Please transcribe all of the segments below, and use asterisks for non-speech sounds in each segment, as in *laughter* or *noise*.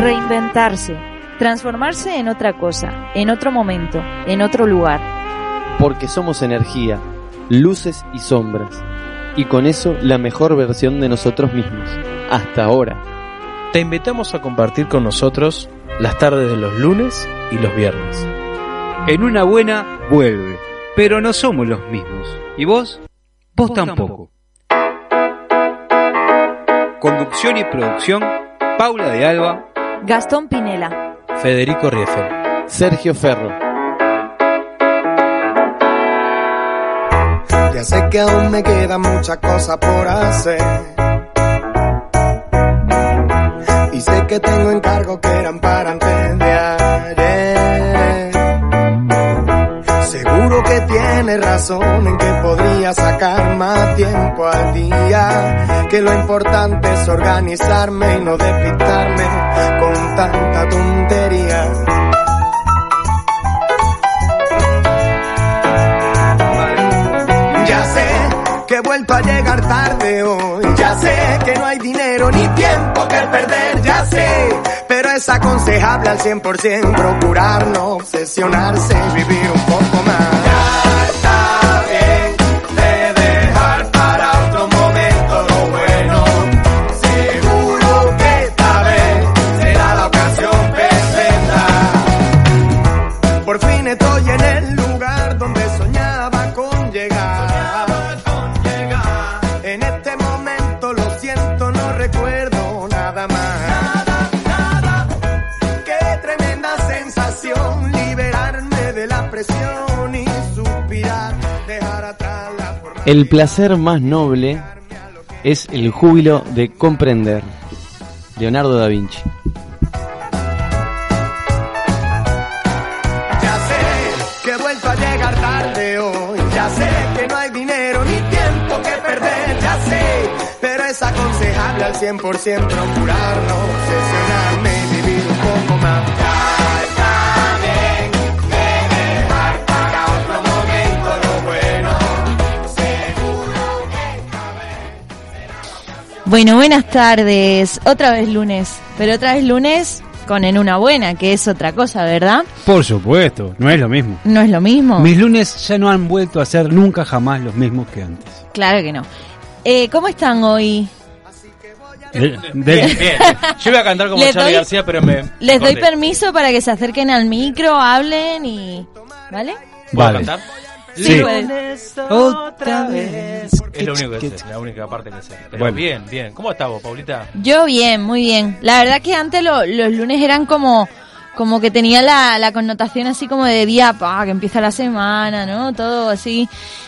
Reinventarse, transformarse en otra cosa, en otro momento, en otro lugar. Porque somos energía, luces y sombras, y con eso la mejor versión de nosotros mismos, hasta ahora. Te invitamos a compartir con nosotros las tardes de los lunes y los viernes. En una buena vuelve, pero no somos los mismos. ¿Y vos? Vos tampoco. Conducción y producción, Paula de Alba, Gastón Pinela. Federico Rieffel. Sergio Ferro. Ya sé que aún me queda mucha cosa por hacer. Y sé que tengo encargos que eran para antes de ayer. Seguro que tiene razón en que podría sacar más tiempo al día. Que lo importante es organizarme y no despistarme con tanta tontería. Ya sé que he vuelto a llegar tarde hoy. Ya sé que no hay dinero ni tiempo que perder. Ya sé, pero es aconsejable al 100% procurar no obsesionarse y vivir un poco más. El placer más noble es el júbilo de comprender. Leonardo da Vinci. Ya sé que he vuelto a llegar tarde hoy. Ya sé que no hay dinero ni tiempo que perder. Ya sé, pero es aconsejable al 100% procurar no obsesionarme y vivir un poco más. Bueno, buenas tardes. Otra vez lunes, pero otra vez lunes con En una buena, que es otra cosa, ¿verdad? Por supuesto, no es lo mismo. No es lo mismo. Mis lunes ya no han vuelto a ser nunca jamás los mismos que antes. Claro que no. Eh, ¿Cómo están hoy? De- Bien, de- bien. Yo iba a cantar como Les Charlie doy- García, pero me. Les doy permiso para que se acerquen al micro, hablen y... ¿Vale? ¿Puedo Vale. cantar? Sí, puedes. Otra vez. Es lo único que sé, la única parte que sé. Pero Bueno. bien, bien. ¿Cómo estás vos, Paulita? Yo bien, muy bien. La verdad que antes lo- los lunes eran como como que tenía la, la connotación así como de día pa, que empieza la semana, ¿no? Todo así.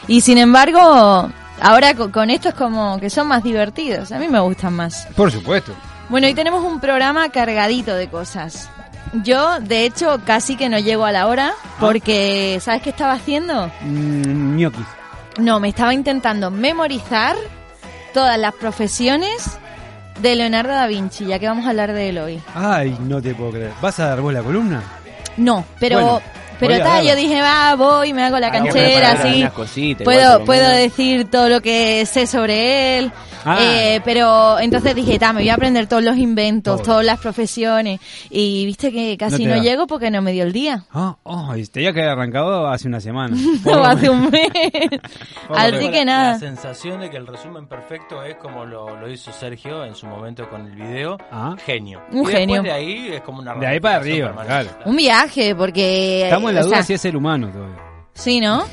Y sin embargo, ahora co- con, esto es como que son más divertidos. A mí me gustan más. Por supuesto. Bueno, hoy tenemos un programa cargadito de cosas. Yo, de hecho, casi que no llego a la hora porque, ¿sabes qué estaba haciendo? Mm, ñoquis. No, me estaba intentando memorizar todas las profesiones de Leonardo da Vinci, ya que vamos a hablar de él hoy. Ay, no te puedo creer. ¿Vas a dar vos la columna? No, pero Bueno, pero tal, yo dije, va, voy, me hago la que canchera, así. Puedo puedo decir todo lo que sé sobre él. Ah. eh, pero entonces dije, me voy a aprender todos los inventos, Todo. todas las profesiones. Y viste que casi No no, te llego porque no me dio el día. Ah, ay, tenía que haber arrancado hace una semana. *laughs* O hace un mes. *laughs* Así la- que La nada. sensación de que el resumen perfecto es como lo, lo hizo Sergio en su momento con el video. Ah. Genio. Un y genio. de ahí es como una De ahí para arriba, permanente. Un viaje, porque... Estamos en la duda sea, si es ser humano todavía. Sí, ¿no?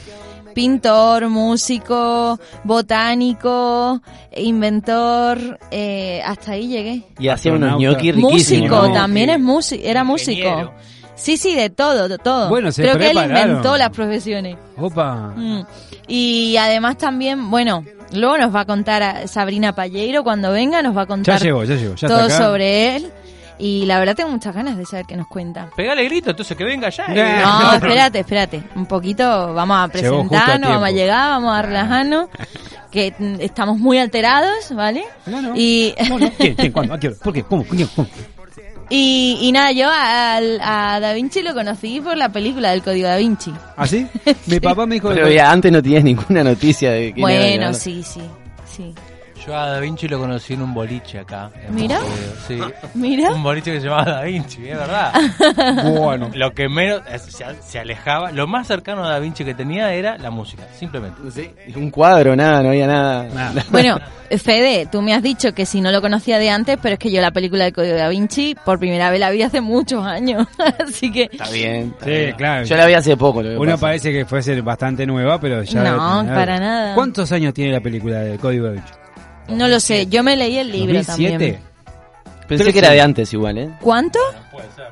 Pintor, músico, botánico, inventor, eh, hasta ahí llegué. Y hacía unos ñoquis riquísimos. Músico, ¿no? también es músico, era músico. Sí, sí, de todo, de todo. Bueno, se Creo que él inventó las profesiones. Opa. Mm. Y además también, bueno, luego nos va a contar a Sabrina Palleiro cuando venga, nos va a Ya contar llegó, ya llegó. Ya todo sobre él. Y la verdad tengo muchas ganas de saber qué nos cuenta. Pegale grito, entonces que venga ya. Ya. No, espérate, espérate. Un poquito, vamos a justo a presentarnos, vamos a llegar, vamos a relajarnos. Que estamos muy alterados, ¿vale? No, no. Y, No, no. ¿Quién? ¿Quién? ¿Cuándo? ¿A qué hora? ¿Por qué? ¿Cómo? ¿Quién? ¿Cómo? y, y nada, yo al- a, Da Vinci lo conocí por la película del Código Da Vinci. ¿Ah, sí? *laughs* Mi papá me dijo... Pero ya antes no tenías ninguna noticia de quién era Bueno, sí, sí, sí. Yo a Da Vinci lo conocí en un boliche acá. en Mira. Sí. *laughs* Mira. Un boliche que se llamaba Da Vinci, es verdad. *laughs* Bueno. Lo que menos se, se alejaba, lo más cercano a Da Vinci que tenía era la música, simplemente. Sí, un cuadro, nada, no había nada. Nada. *laughs* Bueno, Fede, tú me has dicho que si no lo conocía de antes, pero es que yo la película de Código Da Vinci por primera vez la vi hace muchos años. Así que Está bien. está Sí, bien. claro. Yo la vi hace poco. Lo que Uno pasa. parece que fuese bastante nueva, pero ya... No, para nada. ¿Cuántos años tiene la película de Código da Vinci? No lo sé, yo me leí el libro ¿2007? también. Pensé que era de antes igual, ¿eh? ¿Cuánto? Puede ser.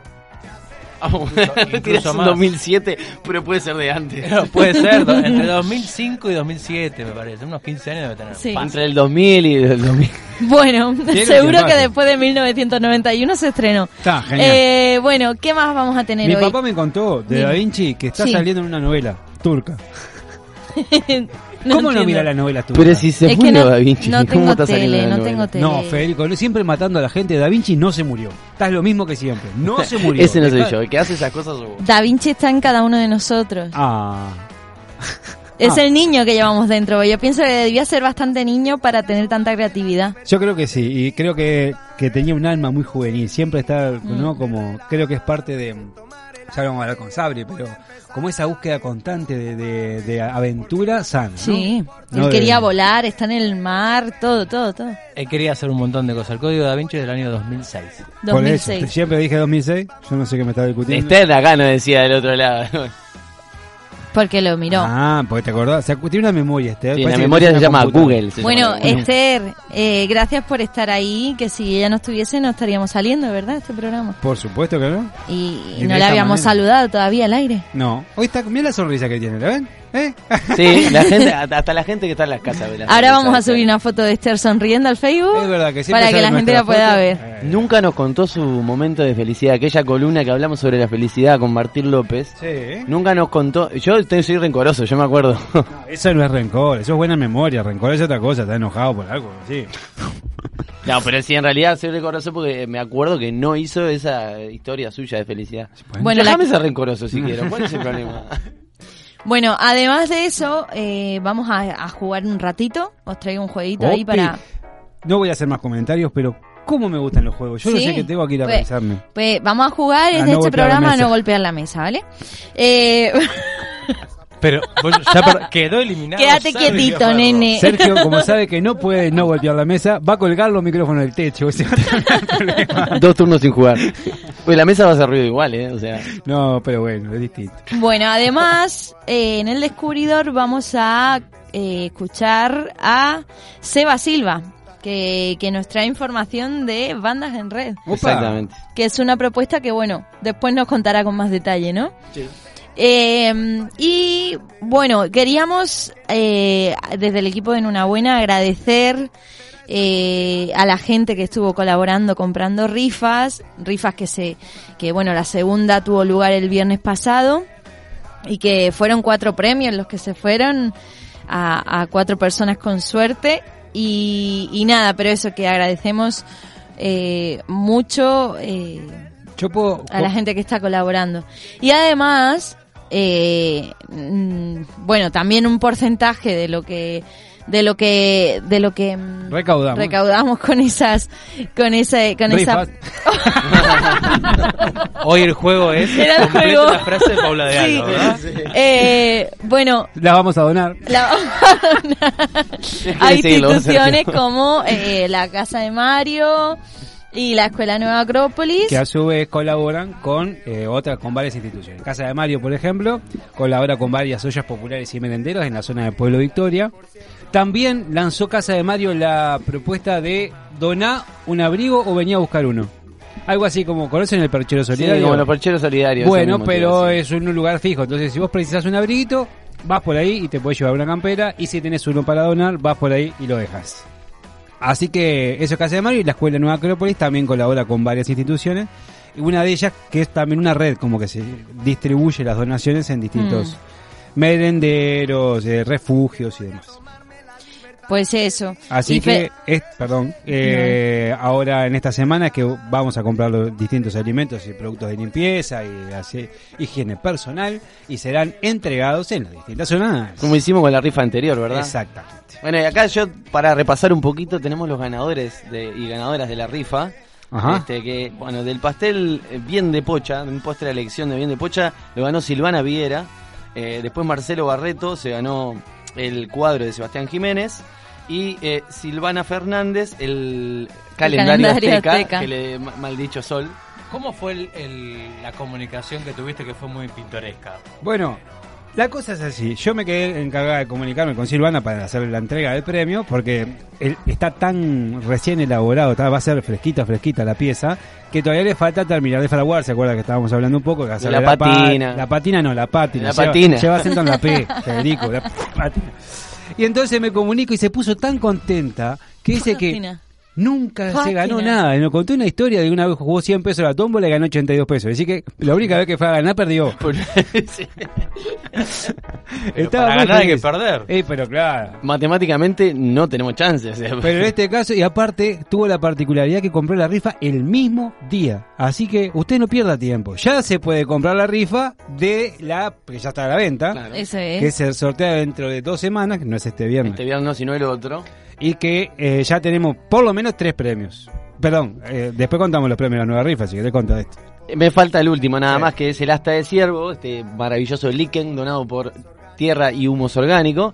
Incluso *laughs* incluso más. 2007, pero puede ser de antes. Pero puede ser, do- entre *laughs* 2005 y 2007 me parece, unos 15 años debe tener. Sí. Entre el 2000 y el 2000. *laughs* Bueno, seguro que después de 1991 se estrenó. Está, genial. Eh, bueno, ¿qué más vamos a tener Mi hoy? papá me contó de Dime. Da Vinci que está Sí. saliendo en una novela turca. No ¿Cómo no mira las novelas turcas? Pero si se Es murió no, Da Vinci, no *laughs* ¿cómo tengo está saliendo tele, la no novela? tengo tele. No, Federico, siempre matando a la gente. Da Vinci no se murió. Estás lo mismo que siempre. No *laughs* se murió. Ese no soy yo, el que hace esas cosas soy vos. Da Vinci está en cada uno de nosotros. Ah. *laughs* Es Ah. el niño que llevamos dentro. Yo pienso que debía ser bastante niño para tener tanta creatividad. Yo creo que sí, y creo que, que tenía un alma muy juvenil. Siempre está, Mm. ¿no? Como, creo que es parte de. Ya lo vamos a hablar con Sabri, pero como esa búsqueda constante de, de, de aventura sana. ¿no? Sí. No Él de- quería volar, está en el mar, todo, todo, todo. Él quería hacer un montón de cosas. El código Da Vinci es del año 2006. Por eso, 2006. siempre dije 2006. Yo no sé qué me estaba discutiendo. Esther de acá no decía del otro lado. Porque lo miró. Ah, porque te acordás. O sea, tiene una memoria, Esther. Sí, Parece la memoria se llama. Google. se Bueno, llama. Esther, eh, gracias por estar ahí, que si ella no estuviese no estaríamos saliendo, ¿verdad? Este programa. Por supuesto que no. Y, no le esa habíamos manera. saludado todavía al aire. No. Hoy está, mira la sonrisa que tiene, ¿la ven? ¿Eh? Sí, la gente, hasta la gente que está en las casas. ve Ahora vamos a subir una foto de Esther sonriendo al Facebook Es verdad que siempre para que la gente la pueda foto. ver. Eh, Nunca nos contó su momento de felicidad, aquella columna que hablamos sobre la felicidad con Martín López. Sí. Nunca nos contó. Yo estoy, soy rencoroso, yo me acuerdo. Eso no es rencor, eso es buena memoria. Rencor es otra cosa, está enojado por algo, sí. no, pero sí, en realidad soy rencoroso porque me acuerdo que no hizo esa historia suya de felicidad. Bueno, la- Déjame ser rencoroso si quiero. ¿Cuál es el problema? *laughs* Bueno, además de eso, eh, vamos a, a jugar un ratito. Os traigo un jueguito ahí para... No voy a hacer más comentarios, pero ¿cómo me gustan los juegos? Yo no Sí, sé que tengo que ir a pues- revisarme. Pues vamos a jugar, A no este programa a no golpear la mesa, ¿vale? Eh, *laughs* Pero vos ya per- quedó eliminado. quédate Sergio quietito, nene. Sergio, como sabe que no puede no golpear la mesa, va a colgar los micrófonos del techo. *laughs* Dos turnos sin jugar. Pues la mesa va a hacer ruido igual, ¿eh? O sea, No, pero bueno, es distinto. Bueno, además, eh, en el descubridor vamos a eh, escuchar a Seba Silva, que, que nos trae información de bandas en red, exactamente. que es una propuesta que, bueno, después nos contará con más detalle, ¿no? Eh, y bueno, queríamos eh, desde el equipo de Buena agradecer eh, a la gente que estuvo colaborando comprando rifas, rifas que se, que bueno, la segunda tuvo lugar el viernes pasado y que fueron cuatro premios los que se fueron a, a cuatro personas con suerte y, y nada, pero eso que agradecemos eh, mucho eh, Yo puedo. a la gente que está colaborando. Y además, eh, mm, bueno, también un porcentaje de lo que de lo que de lo que mm, Recaudamos. recaudamos con esas con ese con esa Rifas. *laughs* Hoy el juego es Era el juego. la frase de Paula de Sí. Alba, ¿verdad? Eh, bueno La vamos a donar. la- Deje *laughs* hay de seguirlo, instituciones como eh, la casa de Mario y la escuela Nueva Acrópolis que a su vez colaboran con eh, otras, con varias instituciones. Casa de Mario, por ejemplo, colabora con varias ollas populares y merenderos en la zona de Pueblo Victoria. También lanzó Casa de Mario la propuesta de donar un abrigo o venía a buscar uno. Algo así como, ¿conocen el perchero Sí, solidario? como los percheros solidarios. bueno, pero es un lugar fijo. Entonces, si vos precisas un abriguito, vas por ahí y te puedes llevar una campera. Y si tenés uno para donar, vas por ahí y lo dejas. Así que eso es Casa de Mario y la Escuela Nueva Acrópolis también colabora con varias instituciones. Y una de ellas que es también una red, como que se distribuye las donaciones en distintos Mm. merenderos, eh, refugios y demás. Pues eso. Así Y que, es, perdón, eh, ahora en esta semana es que vamos a comprar los distintos alimentos y productos de limpieza y así, higiene personal y serán entregados en las distintas zonas. Como hicimos con la rifa anterior, ¿verdad? Exactamente. Bueno, y acá yo, para repasar un poquito, tenemos los ganadores de, y ganadoras de la rifa. Ajá. Este, que, bueno, del pastel eh, bien de pocha, de un postre de elección de bien de pocha, lo ganó Silvana Viera. Eh, después Marcelo Barreto se ganó el cuadro de Sebastián Jiménez. Y eh, Silvana Fernández, el calendario, calendario azteca, azteca. que le mal dicho sol. ¿Cómo fue el- el- la comunicación que tuviste que fue muy pintoresca? Bueno, la cosa es así. Yo me quedé encargada de comunicarme con Silvana para hacer la entrega del premio porque él está tan recién elaborado, está- va a ser fresquita, fresquita la pieza, que todavía le falta terminar de fraguar. ¿Se acuerda que estábamos hablando un poco? Que hacerle la pa- patina. la patina no, la patina. La Lleva- patina. Lleva acento en la P, Federico, la patina. Y entonces me comunico y se puso tan contenta que dice que Nunca se ganó nada. Y nos contó una historia de una vez jugó 100 pesos a la tómbola y ganó 82 pesos. Así que la única vez que fue a ganar perdió. *laughs* Sí. *laughs* Pero para ganar hay que perder. Eh, pero claro. Matemáticamente no tenemos chance. o sea, Pero en *laughs* este caso, y aparte, tuvo la particularidad que compró la rifa el mismo día. Así que usted no pierda tiempo. Ya se puede comprar la rifa de la. que ya está a la venta. Claro. Eso Que es. se sortea dentro de dos semanas, que no es este viernes. Este viernes no, sino el otro. Y que eh, ya tenemos por lo menos tres premios. Perdón, eh, después contamos los premios de la nueva rifa, si querés contar esto. Me falta el último, nada Sí. más, que es el asta de ciervo, este maravilloso líquen donado por Tierra y Humus Orgánico.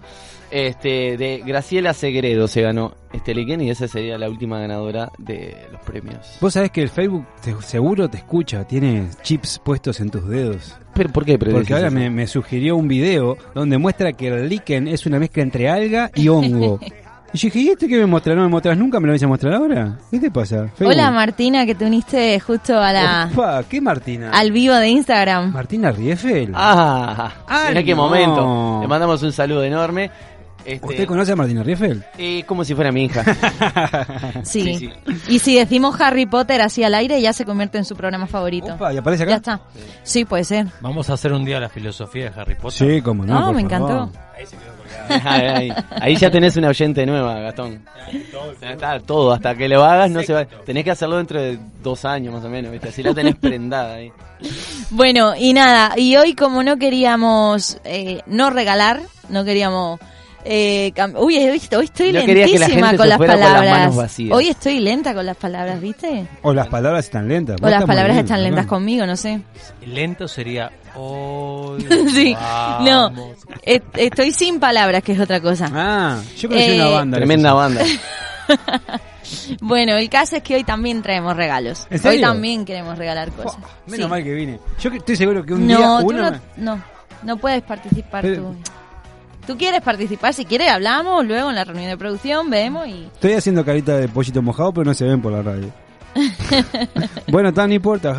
Este, de Graciela Segredo se ganó este líquen y esa sería la última ganadora de los premios. Vos sabés que el Facebook te- seguro te escucha, tiene chips puestos en tus dedos. ¿Pero por qué? Porque ahora me, me sugirió un video donde muestra que el líquen es una mezcla entre alga y hongo. *laughs* Y yo dije, ¿y este que me muestra? ¿No me muestras nunca? ¿Me lo vais a mostrar ahora? ¿Qué te pasa? Facebook? Hola Martina, que te uniste justo a la, Opa, ¿Qué Martina? al vivo de Instagram. Martina Rieffel. Ah, *laughs* Ah, en qué no. momento. Le mandamos un saludo enorme. Este, ¿Usted conoce a Martina Rieffel? eh, como si fuera mi hija. *laughs* Sí. Sí, Y si decimos Harry Potter así al aire, ya se convierte en su programa favorito. Opa, ¿y aparece acá? Ya está. Sí, puede ser. Vamos a hacer un día la filosofía de Harry Potter. Sí, como no. No, por me favor. encantó. ahí, ahí. Ahí ya tenés una oyente nueva, Gastón. Está todo, hasta que lo hagas no se va. Tenés que hacerlo dentro de dos años más o menos, ¿viste? Así la tenés prendada ahí. Bueno, y nada, y hoy como no queríamos eh, no regalar, no queríamos... Eh, Uy, he visto, hoy estoy No quería que la lentísima gente con se las fuera con las palabras. hoy estoy lenta con las palabras, ¿viste? O las palabras están lentas. O las palabras bien, están lentas conmigo, no sé. Lento sería hoy. *laughs* Sí, no, eh, estoy sin palabras, que es otra cosa. Ah, yo conocí Eh, una banda. Tremenda banda. *laughs* Bueno, el caso es que hoy también traemos regalos. ¿En serio? Hoy también queremos regalar cosas. Oh, menos Sí. mal que vine. Yo que- estoy seguro que un día No, tú uno... no, no, no puedes participar Pero- tú. Tú quieres participar, si quieres hablamos, luego en la reunión de producción vemos y... Estoy haciendo carita de pollito mojado, pero no se ven por la radio. *laughs* bueno, tan no importa.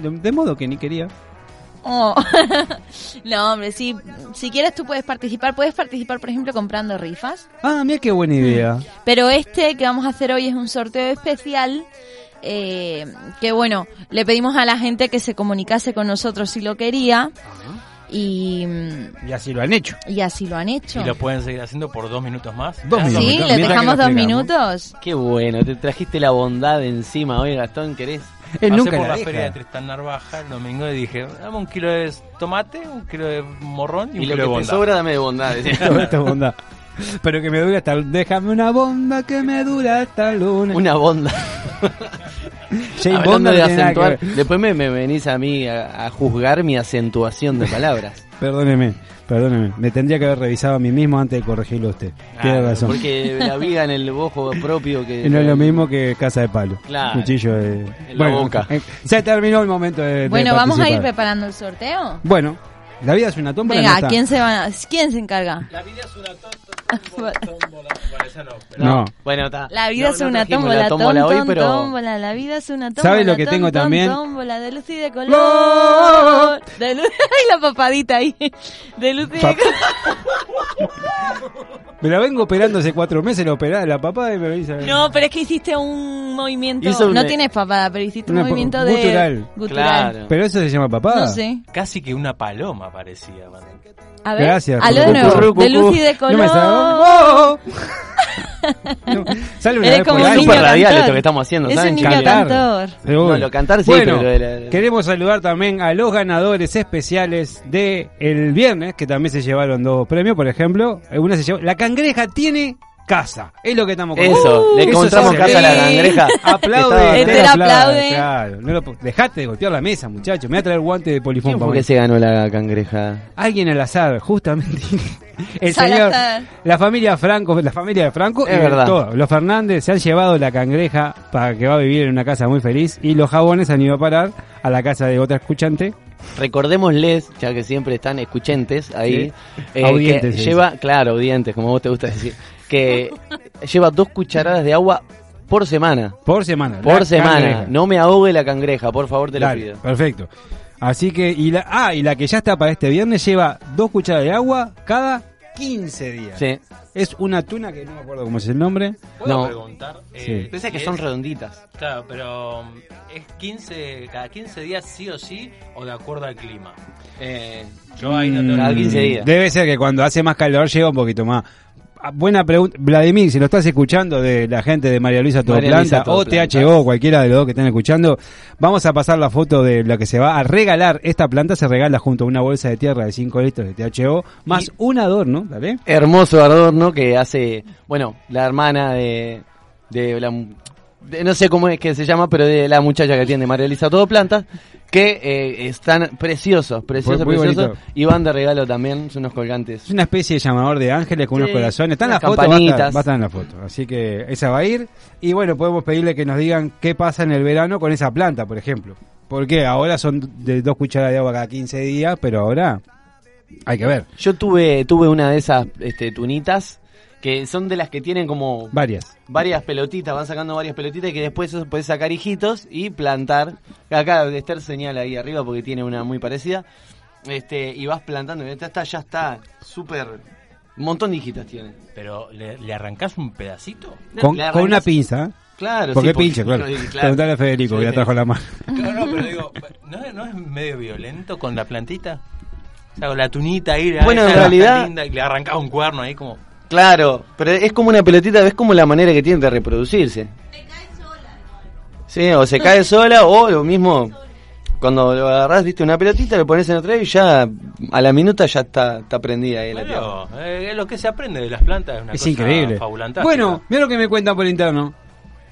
de modo que ni quería. Oh. *laughs* no, hombre, si, si quieres tú puedes participar. Puedes participar, por ejemplo, comprando rifas. Ah, mira qué buena idea. Pero este que vamos a hacer hoy es un sorteo especial. eh, que bueno, le pedimos a la gente que se comunicase con nosotros si lo quería. Y, Y así lo han hecho. y así lo han hecho. Y lo pueden seguir haciendo por dos minutos más. Dos minutos. Sí, lo dejamos dos minutos. Qué bueno, te trajiste la bondad encima hoy, Gastón, ¿querés? *laughs* Él Pasé nunca por la deja. feria de Tristán Narvaja el domingo y dije, dame un kilo de tomate, un kilo de morrón y un Y lo kilo de que te bondad. sobra, dame de bondad. *laughs* bondad. *laughs* Pero que me dure hasta... Déjame una bomba que me dura hasta el lunes. Una bonda. Jane Hablando Bonda de acentuar, después me, me venís a mí a, a juzgar mi acentuación de palabras. Perdóneme, perdóneme. Me tendría que haber revisado a mí mismo antes de corregirlo a usted. Tiene razón. Porque la *laughs* viga en el ojo propio que... Y no es lo mismo que casa de palo. Claro. Cuchillo de... En la boca. se terminó el momento de, de Bueno, vamos a ir preparando el sorteo. Bueno, la vida es una tómbola. Venga, no está. ¿quién se va? ¿Quién se encarga? La vida es una tómbola. *laughs* No. Bueno, está. La vida No, es una tómbola, la tómbola hoy, pero... tómbola, la vida es una tómbola. ¿Sabe lo que tengo también? Tómbola de luz y de color. De luz, *laughs* ay, la papadita ahí. De luz y de color. *laughs* Me la vengo operando hace cuatro meses, la operada la papá y me lo hizo. No, pero es que hiciste un movimiento. Hizo una- No tienes papada, pero hiciste un Una po- movimiento de. gutural. Claro. ¿Pero eso se llama papada? No sé. Casi que una paloma parecía. man. A ver, Gracias, a lo de nuevo. cucu, De luz cucu. y de No me Oh. *laughs* No, sale una Eres vez como por un niño Súper radial esto que estamos haciendo, Es ¿saben? un niño Cantar. cantor. Pero No, lo cantar sí, bueno, pero de la- queremos saludar también a los ganadores especiales de el viernes, que también se llevaron dos premios, por ejemplo. Una se llevó, la cangreja tiene casa. Es lo que estamos Eso, le encontramos casa a la así. cangreja. Aplaude, aplaude. Claro, no lo dejate de golpear la mesa, muchachos. Me voy a traer guante de polifón ¿Quién para fue que mí. se ganó la cangreja? Alguien al azar, justamente. *laughs* El Salazar. señor, la familia Franco, la familia de Franco, Es y verdad. los Fernández se han llevado la cangreja para que va a vivir en una casa muy feliz y los jabones han ido a parar a la casa de otra escuchante. Recordémosles, ya que siempre están escuchentes ahí, Sí. eh, Audientes, que lleva, claro, audientes, como vos te gusta decir, que *laughs* lleva dos cucharadas de agua por semana. Por semana. Por semana. cangreja. No me ahogue la cangreja, por favor, te lo Dale, pido. Perfecto. Así que, y la, ah, y la que ya está para este viernes lleva dos cucharadas de agua cada 15 días. Sí. Es una tuna que no me acuerdo cómo es el nombre. ¿Puedo No. preguntar? Sí. Eh, Pensé que son redonditas. Claro, pero um, ¿es 15, cada 15 días sí o sí o de acuerdo al clima? Eh, Yo ahí no tengo Cada Mm, 15 días. Debe ser que cuando hace más calor lleva un poquito más. Ah, Buena pregunta. Vladimir, si lo estás escuchando de la gente de María Luisa Todoplanta Luisa o. THO, cualquiera de los dos que estén escuchando, vamos a pasar la foto de lo que se va a regalar. Esta planta se regala junto a una bolsa de tierra de 5 litros de THO, más Y- un adorno, ¿vale? hermoso adorno que hace, bueno, la hermana de, de la, de- no sé cómo es que se llama, pero de la muchacha que tiene María Elisa Todo Plantas, que eh, están preciosos, preciosos, Muy preciosos, bonito. y van de regalo también, son unos colgantes. Es una especie de llamador de ángeles con Sí, unos corazones. Está en la unas foto, va a, estar, campanitas. va a estar en la foto. Así que esa va a ir. Y bueno, podemos pedirle que nos digan qué pasa en el verano con esa planta, por ejemplo. Porque ahora son de dos cucharadas de agua cada 15 días, pero ahora hay que ver. Yo tuve, tuve una de esas este, tunitas, que son de las que tienen como Varias. varias pelotitas, van sacando varias pelotitas y que después eso puedes sacar hijitos y plantar. Acá Esther señala ahí arriba porque tiene una muy parecida. Este, y vas plantando, y esta está, ya está súper. Un montón de hijitas tiene. Pero ¿le, le arrancás un pedacito? Con, con una pinza. ¿eh? Claro, Porque sí, pinche, claro. *laughs* claro. Preguntale a Federico, que ya trajo la mano. Claro, no, pero digo, ¿no, es- ¿no es medio violento con la plantita? O sea, con la tunita ahí, la- Bueno, en realidad- linda, y le arrancás un cuerno ahí como... Claro, pero es como una pelotita, ves como la manera que tiene de reproducirse. Sí, o se cae sola o lo mismo cuando lo agarrás, viste una pelotita, lo pones en otra y ya a la minuta ya está, está prendida ahí la tierra. Bueno, eh, lo que se aprende de las plantas es una Es cosa increíble. fabulantástica. Bueno, mira lo que me cuentan por interno.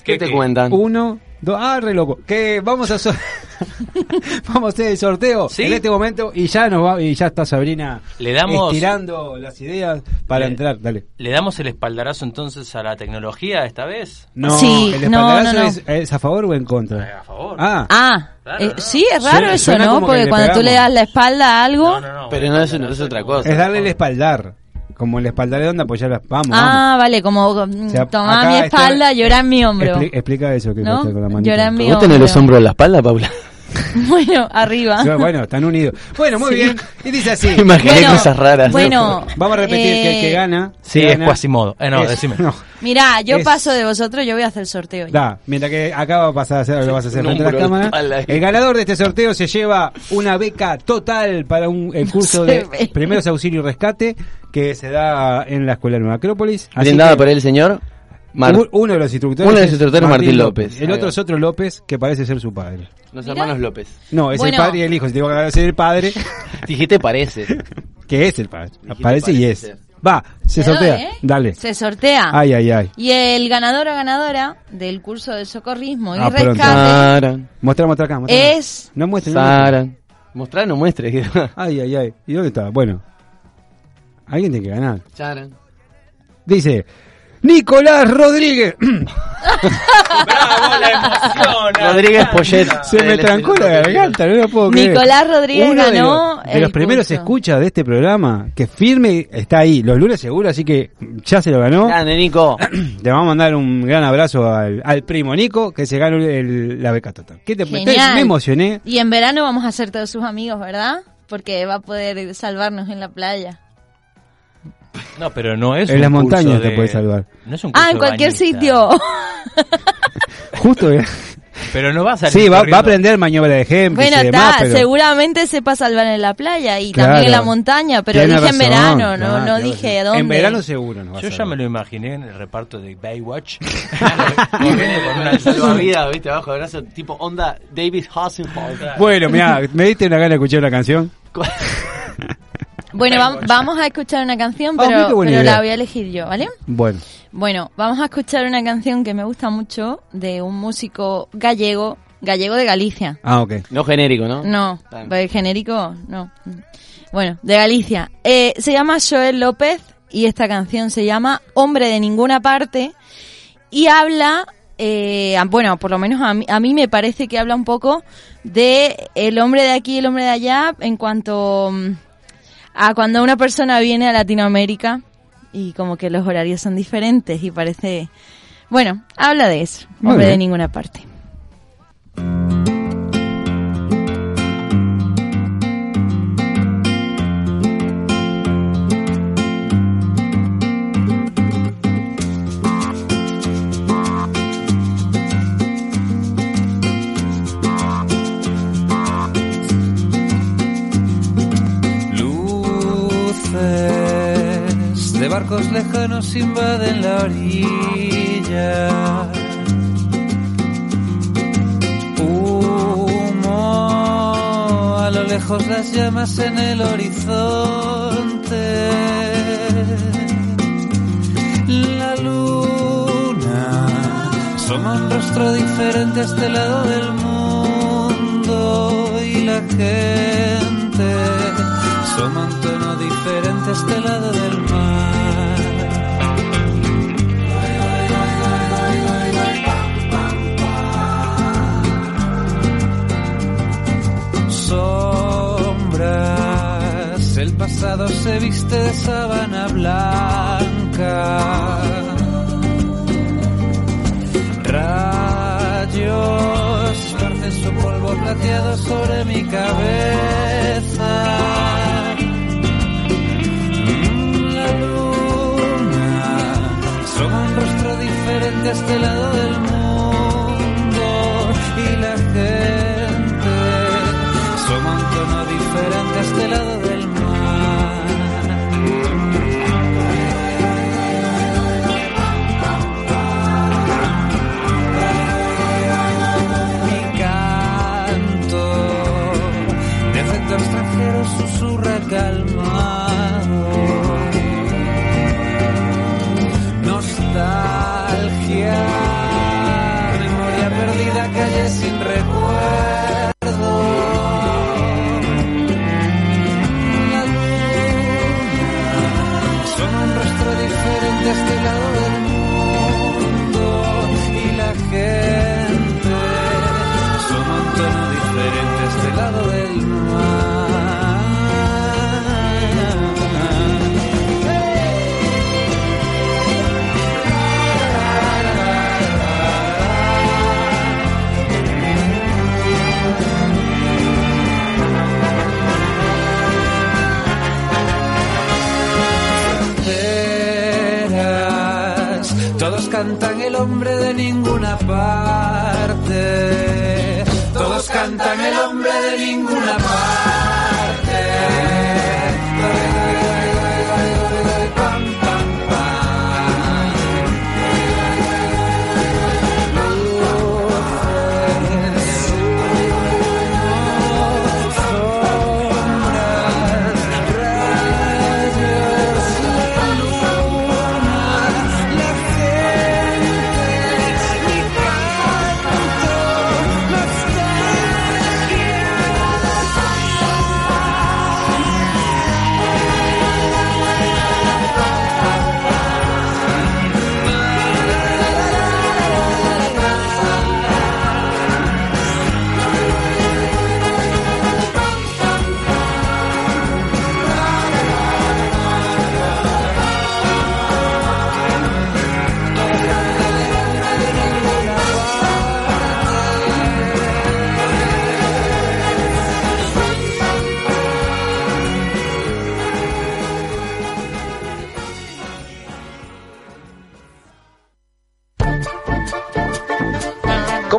¿Qué, ¿Qué- te qué? cuentan? Uno, dos, ah, re loco. Que vamos a so- *laughs* vamos a hacer el sorteo ¿Sí? en este momento y ya nos va y ya está Sabrina Le damos- estirando las ideas para Le- entrar. Dale. ¿Le damos el espaldarazo entonces a la tecnología esta vez? No, Sí, el espaldarazo no, no. Es, es a favor o en Eh, contra. a favor. Ah, Ah, Claro, eh, sí, es raro eso, ¿no? Porque le cuando tú le das la espalda a algo... No, no, no. Pero no es es otra cosa. es darle el espaldar. Como el espaldar de onda, apoyar las. Vamos, vamos. Ah, vale, como mm, O sea, acá mi espalda, llorar en mi hombro. Expli- explica eso que ¿No? con la manita. Llorar en mi ¿Vos tenés los hombro. hombros en la espalda, Paula? *laughs* Bueno, arriba. Sí, Bueno, están unidos. Bueno, muy Sí. bien. Y dice así. *laughs* Imaginé Bueno, cosas raras. Bueno, Vamos a repetir que el que eh, gana. Sí, que es Quasimodo. Eh, no, es- decime. no. Mirá, yo Es- paso de vosotros, yo voy a hacer el sorteo. ya. Da, mientras que acá va a pasar a hacer, lo vas a hacer frente a la cámara. El ganador de este sorteo se lleva una beca total para un el curso *laughs* de ve. primeros auxilio y rescate que se da en la escuela Nueva Acrópolis. Que por el señor Mar- uno de los instructores. Uno de los es instructores, Martín López. El Ahí otro va. es otro López que parece ser su padre. los Mira. hermanos López. No, es Bueno. el padre y el hijo. Si te digo que ser el padre, *laughs* Dijiste parece. *laughs* que es el padre. Dijiste Parece y parece es. ser. Va, se Te doy, sortea. ¿eh? Dale. Se sortea. Ay, ay, ay. Y el ganador o ganadora del curso de socorrismo y Ah, pronto. rescate Saran, Muestra, muestra acá. es... No muestre. no muestre. Saran. Mostrar no muestres. *laughs* Ay, ay, ay. ¿Y dónde está? Bueno. Alguien tiene que ganar. Saran. Dice Nicolás Rodríguez. ¡Bravo, la emoción! Rodríguez Poyet. Se me trancó la garganta, no lo puedo creer. Nicolás Rodríguez Uno de ganó los, de el los primeros escuchas de este programa, que firme está ahí, los lunes seguro, así que ya se lo ganó. Grande, Nico. *coughs* Le vamos a mandar un gran abrazo al, al primo Nico, que se ganó el- la beca total. ¿Qué te Genial. Me emocioné. Y en verano vamos a ser todos sus amigos, ¿verdad? Porque va a poder salvarnos en la playa. No, pero no es En un las curso montañas te de- puede salvar. No es un Ah, curso en de cualquier bañista. sitio. *laughs* Justo, Pero no va a salir Sí, va, va a aprender maniobra de ejemplo Bueno, está, pero... seguramente sepa salvar en la playa y Claro. también en la montaña, pero Tiene dije en verano, no, no dije razón. dónde. En verano seguro. a Yo ya me lo imaginé en el reparto de Baywatch. *laughs* Con una Salvavidas, viste, abajo del brazo, tipo onda David Hasselhoff. Bueno, mira, me diste una gana de escuchar una canción. *laughs* Bueno, vam- vamos a escuchar una canción, Ah, pero, la voy a elegir yo, ¿vale? Bueno, Bueno, vamos a escuchar una canción que me gusta mucho de un músico gallego, gallego de Galicia. ah, ok. No genérico, ¿no? No, pues genérico, no. Bueno, de Galicia. Eh, se llama Joel López y esta canción se llama Hombre de ninguna parte y habla, eh, bueno, por lo menos a mí, a mí me parece que habla un poco de el hombre de aquí y el hombre de allá en cuanto mm, a cuando una persona viene a Latinoamérica y como que los horarios son diferentes y parece, bueno, habla de eso, Muy hombre de ninguna parte. Lejanos invaden la orilla. Humo, a lo lejos las llamas en el horizonte. La luna asoma un rostro diferente a este lado del mundo y la gente asoma un tono diferente a este lado del mar. Pasado se viste de sábana blanca. Rayos esparcen su polvo plateado sobre mi cabeza. La luna asoma un rostro diferente a este lado del mundo hombre de ninguna parte. Todos cantan el hombre de ninguna parte.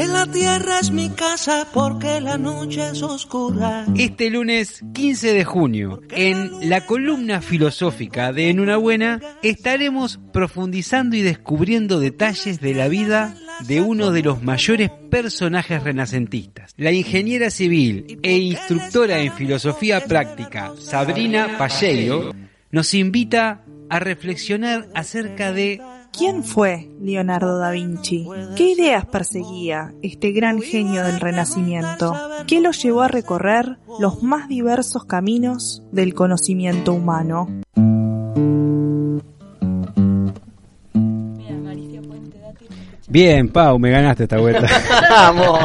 Porque la tierra es mi casa, porque la noche es oscura. Este lunes 15 de junio, en la columna filosófica de En una buena, estaremos profundizando y descubriendo detalles de la vida de uno de los mayores personajes renacentistas. La ingeniera civil e instructora en filosofía práctica, Sabrina Palleiro, nos invita a reflexionar acerca de ¿Quién fue Leonardo da Vinci? ¿Qué ideas perseguía este gran genio del Renacimiento? ¿Qué lo llevó a recorrer los más diversos caminos del conocimiento humano? Bien, Pau, me ganaste esta vuelta. *laughs* Vamos.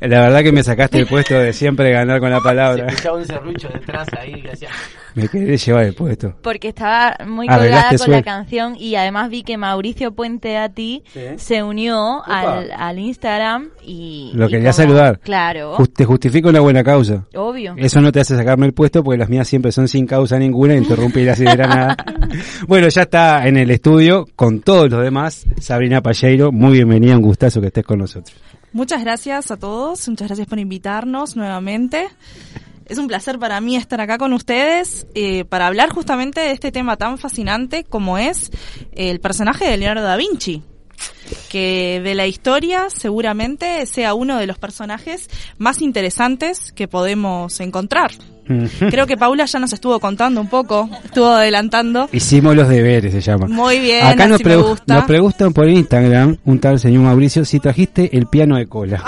La verdad que me sacaste el puesto de siempre ganar con la Se palabra. escuchaba un serrucho detrás ahí hacía. Me querés llevar el puesto. Porque estaba muy colgada con la suerte. canción y además vi que Mauricio Puente a ti Sí. se unió al, al Instagram y... Lo y quería como- saludar. Claro, Jus- Te justifico una buena causa. obvio. Eso no te hace sacarme el puesto porque las mías siempre son sin causa ninguna, interrumpir así de la nada. *laughs* Bueno, ya está en el estudio con todos los demás. Sabrina Palleiro, muy bienvenida, un gustazo que estés con nosotros. Muchas gracias a todos, muchas gracias por invitarnos nuevamente. Es un placer para mí estar acá con ustedes eh, para hablar justamente de este tema tan fascinante como es el personaje de Leonardo da Vinci, que de la historia seguramente sea uno de los personajes más interesantes que podemos encontrar. Creo que Paula ya nos estuvo contando un poco, estuvo adelantando. Hicimos los deberes, se llama. Muy bien, Acá nos, así me pregu- gusta. nos preguntan por Instagram, un tal señor Mauricio, si trajiste el piano de cola.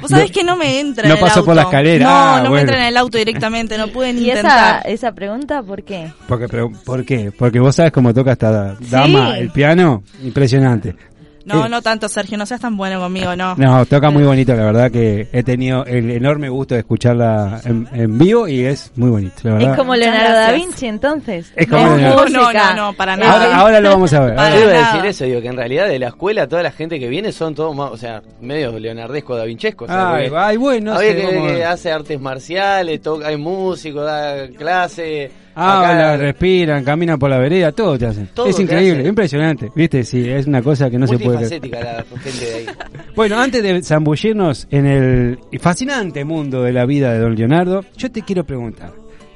Vos sabés No- que no me entra no en el pasó auto. por la escalera. No, Ah, no me entra en el auto directamente, no pude ni ¿Y esa, pregunta por qué? Porque, pero, ¿Por qué? Porque vos sabes cómo toca esta dama Sí. el piano. Impresionante. No, Eh, no tanto, Sergio, no seas tan bueno conmigo, no. No, toca muy bonito, la verdad que he tenido el enorme gusto de escucharla en, en vivo y es muy bonito, la verdad. Es como Leonardo da. Vinci, entonces. Es como No, Leonardo. No, no, música. no, para nada. Ahora, ahora lo vamos a ver. Para Yo iba a decir eso, digo, que en realidad de la escuela toda la gente que viene son todos más, o sea, medio leonardesco, da Vinchesco. O sea, Ay, ay, bueno, sé que, que hace artes marciales, toca, hay músico, da clase. Habla, acá- respiran, caminan por la vereda, todo te hacen. Todo es increíble, hacen. impresionante. Viste, sí, es una cosa que no se puede creer. la gente de ahí. *laughs* Bueno, antes de zambullirnos en el fascinante mundo de la vida de don Leonardo, yo te quiero preguntar,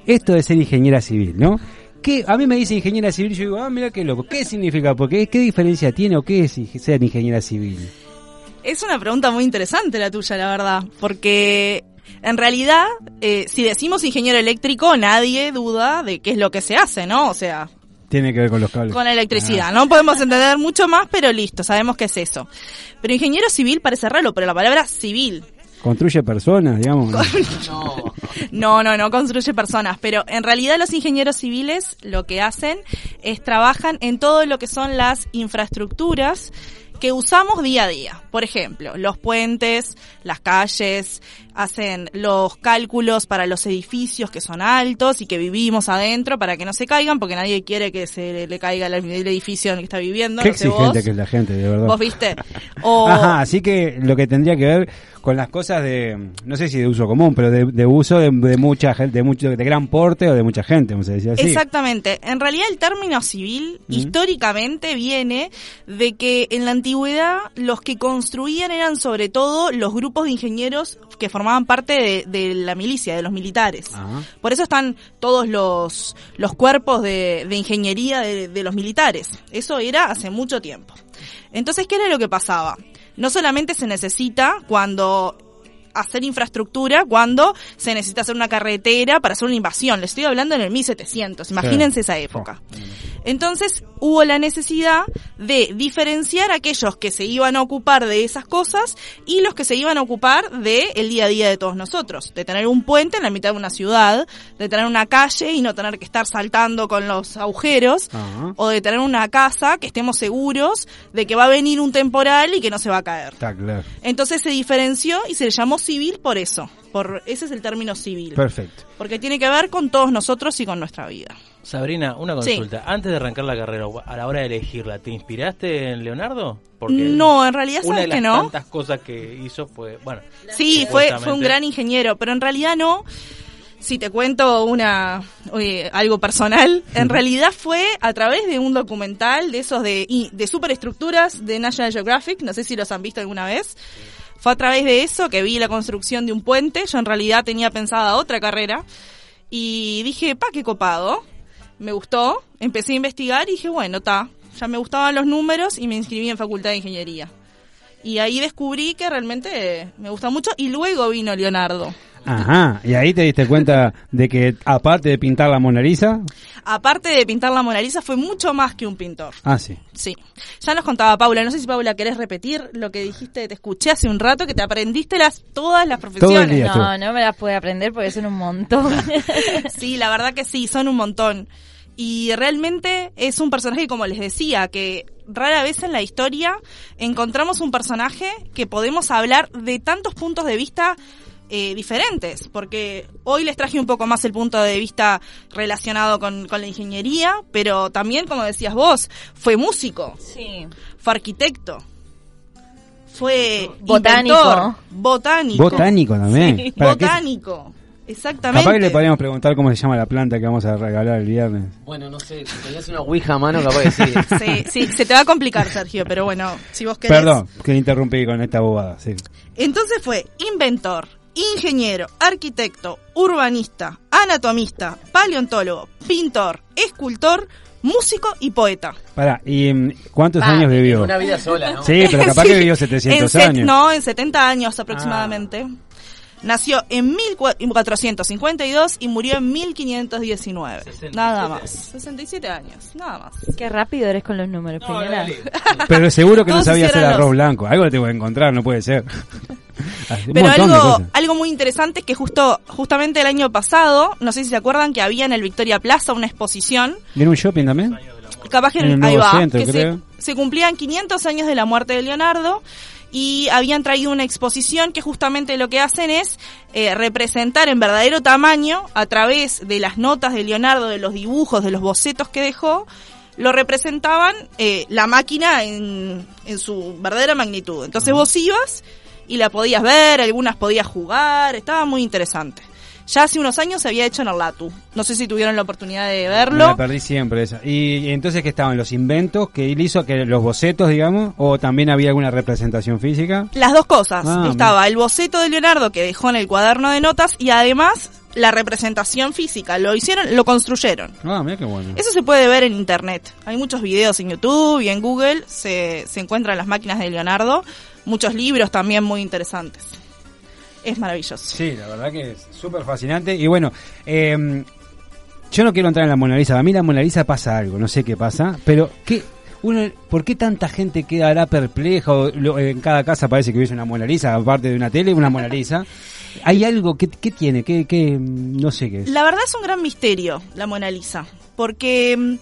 esto de ser ingeniera civil, ¿no? ¿Qué, a mí me dice ingeniera civil yo digo, ah, mira qué loco, ¿qué significa? Porque, ¿Qué diferencia tiene o qué es ser ingeniera civil? Es una pregunta muy interesante la tuya, la verdad, porque en realidad, eh, si decimos ingeniero eléctrico, nadie duda de qué es lo que se hace, ¿no? O sea, Tiene que ver con los cables. con electricidad. No podemos entender mucho más, pero listo, sabemos qué es eso. Pero ingeniero civil parece raro, pero la palabra civil Construye personas, digamos. *laughs* No, no, no construye personas, pero en realidad los ingenieros civiles lo que hacen es trabajan en todo lo que son las infraestructuras que usamos día a día. Por ejemplo, los puentes, las calles, hacen los cálculos para los edificios que son altos y que vivimos adentro para que no se caigan, porque nadie quiere que se le caiga el edificio en el que está viviendo. Qué no sé exigente vos. que es la gente, de verdad. ¿Vos viste? *laughs* O, Ajá, así que lo que tendría que ver con las cosas de, no sé si de uso común, pero de, de uso de, de mucha gente, de mucho, de gran porte o de mucha gente, vamos a decir así. Exactamente. En realidad el término civil históricamente viene de que en la antigüedad los que construían eran sobre todo los grupos de ingenieros que formaban parte de, la milicia, de los militares. Ah. Por eso están todos los, los cuerpos de, de ingeniería de los militares. Eso era hace mucho tiempo. Entonces, ¿qué era lo que pasaba? No solamente se necesita cuando hacer infraestructura cuando se necesita hacer una carretera para hacer una invasión. Le estoy hablando en el 1700, imagínense esa época. Entonces hubo la necesidad de diferenciar a aquellos que se iban a ocupar de esas cosas y los que se iban a ocupar de el día a día de todos nosotros. De tener un puente en la mitad de una ciudad, de tener una calle y no tener que estar saltando con los agujeros, o de tener una casa que estemos seguros de que va a venir un temporal y que no se va a caer. Está claro. Entonces se diferenció y se le llamó civil por eso. Por ese es el término civil. Perfecto. Porque tiene que ver con todos nosotros y con nuestra vida. Sabrina, una Sí. consulta. Antes de arrancar la carrera, a la hora de elegirla, ¿te inspiraste en Leonardo? Porque No, en realidad una de las que no. tantas cosas que hizo fue, bueno, Sí, fue, fue un gran ingeniero, pero en realidad no. Si te cuento una oye, algo personal, en realidad fue a través de un documental de esos de, de superestructuras de National Geographic, no sé si los han visto alguna vez. Fue a través de eso que vi la construcción de un puente. Yo en realidad tenía pensada otra carrera y dije, pa, qué copado. Me gustó, empecé a investigar y dije, bueno, ta, ya me gustaban los números y me inscribí en Facultad de Ingeniería. Y ahí descubrí que realmente me gusta mucho y luego vino Leonardo. Ajá, y ahí te diste cuenta de que aparte de pintar la Mona Lisa, Aparte de pintar la Mona Lisa, fue mucho más que un pintor. ah sí, Sí. Ya nos contaba Paula, no sé si Paula querés repetir lo que dijiste, te escuché hace un rato que te aprendiste las todas las profesiones. día. tú. No, no me las puede aprender porque son un montón. *laughs* Sí, la verdad que sí, son un montón. Y realmente es un personaje, como les decía, que rara vez en la historia encontramos un personaje que podemos hablar de tantos puntos de vista eh, diferentes, porque hoy les traje un poco más el punto de vista relacionado con, con la ingeniería, pero también, como decías vos, fue músico, Sí. fue arquitecto, fue Botánico. inventor, botánico, botánico también. Sí. ¿Para qué? botánico, exactamente. Capaz que le podríamos preguntar cómo se llama la planta que vamos a regalar el viernes. Bueno, no sé, si tenías una ouija a mano, capaz que sí. *laughs* Sí, sí, se te va a complicar, Sergio, pero bueno, si vos querés. Perdón, que interrumpí con esta bobada. Sí. Entonces fue inventor, ingeniero, arquitecto, urbanista, anatomista, paleontólogo, pintor, escultor, músico y poeta. Pará, ¿y mm, cuántos Va, años vivió? Una vida sola, ¿no? Sí, pero capaz Sí, que vivió 700 en set- años. No, en 70 años aproximadamente. Nació en 1452 y murió en 1519. Nada más. 67 años, nada más. Qué rápido eres con los números, Peñola. Pero seguro que *laughs* no sabía hacer arroz los- blanco. Algo le tengo que encontrar, no puede ser. *laughs* *laughs* Pero algo, algo muy interesante es que justo, justamente el año pasado, no sé si se acuerdan que había en el Victoria Plaza una exposición, ¿Viene un shopping también? capaz que En ahí va, centro, que se, cumplían 500 años de la muerte de Leonardo y habían traído una exposición que justamente lo que hacen es eh, representar en verdadero tamaño a través de las notas de Leonardo, de los dibujos, de los bocetos que dejó, lo representaban eh, la máquina en, en su verdadera magnitud. Entonces vos ibas y la podías ver, algunas podías jugar, estaba muy interesante. Ya hace unos años se había hecho en el Latu. No sé si tuvieron la oportunidad de Me verlo. la perdí siempre esa. Y, entonces que estaban los inventos que él hizo, que los bocetos, digamos, o también había alguna representación física. Las dos cosas. Ah, Estaba el boceto de Leonardo que dejó en el cuaderno de notas y además la representación física. Lo hicieron, lo construyeron. Ah, mira qué bueno. Eso se puede ver en internet. Hay muchos videos en YouTube y en Google. Se, se encuentran las máquinas de Leonardo. Muchos libros también muy interesantes. Es maravilloso. Sí, la verdad que es súper fascinante. Y bueno, eh, yo no quiero entrar en la Mona Lisa. A mí la Mona Lisa pasa algo, no sé qué pasa, pero ¿qué, uno, ¿por qué tanta gente quedará perpleja? O lo- en cada casa parece que hubiese una Mona Lisa, aparte de una tele, una Mona Lisa. *laughs* ¿Hay algo? ¿Qué, qué tiene? ¿Qué, qué, no sé qué es. La verdad es un gran misterio, la Mona Lisa, porque mm,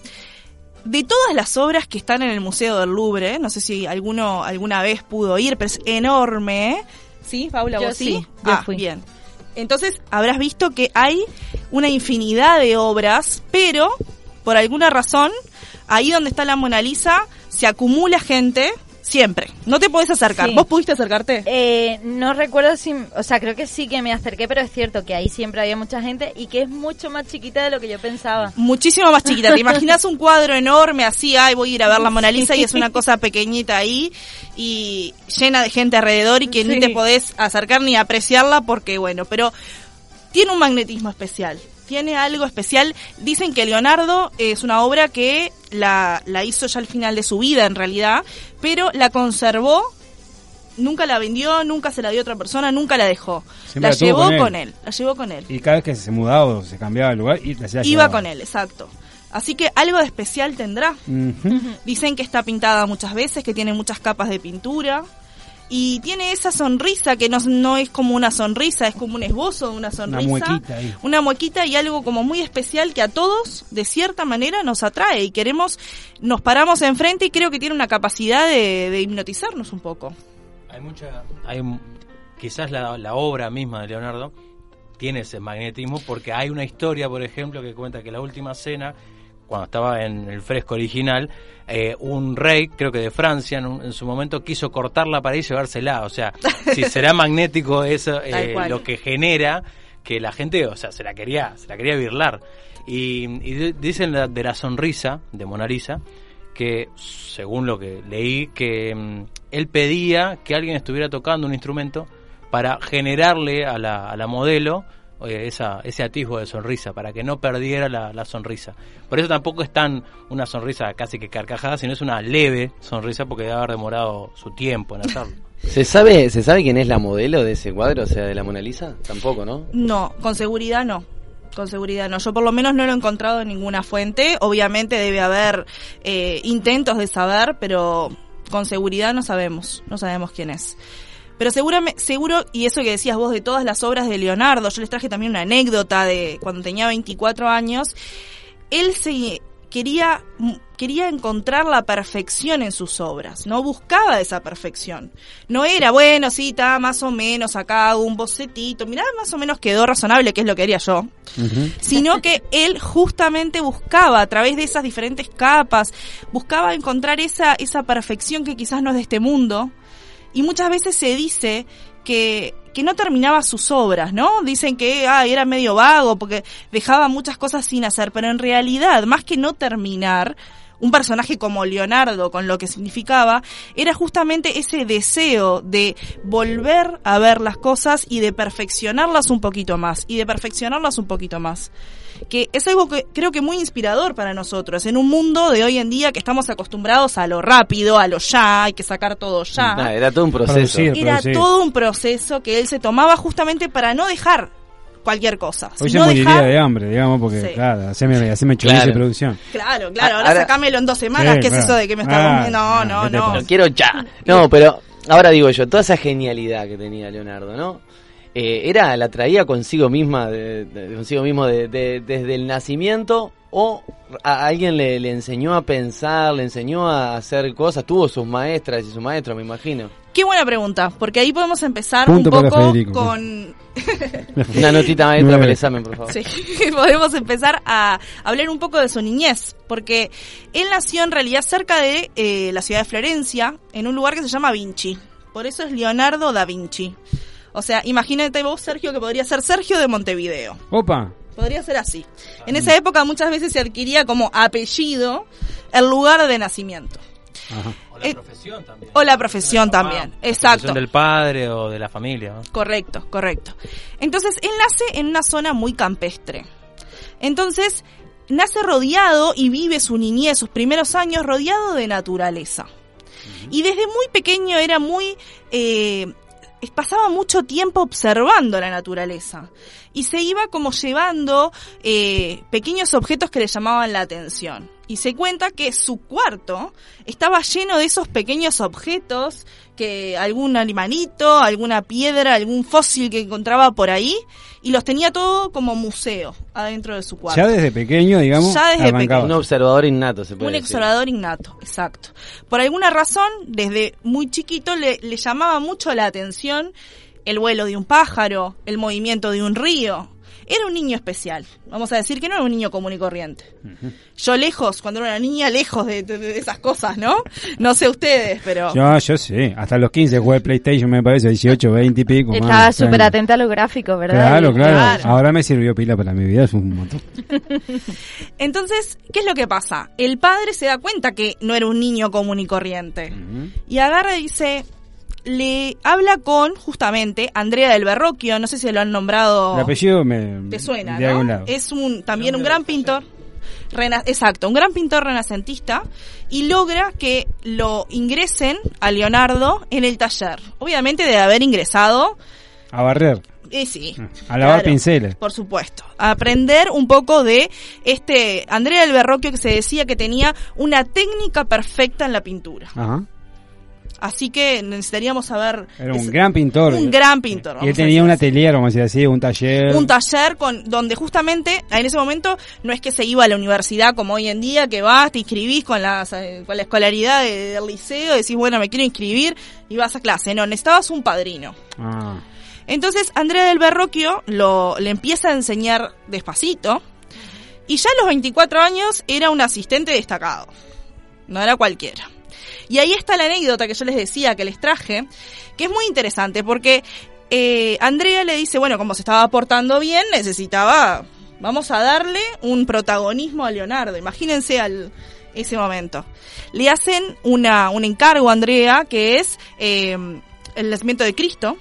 de todas las obras que están en el Museo del Louvre, no sé si alguno alguna vez pudo ir, pero es enorme, ¿eh? ¿Sí, Paula, Yo vos sí? sí, yo ah, fui. bien. Entonces habrás visto que hay una infinidad de obras, pero por alguna razón, ahí donde está la Mona Lisa, se acumula gente siempre. No te podés acercar. Sí. ¿Vos pudiste acercarte? Eh, no recuerdo si, o sea, creo que sí que me acerqué, pero es cierto que ahí siempre había mucha gente y que es mucho más chiquita de lo que yo pensaba. Muchísimo más chiquita. ¿Te *laughs* imaginas un cuadro enorme así? Ay, voy a ir a ver la Mona Lisa y es una cosa pequeñita ahí y llena de gente alrededor y que ni Sí. te podés acercar ni apreciarla porque, bueno, pero tiene un magnetismo especial. Tiene algo especial. Dicen que Leonardo es una obra que la, la hizo ya al final de su vida, en realidad, pero la conservó, nunca la vendió, nunca se la dio a otra persona, nunca la dejó. Siempre la llevó con él. con él, la llevó con él. Y cada vez que se mudaba o se cambiaba de lugar, y la Iba con él, exacto. Así que algo de especial tendrá. Dicen que está pintada muchas veces, que tiene muchas capas de pintura. Y tiene esa sonrisa que no, no es como una sonrisa, es como un esbozo de una sonrisa. muequita ahí. Una muequita y algo como muy especial que a todos, de cierta manera, nos atrae y queremos, nos paramos enfrente y creo que tiene una capacidad de, de hipnotizarnos un poco. Hay mucha. Hay, quizás la, la obra misma de Leonardo tiene ese magnetismo porque hay una historia, por ejemplo, que cuenta que la última cena, cuando estaba en el fresco original, eh, un rey, creo que de Francia, en, un- en su momento quiso cortar la pared y llevársela. O sea, *laughs* si será magnético eso, eh, lo que genera que la gente, o sea, se la quería, se la quería birlar. Y, y di- dicen la- de la sonrisa de Mona Lisa que, según lo que leí, que mm, él pedía que alguien estuviera tocando un instrumento para generarle a la, a la modelo esa, ese atisbo de sonrisa, para que no perdiera la, la sonrisa. Por eso tampoco es tan una sonrisa casi que carcajada, sino es una leve sonrisa porque debe haber demorado su tiempo en hacerlo. *laughs* ¿Se sabe, ¿Se sabe quién es la modelo de ese cuadro, o sea, de la Mona Lisa? Tampoco, ¿no? No, con seguridad no. Con seguridad no. Yo por lo menos no lo he encontrado en ninguna fuente. Obviamente debe haber eh, intentos de saber, pero con seguridad no sabemos. No sabemos quién es. Pero seguramente, seguro, y eso que decías vos de todas las obras de Leonardo, yo les traje también una anécdota de cuando tenía 24 años. Él se quería quería encontrar la perfección en sus obras, no buscaba esa perfección. No era, bueno, sí, está más o menos, acá hago un bocetito, mirá, más o menos quedó razonable, que es lo que haría yo. Sino que él justamente buscaba a través de esas diferentes capas, buscaba encontrar esa, esa perfección que quizás no es de este mundo. Y muchas veces se dice que, que no terminaba sus obras, ¿no? Dicen que ah, era medio vago porque dejaba muchas cosas sin hacer, pero en realidad, más que no terminar, un personaje como Leonardo, con lo que significaba, era justamente ese deseo de volver a ver las cosas y de perfeccionarlas un poquito más, y de perfeccionarlas un poquito más. Que es algo que creo que muy inspirador para nosotros, en un mundo de hoy en día que estamos acostumbrados a lo rápido, a lo ya, hay que sacar todo ya. Nah, era todo un proceso. Producir, Era producir. todo un proceso que él se tomaba justamente para no dejar cualquier cosa. Hoy se sino moriría dejar- de hambre, digamos, porque, Sí. claro, haceme, haceme chorizo Claro. y producción. Claro, claro, ahora, Ahora- sacámelo en dos semanas, Sí, ¿qué es eso de que me está Ah, comiendo? No, ah, no, ¿qué te no. Lo quiero ya. No, pero ahora digo yo, toda esa genialidad que tenía Leonardo, ¿no? Eh, era la traía consigo misma, de, de- consigo mismo de- de- desde el nacimiento o a alguien le, le enseñó a pensar, le enseñó a hacer cosas, tuvo sus maestras y sus maestros, me imagino. Qué buena pregunta, porque ahí podemos empezar Punto un poco Federico. con... *laughs* Una notita maestra para el examen, por favor. Sí, *laughs* podemos empezar a hablar un poco de su niñez, porque él nació en realidad cerca de eh, la ciudad de Florencia, en un lugar que se llama Vinci. Por eso es Leonardo da Vinci. O sea, imagínate vos, Sergio, que podría ser Sergio de Montevideo. Opa, Podría ser así. En esa época muchas veces se adquiría como apellido el lugar de nacimiento. Ajá. O la Eh, profesión también. O la profesión también. La Exacto. profesión del padre o de la familia. ¿no? Correcto, correcto. Entonces, él nace en una zona muy campestre. Entonces, nace rodeado y vive su niñez, sus primeros años rodeado de naturaleza. Y desde muy pequeño era muy... eh, pasaba mucho tiempo observando la naturaleza y se iba como llevando eh, pequeños objetos que le llamaban la atención. Y se cuenta que su cuarto estaba lleno de esos pequeños objetos, que algún animalito, alguna piedra, algún fósil que encontraba por ahí, y los tenía todo como museo adentro de su cuarto. ya desde pequeño, digamos, Ya desde arrancaba. Un observador innato, se puede Un decir. explorador innato, exacto. Por alguna razón, desde muy chiquito le, le llamaba mucho la atención el vuelo de un pájaro, el movimiento de un río. Era un niño especial. Vamos a decir que no era un niño común y corriente. Yo lejos, cuando era una niña, lejos de, de- de esas cosas, ¿no? No sé ustedes, pero... Yo, yo sí, hasta los 15 jugué PlayStation, me parece, 18, 20 y pico. Estaba súper atenta a los gráficos, ¿verdad? Claro, Claro. Ahora me sirvió pila para mi vida, es un montón. *laughs* Entonces, ¿qué es lo que pasa? El padre se da cuenta que no era un niño común y corriente. Y agarra y dice, le habla con justamente Andrea del Berroquio, no sé si lo han nombrado. El apellido me... ¿Te suena, de algún lado. Es un también un gran pintor. rena- exacto, un gran pintor renacentista y logra que lo ingresen a Leonardo en el taller. Obviamente de haber ingresado, A barrer, eh, sí. a lavar claro, pinceles. Por supuesto. A aprender un poco de este Andrea del Berroquio que se decía que tenía una técnica perfecta en la pintura. Ajá. Así que necesitaríamos saber Era un es- gran pintor. un gran pintor. Y él tenía un atelier, vamos a decir así, un taller. un taller con donde justamente en ese momento no es que se iba a la universidad como hoy en día que vas te inscribís con la con la escolaridad de- del liceo decís bueno me quiero inscribir y vas a clase no necesitabas un padrino Ah. Entonces Andrea del Berroquio lo, le empieza a enseñar despacito y ya a los 24 años era un asistente destacado. No era cualquiera. Y ahí está la anécdota que yo les decía, que les traje, que es muy interesante porque eh, Andrea le dice, bueno, como se estaba portando bien, necesitaba, vamos a darle un protagonismo a Leonardo. Imagínense al, ese momento. Le hacen una, un encargo a Andrea que es eh, el nacimiento de Cristo.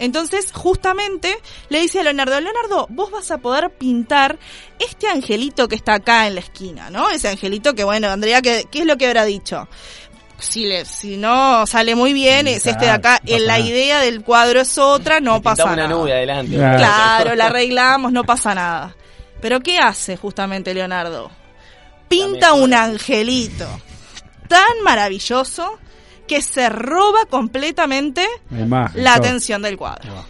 Entonces, justamente, le dice a Leonardo, Leonardo, vos vas a poder pintar este angelito que está acá en la esquina, ¿no? Ese angelito que, bueno, Andrea, ¿qué, qué es lo que habrá dicho? Si, le, si no sale muy bien, es este de acá. no la nada. idea del cuadro es otra, no pasa una nada. nube adelante. Claro, la arreglamos, no pasa nada. Pero ¿qué hace justamente Leonardo? Pinta un angelito tan maravilloso que se roba completamente La imagen, la todo. atención del cuadro.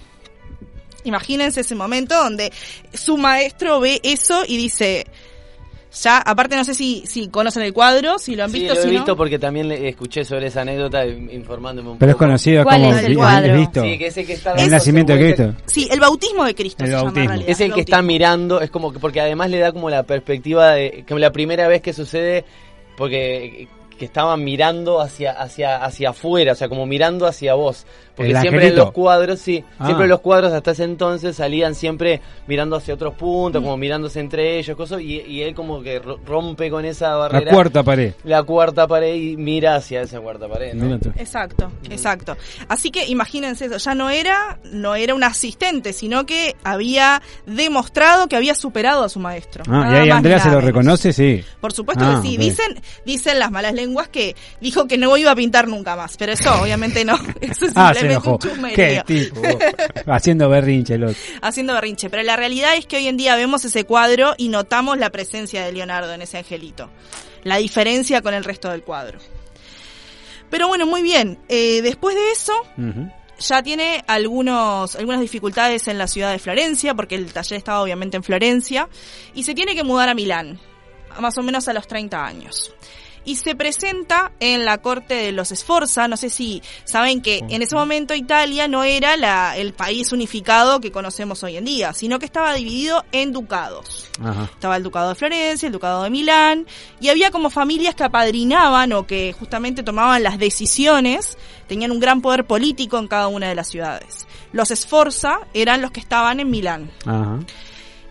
Imagínense ese momento donde su maestro ve eso y dice, ya, aparte no sé si, si conocen el cuadro, si lo han Sí, visto, lo he si no. visto porque también le escuché sobre esa anécdota eh, informándome un Pero es poco. conocido ¿Cuál como es el vi- cuadro? visto. Sí, que ese que está el nacimiento de Cristo. Sí, el bautismo de Cristo El se llama realidad, Es el que está mirando, es como que porque además le da como la perspectiva de que la primera vez que sucede porque que estaban mirando hacia hacia hacia afuera, o sea, como mirando hacia vos, porque ¿El siempre en los cuadros sí, Ah. siempre los cuadros hasta ese entonces salían siempre mirando hacia otros puntos, como mirándose entre ellos, cosas y, y él como que ro- rompe con esa La barrera. cuarta pared. la cuarta pared y mira hacia esa cuarta pared, ¿no? Exacto, exacto. Así que imagínense eso, ya no era, no era un asistente, sino que había demostrado que había superado a su maestro. Ah, Nada y ahí Andrea se lo reconoce, sí. Por supuesto Ah, que sí. Dicen, dicen las malas lenguas que dijo que no iba a pintar nunca más, pero eso obviamente no. *laughs* Eso es Ah, se enojó. Qué tipo. *laughs* Haciendo berrinche el otro. haciendo berrinche. Pero la realidad es que hoy en día vemos ese cuadro y notamos la presencia de Leonardo en ese angelito. La diferencia con el resto del cuadro. Pero bueno, muy bien. Eh, después de eso, ya tiene algunos, algunas dificultades en la ciudad de Florencia, porque el taller estaba obviamente en Florencia, y se tiene que mudar a Milán, más o menos a los 30 años. Y se presenta en la corte de los Sforza, no sé si saben que en ese momento Italia no era la, el país unificado que conocemos hoy en día, sino que estaba dividido en ducados. Ajá. Estaba el ducado de Florencia, el ducado de Milán, y había como familias que apadrinaban o que justamente tomaban las decisiones, tenían un gran poder político en cada una de las ciudades. Los Sforza eran los que estaban en Milán. Ajá.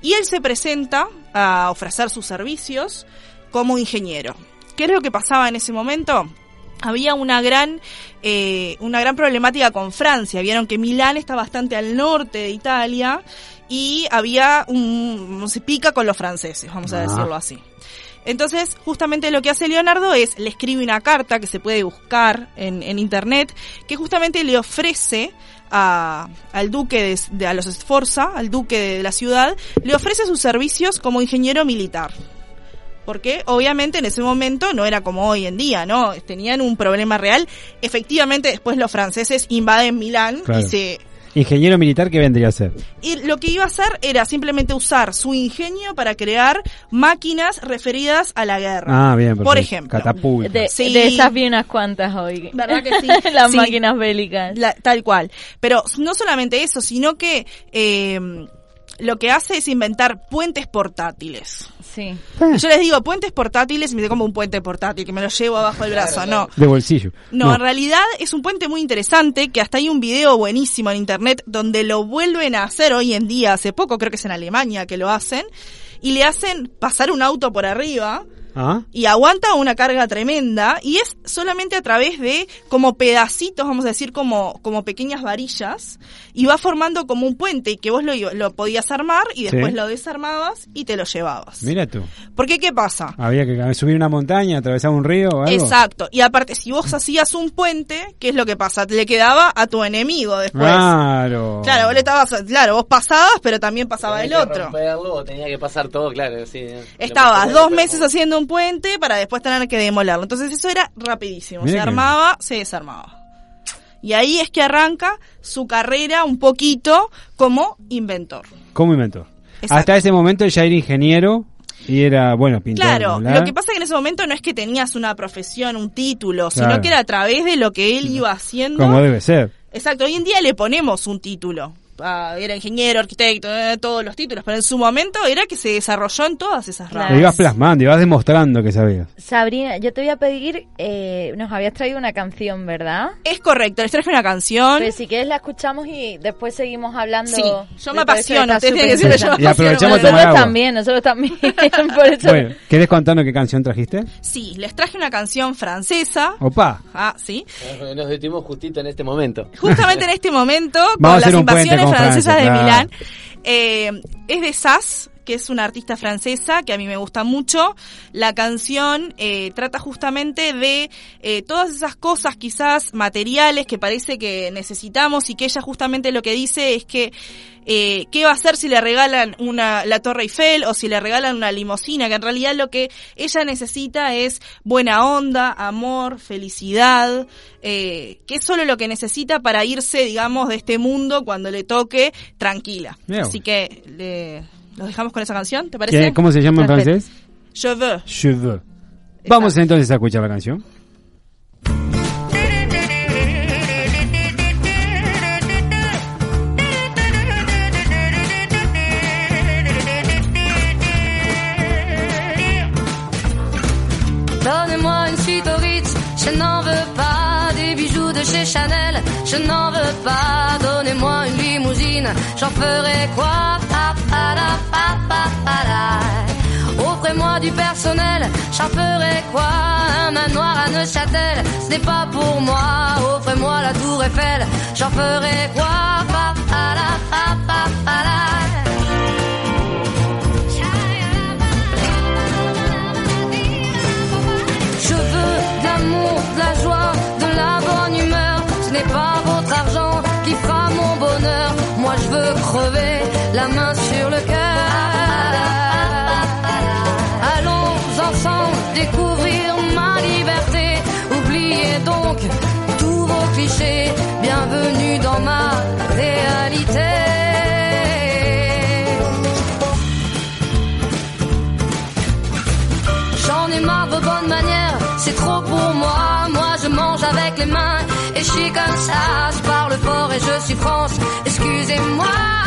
Y él se presenta a ofrecer sus servicios como ingeniero. ¿Qué es lo que pasaba en ese momento? Había una gran, eh, una gran problemática con Francia. Vieron que Milán está bastante al norte de Italia y había un, se pica con los franceses, vamos a Ah. decirlo así. Entonces, justamente lo que hace Leonardo es, le escribe una carta que se puede buscar en, en internet, que justamente le ofrece a, al duque de, de- a los Sforza, al duque de la ciudad, le ofrece sus servicios como ingeniero militar. Porque obviamente en ese momento no era como hoy en día, ¿no? Tenían un problema real. Efectivamente, después los franceses invaden Milán Claro. y se Ingeniero militar, ¿qué vendría a ser? y lo que iba a hacer era simplemente usar su ingenio para crear máquinas referidas a la guerra. Ah, bien. Por perfecto. ejemplo. Catapulta. De, Sí. de esas vi unas cuantas hoy. ¿Verdad que sí? *laughs* Las Sí. máquinas bélicas. La- tal cual. Pero no solamente eso, sino que eh, lo que hace es inventar puentes portátiles. Sí. Y yo les digo puentes portátiles y me dice como un puente portátil que me lo llevo abajo del brazo. No. De bolsillo. No, en realidad es un puente muy interesante que hasta hay un video buenísimo en internet donde lo vuelven a hacer hoy en día, hace poco, creo que es en Alemania que lo hacen, y le hacen pasar un auto por arriba Ah, y aguanta una carga tremenda y es solamente a través de como pedacitos, vamos a decir como, como pequeñas varillas y va formando como un puente y que vos lo, lo podías armar y después Sí. lo desarmabas y te lo llevabas. mira tú. Porque ¿qué pasa? Había que subir una montaña, atravesar un río o algo. Exacto. Y aparte, si vos hacías un puente, ¿qué es lo que pasa? Le quedaba a tu enemigo después. Claro. Claro, vos le estabas, claro, vos pasabas, pero también pasaba el Tenía otro. romperlo tenía que pasar todo, claro, sí. Estabas Lo dos meses haciendo un puente para después tener que demolerlo. Entonces eso era rapidísimo. Se armaba, se desarmaba. Y ahí es que arranca su carrera un poquito como inventor. ¿Cómo inventó? Exacto. Hasta ese momento ya era ingeniero y era, bueno, pintor. Claro, ¿verdad? lo que pasa es que en ese momento no es que tenías una profesión, un título, Claro. sino que era a través de lo que él iba haciendo. Como debe ser. Exacto, hoy en día le ponemos un título, ah, era ingeniero, arquitecto, eh, todos los títulos, pero en su momento era que se desarrolló en todas esas ramas. Lo ibas plasmando, ibas demostrando que sabías. Sabrina, yo te voy a pedir, eh, nos habías traído una canción, ¿verdad? Es correcto, les traje una canción. Si quieres la escuchamos y después seguimos hablando. Sí, yo me apasiono, ustedes tienen que decirme, yo me Y aprovechamos Nosotros agua. también, nosotros también. *laughs* Por eso. Bueno, ¿querés contarnos qué canción trajiste? Sí, les traje una canción francesa. Opa. Ah, sí. Nos detimos justito en este momento. Justamente en este momento, Vamos a con las hacer un puente invasiones Francia, de claro. Milán, eh, es de Sass, que es una artista francesa que a mí me gusta mucho. La canción eh, trata justamente de eh, todas esas cosas quizás materiales que parece que necesitamos y que ella justamente lo que dice es que eh, qué va a hacer si le regalan una la Torre Eiffel o si le regalan una limusina, que en realidad lo que ella necesita es buena onda, amor, felicidad, eh, que es solo lo que necesita para irse, digamos, de este mundo cuando le toque tranquila. Bien. Así que le, los dejamos con esa canción, ¿te parece? ¿Qué- ¿Cómo se llama en francés? Je veux. Je veux. Vamos entonces a escuchar la canción. Donnez-moi une suite au Ritz, je n'en veux pas des bijoux de chez Chanel, je n'en veux pas. Donnez-moi une limousine, j'en ferai quoi? Offrez-moi du personnel, j'en ferai quoi? Un manoir à Neuchâtel, ce n'est pas pour moi. Offrez-moi la tour Eiffel, j'en ferai quoi? Je veux de l'amour, de la joie, de la bonne humeur. N'est pas la main sur le cœur. Allons ensemble découvrir ma liberté. Oubliez donc tous vos clichés. Bienvenue dans ma réalité. J'en ai marre de vos bonnes manières, c'est trop pour moi. Moi je mange avec les mains et je suis comme ça. Je parle fort et je suis France, excusez-moi.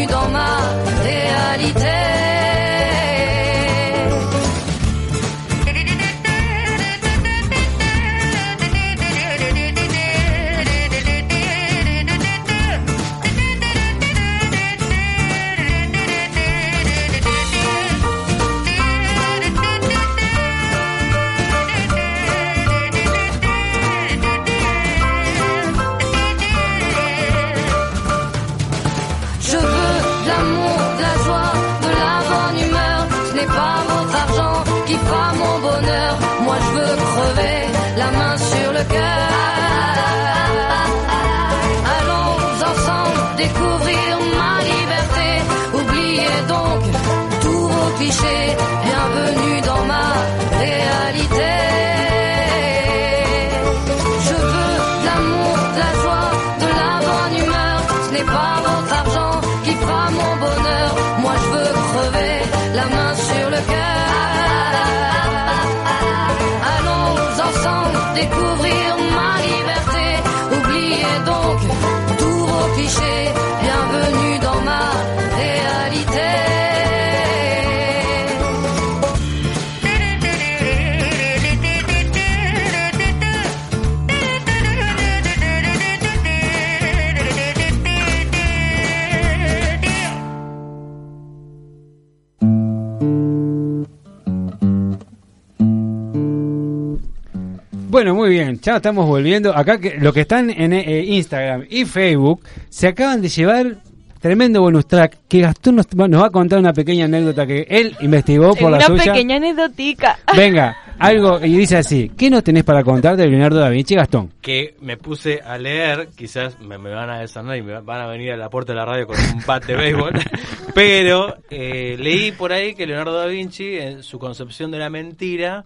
ya estamos volviendo. Acá que, lo que están en eh, Instagram y Facebook se acaban de llevar tremendo bonus track que Gastón nos, nos va a contar una pequeña anécdota que él investigó por la Una suya. pequeña anecdotica. *laughs* Venga, algo, y dice así, ¿qué nos tenés para contar de Leonardo da Vinci, Gastón? que me puse a leer, quizás me, me van a desanar y me van a venir a la puerta de la radio con un bat de béisbol, *laughs* pero eh, leí por ahí que Leonardo da Vinci, en su concepción de la mentira,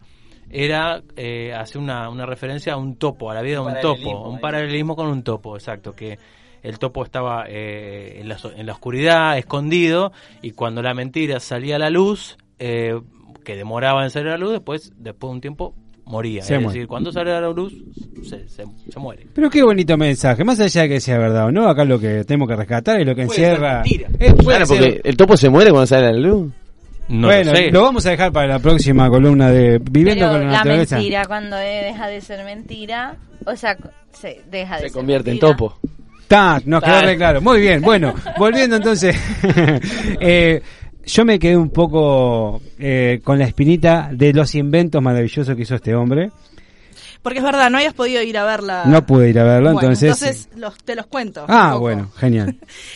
era eh, hacer una, una referencia a un topo, a la vida de un topo, un ahí. paralelismo con un topo, exacto, que el topo estaba eh, en, la, so- en la oscuridad, escondido, y cuando la mentira salía a la luz, eh, que demoraba en salir a la luz, después, después de un tiempo, moría. Se es muere. decir, cuando sale a la luz, se, se, se muere. Pero qué bonito mensaje, más allá de que sea verdad o no, acá lo que tenemos que rescatar es lo que Puede ser encierra... mentira. Eh, puede Claro, ser- porque el topo se muere cuando sale a la luz. No bueno, lo sé. lo vamos a dejar para la próxima columna de Viviendo Pero con la, la naturaleza. mentira, cuando deja de ser mentira, o sea, se deja de Se ser convierte en topo. Ta, nos quedó Ta. claro. Muy bien, *laughs* bueno, volviendo entonces. *laughs* eh, yo me quedé un poco eh, con la espinita de los inventos maravillosos que hizo este hombre. Porque es verdad, no hayas podido ir a verla. No pude ir a verlo, Bueno, entonces. los- te los cuento. ah, bueno, genial.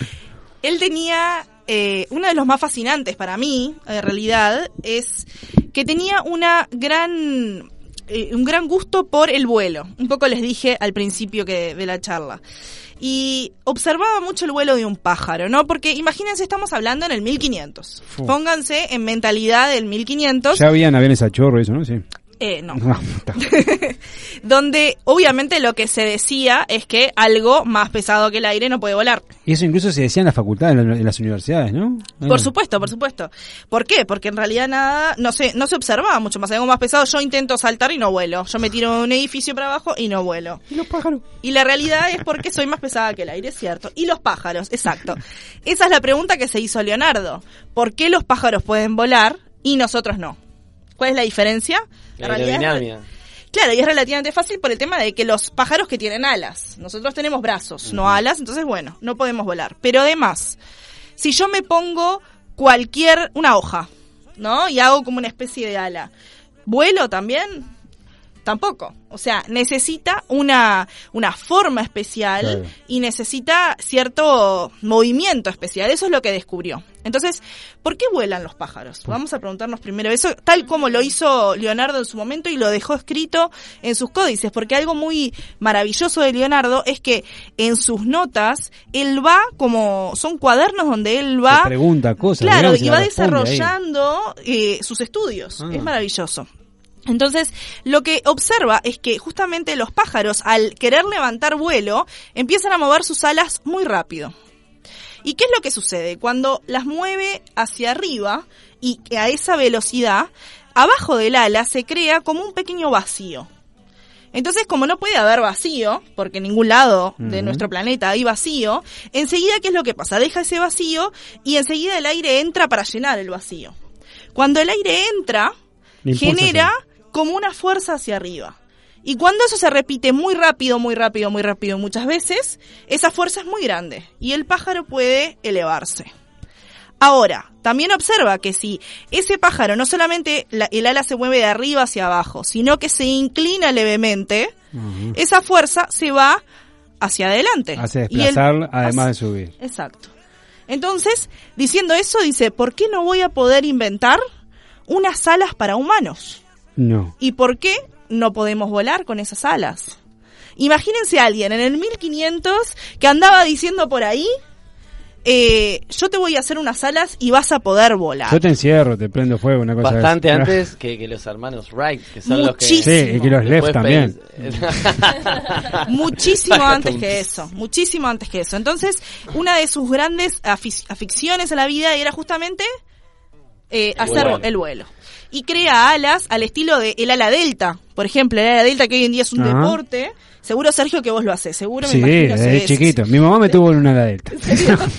*laughs* Él tenía, eh, uno de los más fascinantes para mí, en realidad, es que tenía una gran, eh, un gran gusto por el vuelo. Un poco les dije al principio que, de la charla. Y observaba mucho el vuelo de un pájaro, ¿no? Porque imagínense, estamos hablando en el 1500. Fu. Pónganse en mentalidad del 1500. Ya habían aviones a chorro eso, ¿no? Sí. Eh, no. *laughs* No, ta. *laughs* Donde obviamente lo que se decía es que algo más pesado que el aire no puede volar. Y eso incluso se decía en la facultad, en, la- en las universidades, ¿no? Por Ah. supuesto, por supuesto. ¿Por qué? Porque en realidad nada, no se, no se observaba mucho más. Algo más pesado, yo intento saltar y no vuelo. Yo me tiro de un edificio para abajo y no vuelo. ¿Y los pájaros? Y la realidad es porque soy más pesada que el aire, es cierto. Y los pájaros, exacto. Esa es la pregunta que se hizo Leonardo. ¿Por qué los pájaros pueden volar y nosotros no? ¿Cuál es la diferencia? La aerodinámica. Claro, y es relativamente fácil por el tema de que los pájaros que tienen alas, nosotros tenemos brazos, no alas, entonces bueno, no podemos volar. Pero además, si yo me pongo cualquier, una hoja, ¿no? Y hago como una especie de ala, ¿vuelo también? Tampoco. O sea, necesita una, una forma especial Claro. y necesita cierto movimiento especial. Eso es lo que descubrió. Entonces, ¿por qué vuelan los pájaros? Vamos a preguntarnos primero eso, tal como lo hizo Leonardo en su momento y lo dejó escrito en sus códices, porque algo muy maravilloso de Leonardo es que en sus notas él va como son cuadernos donde él va Se pregunta cosas. Claro, y va desarrollando eh, sus estudios. Ah. Es maravilloso. Entonces, lo que observa es que justamente los pájaros, al querer levantar vuelo, empiezan a mover sus alas muy rápido. ¿Y qué es lo que sucede? Cuando las mueve hacia arriba y a esa velocidad, abajo del ala se crea como un pequeño vacío. Entonces, como no puede haber vacío, porque en ningún lado de nuestro planeta hay vacío, enseguida, ¿qué es lo que pasa? Deja ese vacío y enseguida el aire entra para llenar el vacío. Cuando el aire entra, impulsa genera como una fuerza hacia arriba. Y cuando eso se repite muy rápido, muy rápido, muy rápido muchas veces, esa fuerza es muy grande y el pájaro puede elevarse. Ahora, también observa que si ese pájaro no solamente la- el ala se mueve de arriba hacia abajo, sino que se inclina levemente, esa fuerza se va hacia adelante. Hace el- desplazar, además de subir. Exacto. Entonces, diciendo eso, dice, ¿por qué no voy a poder inventar unas alas para humanos? No. ¿Y por qué no podemos volar con esas alas? Imagínense a alguien en el 1500 que andaba diciendo por ahí, eh, yo te voy a hacer unas alas y vas a poder volar. Yo te encierro, te prendo fuego, una cosa Bastante antes que, que los hermanos Wright, que son los que... Sí, y que los Lev después también. *laughs* *laughs* Muchísimo antes que eso, muchísimo antes que eso. Entonces, una de sus grandes afic- aficiones a la vida era justamente eh, El hacer vuelo. el vuelo. Y crea alas al estilo de el ala delta. Por ejemplo, el ala delta que hoy en día es un Ajá. deporte. Seguro, Sergio, que vos lo haces. Seguro me Sí, imagino. desde chiquito. Mi mamá me tuvo *laughs* en una ala delta. *laughs*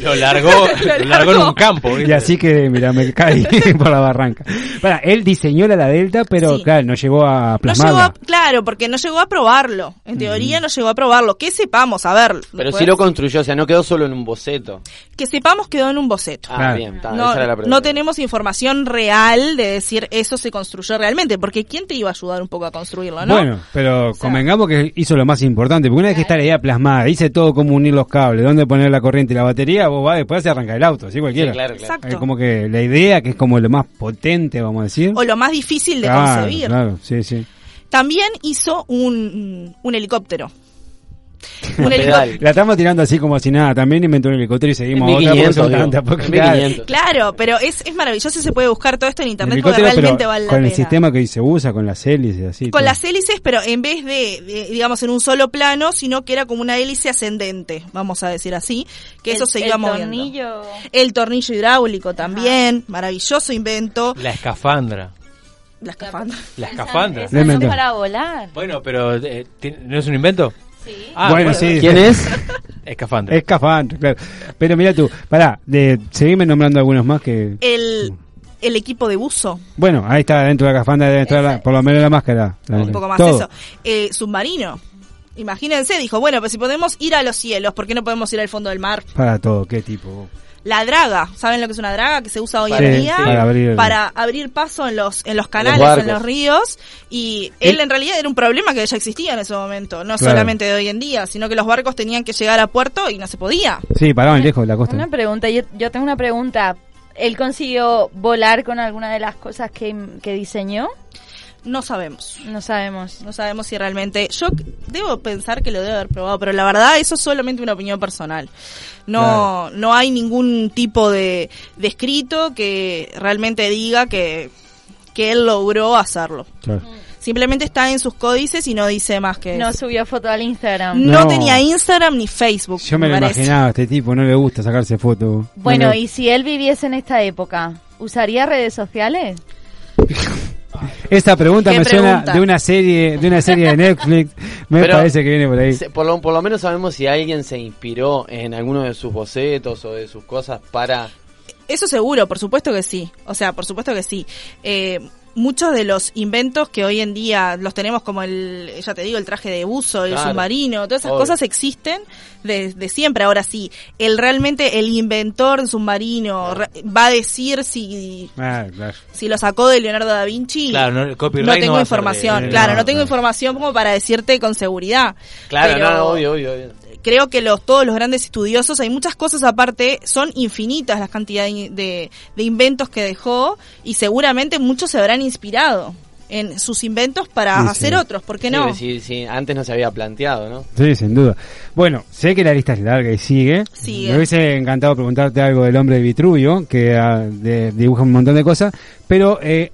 Lo largó, *laughs* lo largó en un campo. Y así que, mira, me caí *laughs* por la barranca. Para, él diseñó la, la Delta, pero Sí. claro, no llegó a No plasmarla. llegó a- claro, porque no llegó a probarlo. En teoría no llegó a probarlo. Que sepamos, a ver. Pero después, sí lo construyó, o sea, no quedó solo en un boceto. Que sepamos quedó en un boceto. Ah, Claro. bien, está, no, esa era la pregunta. no tenemos información real de decir eso se construyó realmente, porque ¿quién te iba a ayudar un poco a construirlo, no? Bueno, pero convengamos que hizo lo más importante, porque una vez que está la idea plasmada, dice todo cómo unir los cables, dónde poner la corriente y la batería, vos vas después a arrancar el auto, así cualquiera. Sí, claro, claro. Exacto. Es como que la idea, que es como lo más potente, vamos a decir. O lo más difícil de Claro, concebir. Claro, sí, sí. También hizo un, un helicóptero. Un Pedal. helicóptero. La estamos tirando así como si nada. También inventó un helicóptero y seguimos otra. porque 1500, son digo. tantas, porque, En claro, 1500. Claro, pero es, es maravilloso, se puede buscar todo esto en internet porque realmente vale la con pena. el sistema que se usa, con las hélices así. Con todo. las hélices, pero en vez de, de, digamos, en un solo plano, sino que era como una hélice ascendente, vamos a decir así, que eso se iba el moviendo. tornillo. El tornillo hidráulico también, maravilloso invento. La escafandra. La escafandra. La escafandra. Esa no para volar. Bueno, pero eh, ¿tiene- ¿no es un invento? Ah, bueno, sí. ¿Quién es? *laughs* Escafandra. Escafandra, claro. Pero mira tú, pará, de, seguime nombrando algunos más que... El, el equipo de buzo, Bueno, ahí está, dentro de la escafandra debe entrar la- por lo menos la máscara. la- un poco más todo. eso. Eh, submarino. Imagínense, dijo, bueno, pues si podemos ir a los cielos, ¿por qué no podemos ir al fondo del mar? Para todo, qué tipo. La draga, ¿saben lo que es una draga? Que se usa hoy Sí, en día sí. Para abrir- para abrir paso en los en los canales, en los ríos. Y él en realidad era un problema que ya existía en ese momento, no Claro. solamente de hoy en día, sino que los barcos tenían que llegar a puerto y no se podía. Sí, paraban lejos de la costa. Una pregunta, yo, yo tengo una pregunta. ¿Él consiguió volar con alguna de las cosas que, que diseñó? No sabemos. No sabemos. No sabemos si realmente. Yo debo pensar que lo debe haber probado, pero la verdad eso es solamente una opinión personal. No, no hay ningún tipo de, de escrito que realmente diga que, que él logró hacerlo. Claro. Simplemente está en sus códices y no dice más que No eso. subió foto al Instagram. No, No. tenía Instagram ni Facebook. Yo me lo parece. imaginaba, este tipo no le gusta sacarse fotos. Bueno, No le- y si él viviese en esta época, ¿usaría redes sociales? *laughs* Esta pregunta ¿Qué me suena pregunta? de una serie de una serie de Netflix. Me Pero- parece que viene por ahí. Se- Por lo, por lo menos sabemos si alguien se inspiró en alguno de sus bocetos o de sus cosas para... Eso seguro, por supuesto que sí. O sea, por supuesto que sí. Eh, muchos de los inventos que hoy en día los tenemos como el, ya te digo, el traje de buzo, el Claro. submarino, todas esas Obvio. cosas existen desde siempre. Ahora sí, el realmente el inventor del submarino re- va a decir si Ah, claro. si lo sacó de Leonardo da Vinci. Claro, no, el copyright no no tengo de- información, de- claro, no, no tengo claro. información como para decirte con seguridad. Claro, Pero- no, no, obvio, obvio, obvio. Creo que los todos los grandes estudiosos, hay muchas cosas aparte, son infinitas las cantidades de, de inventos que dejó y seguramente muchos se habrán inspirado en sus inventos para Sí, sí. hacer otros, ¿por qué no? sí, sí, antes no se había planteado, ¿no? Sí, sin duda. Bueno, sé que la lista es larga y sigue. Sigue. Me hubiese encantado preguntarte algo del hombre de Vitruvio, que ah, de- dibuja un montón de cosas, pero eh,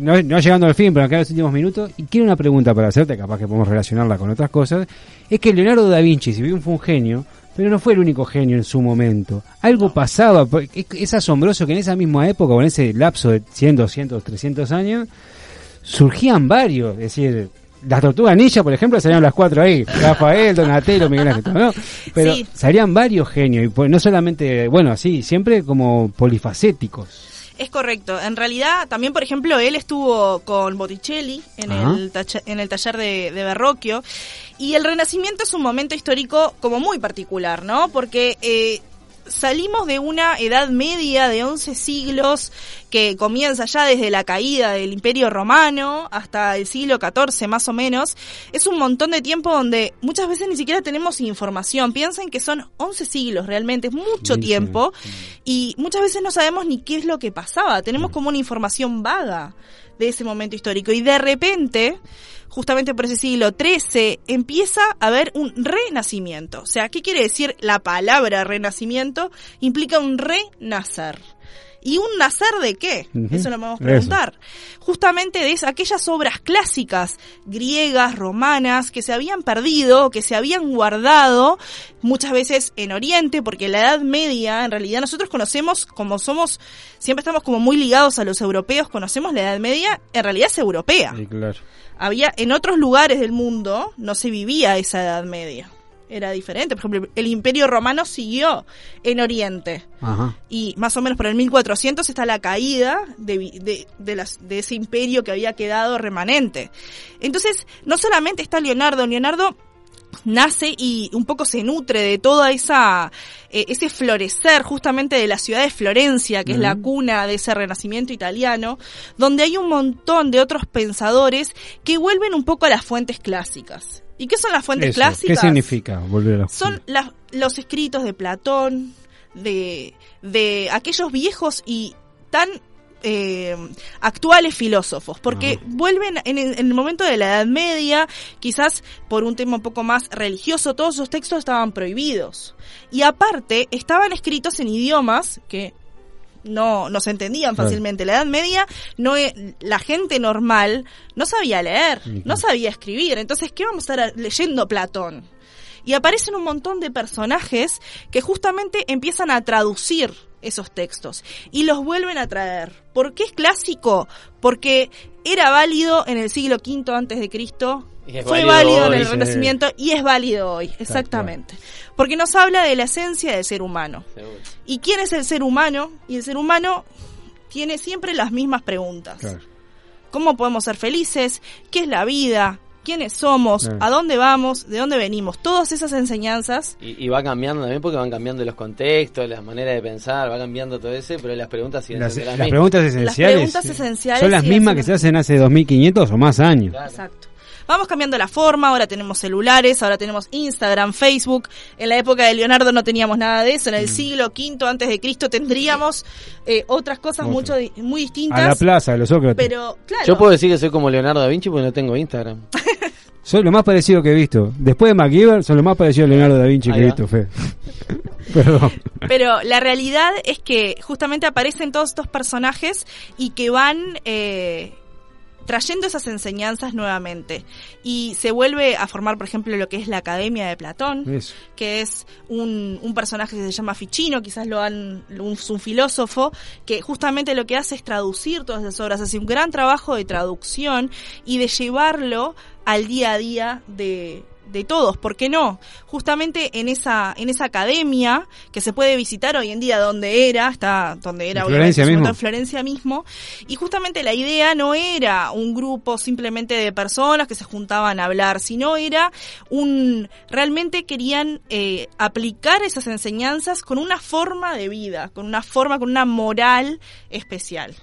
no, no llegando al fin, pero acá en los últimos minutos, y quiero una pregunta para hacerte, capaz que podemos relacionarla con otras cosas, es que Leonardo da Vinci, si bien fue un genio, pero no fue el único genio en su momento. Algo pasaba, porque es, asombroso que en esa misma época, o en ese lapso de 100, 200, 300 años, surgían varios, es decir, las tortugas ninja, por ejemplo, salían las cuatro ahí, Rafael, Donatello, Miguel Ángel, ¿no? Pero Sí. salían varios genios, y pues no solamente, bueno, sí, siempre como polifacéticos. Es correcto. En realidad, también, por ejemplo, él estuvo con Botticelli en, Ajá. el, en el taller de, de. Y el Renacimiento es un momento histórico como muy particular, ¿no? Porque eh, salimos de una edad media de 11 siglos que comienza ya desde la caída del Imperio Romano hasta el siglo XIV más o menos. Es un montón de tiempo donde muchas veces ni siquiera tenemos información. Piensen que son 11 siglos realmente, es mucho Sí, sí. tiempo y muchas veces no sabemos ni qué es lo que pasaba. Tenemos como una información vaga de ese momento histórico y de repente, justamente por ese siglo XIII, empieza a haber un renacimiento. O sea, ¿qué quiere decir la palabra renacimiento? Implica un renacer. ¿Y un nacer de qué? Eso lo podemos eso. preguntar. Justamente de aquellas obras clásicas, griegas, romanas, que se habían perdido, que se habían guardado, muchas veces en Oriente, porque la Edad Media, en realidad nosotros conocemos, como somos, siempre estamos como muy ligados a los europeos, conocemos la Edad Media, en realidad es europea. Sí, claro. Había, en otros lugares del mundo, no se vivía esa Edad Media. Era diferente. Por ejemplo, el Imperio Romano siguió en Oriente. Ajá. Y más o menos por el 1400 está la caída de, de, de las- de ese imperio que había quedado remanente. Entonces, no solamente está Leonardo, Leonardo nace y un poco se nutre de toda esa eh, ese florecer justamente de la ciudad de Florencia, que es la cuna de ese renacimiento italiano, donde hay un montón de otros pensadores que vuelven un poco a las fuentes clásicas. ¿Y qué son las fuentes Eso, clásicas? ¿Qué significa volver a Son las- los escritos de Platón, de, de aquellos viejos y tan eh, actuales filósofos, porque vuelven en el, en el momento de la Edad Media, quizás por un tema un poco más religioso, todos esos textos estaban prohibidos. Y aparte, estaban escritos en idiomas que no, no se entendían Claro. fácilmente. La Edad Media, no, e- la gente normal no sabía leer, no sabía escribir. Entonces, ¿qué vamos a estar leyendo Platón? Y aparecen un montón de personajes que justamente empiezan a traducir esos textos y los vuelven a traer. ¿Por qué es clásico? Porque era válido en el siglo V antes de Cristo, fue válido válido en el sí. Renacimiento y es válido hoy, exactamente. Porque nos habla de la esencia del ser humano. ¿Y quién es el ser humano? Y el ser humano tiene siempre las mismas preguntas. ¿Cómo podemos ser felices? ¿Qué es la vida? ¿Quiénes somos? ¿A dónde vamos? ¿De dónde venimos? Todas esas enseñanzas Y, y va cambiando también porque van cambiando los contextos, las maneras de pensar, va cambiando todo ese, pero las preguntas siguen Las, siendo las las preguntas esenciales, preguntas esenciales son las mismas que se hacen hace 2500 o más años. Exacto. Vamos cambiando la forma, ahora tenemos celulares, ahora tenemos Instagram, Facebook. En la época de Leonardo no teníamos nada de eso. En Mm. el siglo V antes de Cristo tendríamos eh, otras cosas mucho di- muy distintas. A la plaza, a los Sócrates. Pero, claro. Yo puedo decir que soy como Leonardo da Vinci porque no tengo Instagram. *laughs* Son lo más parecido que he visto. Después de MacGyver, son lo más parecido a Leonardo da Vinci que he visto, Fe. *laughs* *laughs* Perdón. Pero la realidad es que justamente aparecen todos estos personajes y que van eh, trayendo esas enseñanzas nuevamente. Y se vuelve a formar, por ejemplo, lo que es la Academia de Platón, Eso. que es un, un personaje que se llama Ficino, quizás lo han, un, un filósofo, que justamente lo que hace es traducir todas esas obras, hace un gran trabajo de traducción y de llevarlo al día a día de, de todos, ¿por qué no? Justamente en esa, en esa academia que se puede visitar hoy en día donde era, está donde era En Florencia mismo. en Florencia mismo, y justamente la idea no era un grupo simplemente de personas que se juntaban a hablar, sino era un, realmente querían eh, aplicar esas enseñanzas con una forma de vida, con una forma, con una moral especial.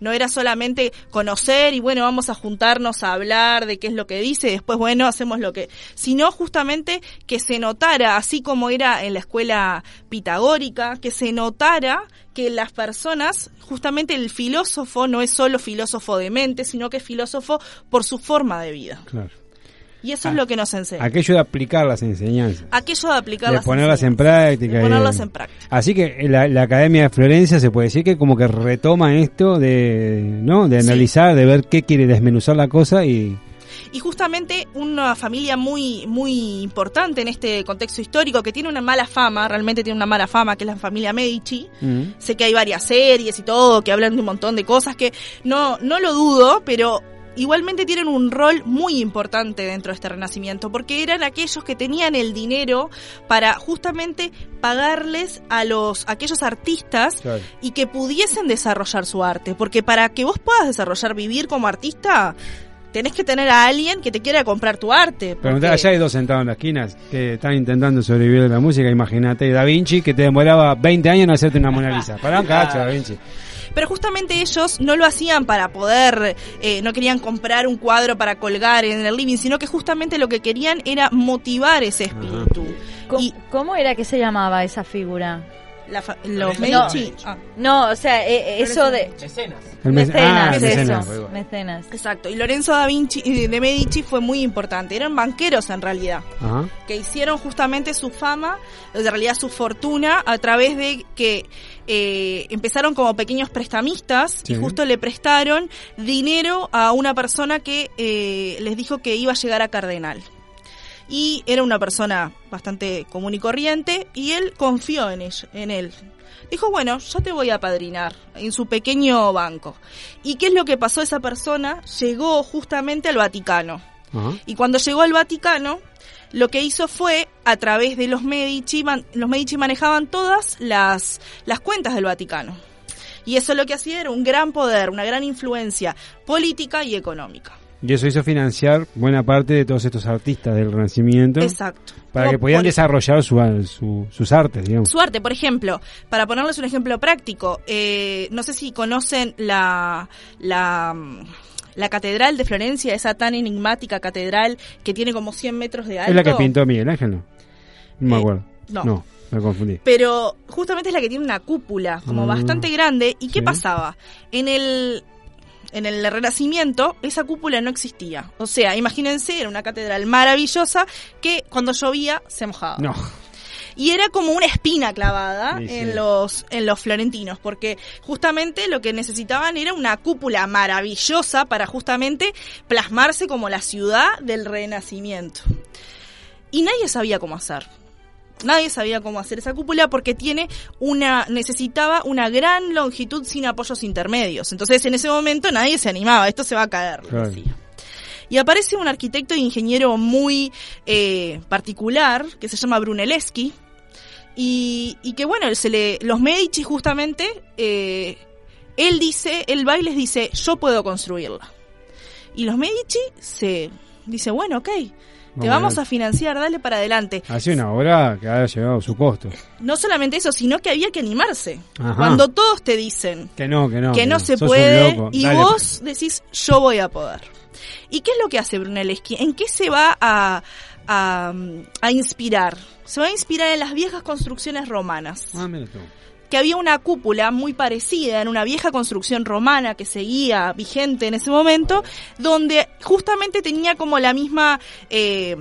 No era solamente conocer y bueno, vamos a juntarnos a hablar de qué es lo que dice y después bueno, hacemos lo que... Sino justamente que se notara, así como era en la escuela pitagórica, que se notara que las personas, justamente el filósofo no es solo filósofo de mente, sino que es filósofo por su forma de vida. Claro. Y eso es lo que nos enseña. Aquello de aplicar las enseñanzas. Aquello de aplicar De las ponerlas en práctica. de ponerlas en práctica. Así que la, la Academia de Florencia se puede decir que como que retoma esto de, ¿no? De Sí. analizar, de ver qué quiere desmenuzar la cosa y... y justamente una familia muy muy importante en este contexto histórico que tiene una mala fama, realmente tiene una mala fama, que es la familia Medici. Sé que hay varias series y todo que hablan de un montón de cosas que no no lo dudo, pero igualmente tienen un rol muy importante dentro de este renacimiento porque eran aquellos que tenían el dinero para justamente pagarles a los a aquellos artistas Claro. y que pudiesen desarrollar su arte, porque para que vos puedas desarrollar vivir como artista tenés que tener a alguien que te quiera comprar tu arte. porque- allá hay dos sentados en la esquina que están intentando sobrevivir de la música. Imagínate, Da Vinci, que te demoraba 20 años en hacerte una Mona Lisa. Pará un cacho, Da Vinci. Pero justamente ellos no lo hacían para poder, eh, no querían comprar un cuadro para colgar en el living, sino que justamente lo que querían era motivar ese espíritu. ¿Cómo, cómo era que se llamaba esa figura? La fa- los No, Medici. Ah. No, o sea, eh, eh, eso de... Mecenas. Ah, Mecenas, mecenas, eso. Exacto. Y Lorenzo da Vinci de Medici fue muy importante. Eran banqueros en realidad. Ajá. que hicieron justamente su fama, en realidad su fortuna, a través de que eh, empezaron como pequeños prestamistas y justo le prestaron dinero a una persona que eh, les dijo que iba a llegar a cardenal. Y era una persona bastante común y corriente y él confió en, en él. Dijo, bueno, yo te voy a padrinar en su pequeño banco. ¿Y qué es lo que pasó? Esa persona llegó justamente al Vaticano. Y cuando llegó al Vaticano, lo que hizo fue, a través de los Medici, los Medici manejaban todas las, las cuentas del Vaticano. Y eso lo que hacía era un gran poder, una gran influencia política y económica. Y eso hizo financiar buena parte de todos estos artistas del Renacimiento. Exacto. Para Como que pudieran por- desarrollar su, su- sus artes, digamos. Su arte, por ejemplo, para ponerles un ejemplo práctico, eh, no sé si conocen la, la, la catedral de Florencia, esa tan enigmática catedral que tiene como 100 metros de alto. Es la que pintó Miguel Ángel, ¿no? No me Eh, acuerdo. no. No, me confundí. Pero justamente es la que tiene una cúpula como Mm. bastante grande. ¿Y qué Sí. pasaba? En el, en el Renacimiento esa cúpula no existía. O sea, imagínense, era una catedral maravillosa que cuando llovía se mojaba. No. Y era como una espina clavada Sí, sí. en los en los florentinos, porque justamente lo que necesitaban era una cúpula maravillosa para justamente plasmarse como la ciudad del Renacimiento. Y nadie sabía cómo hacer. Nadie sabía cómo hacer esa cúpula porque tiene una necesitaba una gran longitud sin apoyos intermedios. Entonces, en ese momento nadie se animaba, esto se va a caer. Claro. Y aparece un arquitecto e ingeniero muy eh, particular que se llama Brunelleschi. Y, y que bueno, se le, los Medici justamente, eh, él dice, él va y les dice, yo puedo construirla. Y los Medici se dice, bueno, ok, te Vamos a financiar, dale para adelante. Hace una obra que ha llegado a su costo. No solamente eso, sino que había que animarse. Ajá. Cuando todos te dicen Que no, que no. que no se puede y Dale. vos decís yo voy a poder. ¿Y qué es lo que hace Brunelleschi? ¿En qué se va a, a, a inspirar? Se va a inspirar en las viejas construcciones romanas. Ah, mira tú. Que había una cúpula muy parecida en una vieja construcción romana que seguía vigente en ese momento, donde justamente tenía como la misma eh,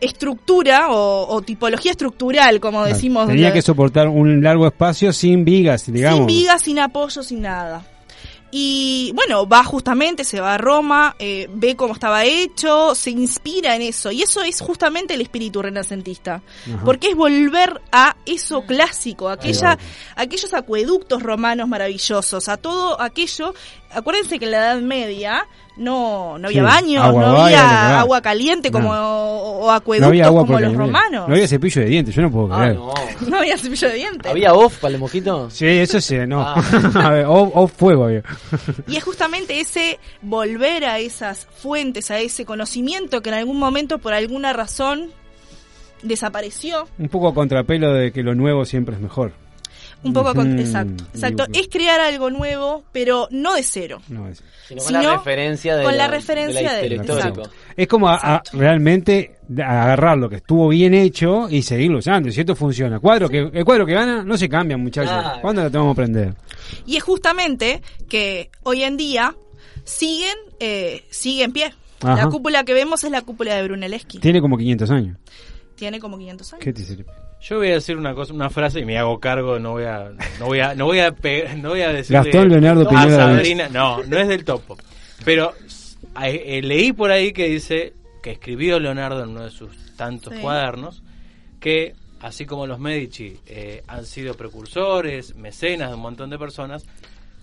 estructura o, o tipología estructural, como decimos. Tenía que soportar un largo espacio sin vigas, digamos. sin vigas, sin apoyo, sin nada. Y bueno, va justamente, se va a Roma, eh, ve cómo estaba hecho, se inspira en eso. Y eso es justamente el espíritu renacentista. Ajá. Porque es volver a eso clásico, aquella, aquellos acueductos romanos maravillosos, a todo aquello. Acuérdense que en la Edad Media no, no había Sí, baños, agua no había agua caliente como, No. o, acueductos como los romanos. No había cepillo de dientes, yo no puedo Ah, creer. no. *laughs* No había cepillo de dientes. ¿Había off para el mosquito? Sí, eso sí, no. Ah. *laughs* A ver, o, o fuego había. Y es justamente ese volver a esas fuentes, a ese conocimiento que en algún momento por alguna razón desapareció. Un poco a contrapelo de que lo nuevo siempre es mejor. Un poco con- exacto, exacto. Digo, Es crear algo nuevo, pero no de cero. no, es, Sino con la referencia de con la la- referencia de la de- exacto. es como a- a realmente agarrar lo que estuvo bien hecho y seguirlo usando. Y si esto funciona. Cuadro que, el cuadro que gana no se cambia, muchachos. Claro. ¿Cuándo lo tenemos que aprender? Y es justamente que hoy en día siguen, eh, sigue en pie. Ajá. La cúpula que vemos es la cúpula de Brunelleschi. Tiene como 500 años. Tiene como 500 años. ¿Qué te? Yo voy a decir una cosa, una frase y me hago cargo, no voy a, no voy a, no voy a, pe- no voy a decir Gastón Leonardo Pineda Sabrina, no, no es del topo, pero eh, eh, leí por ahí que dice que escribió Leonardo en uno de sus tantos Sí. cuadernos que así como los Medici eh, han sido precursores, mecenas de un montón de personas,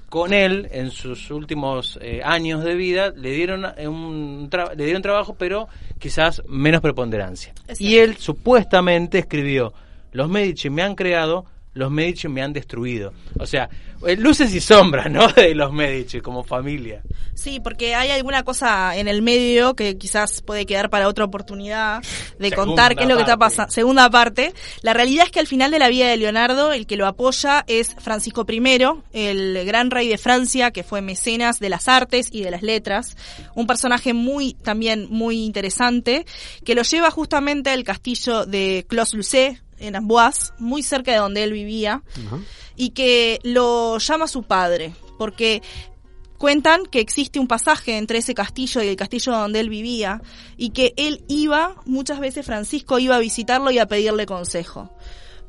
con él en sus últimos eh, años de vida le dieron un tra- le dieron trabajo pero quizás menos preponderancia. Y él supuestamente escribió los Medici me han creado los Medici me han destruido o sea eh, luces y sombras no *laughs* de los Medici como familia Sí, porque hay alguna cosa en el medio que quizás puede quedar para otra oportunidad de Segunda contar qué es lo que está pasando. Segunda parte. La realidad es que al final de la vida de Leonardo, el que lo apoya es Francisco I, el gran rey de Francia, que fue mecenas de las artes y de las letras. Un personaje muy, también muy interesante, que lo lleva justamente al castillo de Clos-Lucé, en Amboise, muy cerca de donde él vivía y que lo llama su padre, porque cuentan que existe un pasaje entre ese castillo y el castillo donde él vivía y que él iba, muchas veces Francisco iba a visitarlo y a pedirle consejo.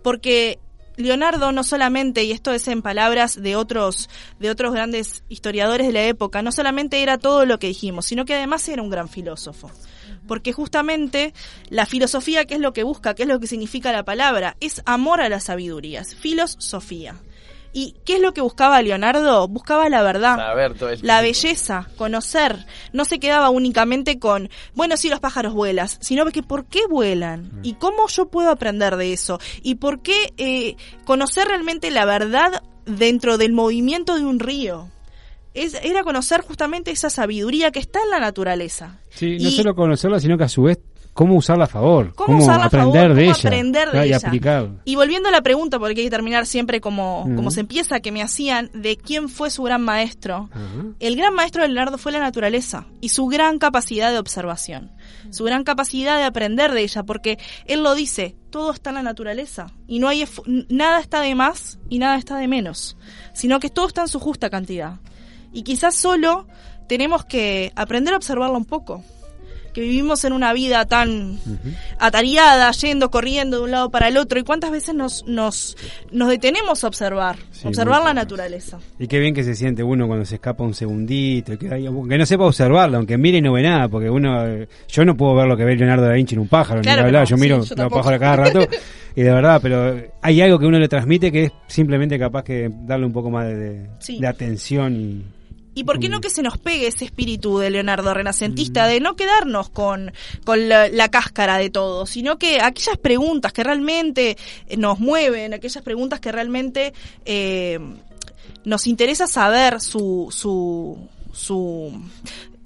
Porque Leonardo no solamente, y esto es en palabras de otros, de otros grandes historiadores de la época, no solamente era todo lo que dijimos, sino que además era un gran filósofo. Porque justamente la filosofía, ¿qué es lo que busca? ¿Qué es lo que significa la palabra? Es amor a las sabidurías, filosofía. ¿Y qué es lo que buscaba Leonardo? Buscaba la verdad. La belleza, conocer. No se quedaba únicamente con, bueno, sí, los pájaros vuelan, sino que por qué vuelan y cómo yo puedo aprender de eso y por qué eh, conocer realmente la verdad dentro del movimiento de un río. Es, era conocer justamente esa sabiduría que está en la naturaleza. Sí, no Y- solo conocerla, sino que a su vez cómo usarla a favor, ¿Cómo usarla a aprender favor? de ¿Cómo ella aprender de claro, y volviendo a la pregunta, porque hay que terminar siempre como, como se empieza, que me hacían, de quién fue su gran maestro. El gran maestro de Leonardo fue la naturaleza y su gran capacidad de observación, su gran capacidad de aprender de ella, porque él lo dice, todo está en la naturaleza y no hay nada está de más y nada está de menos, sino que todo está en su justa cantidad. Y quizás solo tenemos que aprender a observarla un poco, que vivimos en una vida tan atareada, yendo, corriendo de un lado para el otro, y cuántas veces nos, nos, nos detenemos a observar, Sí, observar la naturaleza. Y qué bien que se siente uno cuando se escapa un segundito, que, hay- aunque no sepa observarlo, aunque mire y no ve nada, porque uno, yo no puedo ver lo que ve Leonardo da Vinci en un pájaro, ni Claro que hablar, no, yo sí, miro yo los pájaros cada rato, *laughs* y de verdad, pero hay algo que uno le transmite que es simplemente capaz que darle un poco más de, de- Sí. de atención y... ¿Y por qué no que se nos pegue ese espíritu de Leonardo renacentista, de no quedarnos con, con la, la cáscara de todo, sino que aquellas preguntas que realmente eh, nos mueven, aquellas preguntas que realmente eh, nos interesa saber su, su, su,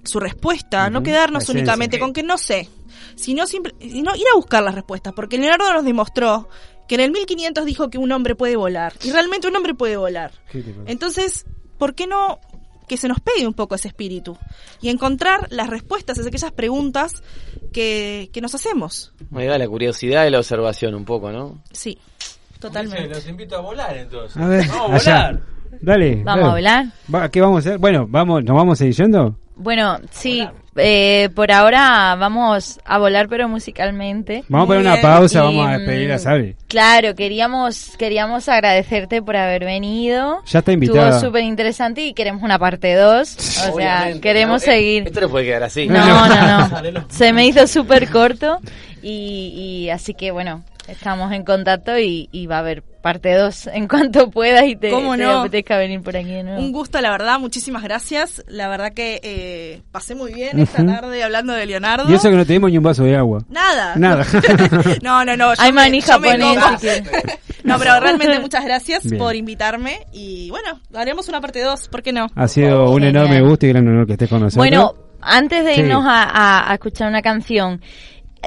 su respuesta, no quedarnos únicamente con que no sé, sino, simple, sino ir a buscar las respuestas, porque Leonardo nos demostró que en el 1500 dijo que un hombre puede volar, y realmente un hombre puede volar. Entonces, ¿por qué no que se nos pegue un poco ese espíritu y encontrar las respuestas a aquellas preguntas que, que nos hacemos? Me da la curiosidad y la observación un poco, ¿no? Sí, totalmente. Los invito a volar entonces. A ver, Vamos a allá. volar. Dale. Vamos dale. a hablar. Va, ¿Qué vamos a hacer? Bueno, vamos, ¿nos vamos a ir yendo? Bueno, sí, eh, por ahora vamos a volar, pero musicalmente. Vamos a poner una pausa, Y, vamos a despedir a mm, Sabi. Claro, queríamos queríamos agradecerte por haber venido. Ya está invitada. Estuvo súper interesante y queremos una parte 2. O sea, queremos ¿no? Eh, seguir. Esto no puede quedar así. No, no, no. *laughs* Se me hizo súper corto y, y así que bueno, estamos en contacto y, y va a haber parte 2 en cuanto puedas y te, ¿Cómo te no? apetezca venir por aquí de nuevo. Un gusto, la verdad, muchísimas gracias. La verdad que eh, pasé muy bien esta tarde hablando de Leonardo. Y eso que no tenemos ni un vaso de agua. Nada. Nada. *laughs* no, no, no. Hay maní japonés. No, pero realmente muchas gracias Bien. por invitarme y bueno, haremos una parte 2, ¿por qué no? Ha sido un Genial. enorme gusto y gran honor que estés con nosotros. Bueno, antes de Sí. irnos a, a- a escuchar una canción,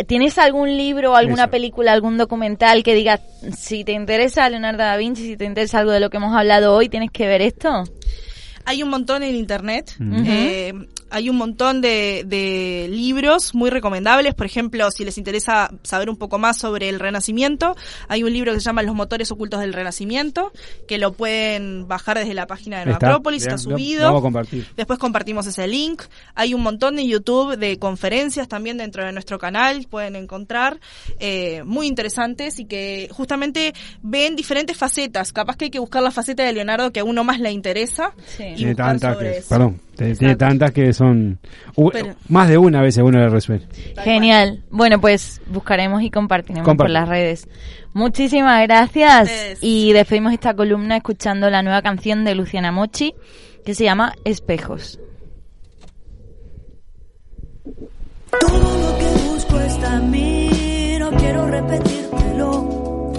¿tienes algún libro, alguna Eso. película, algún documental que diga si te interesa Leonardo da Vinci, si te interesa algo de lo que hemos hablado hoy, tienes que ver esto? Hay un montón en internet, eh, hay un montón de, de libros muy recomendables. Por ejemplo, si les interesa saber un poco más sobre el Renacimiento, hay un libro que se llama Los motores ocultos del Renacimiento, que lo pueden bajar desde la página de Está, Acrópolis, está lo- subido. Vamos a compartir. Después compartimos ese link. Hay un montón de YouTube de conferencias también dentro de nuestro canal, pueden encontrar, eh, muy interesantes y que justamente ven diferentes facetas. Capaz que hay que buscar la faceta de Leonardo que a uno más le interesa. Y Tiene tantas sobre que, eso. perdón, tiene tantas que son u- Pero- más de una vez uno le resuelve. Genial. Bueno, pues buscaremos y compartiremos por las redes. Muchísimas gracias. Ustedes. Y despedimos esta columna escuchando la nueva canción de Luciana Mochi que se llama Espejos. Todo lo que busco está en mí, no quiero repetírtelo.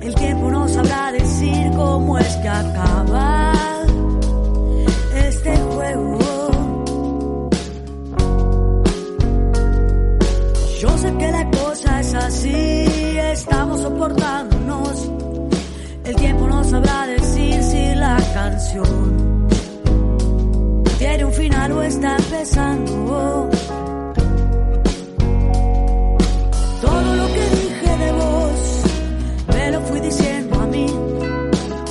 El tiempo no sabrá decir cómo es que acaba es así, estamos soportándonos. El tiempo no sabrá decir si la canción tiene un final o está empezando. Todo lo que dije de vos, me lo fui diciendo a mí.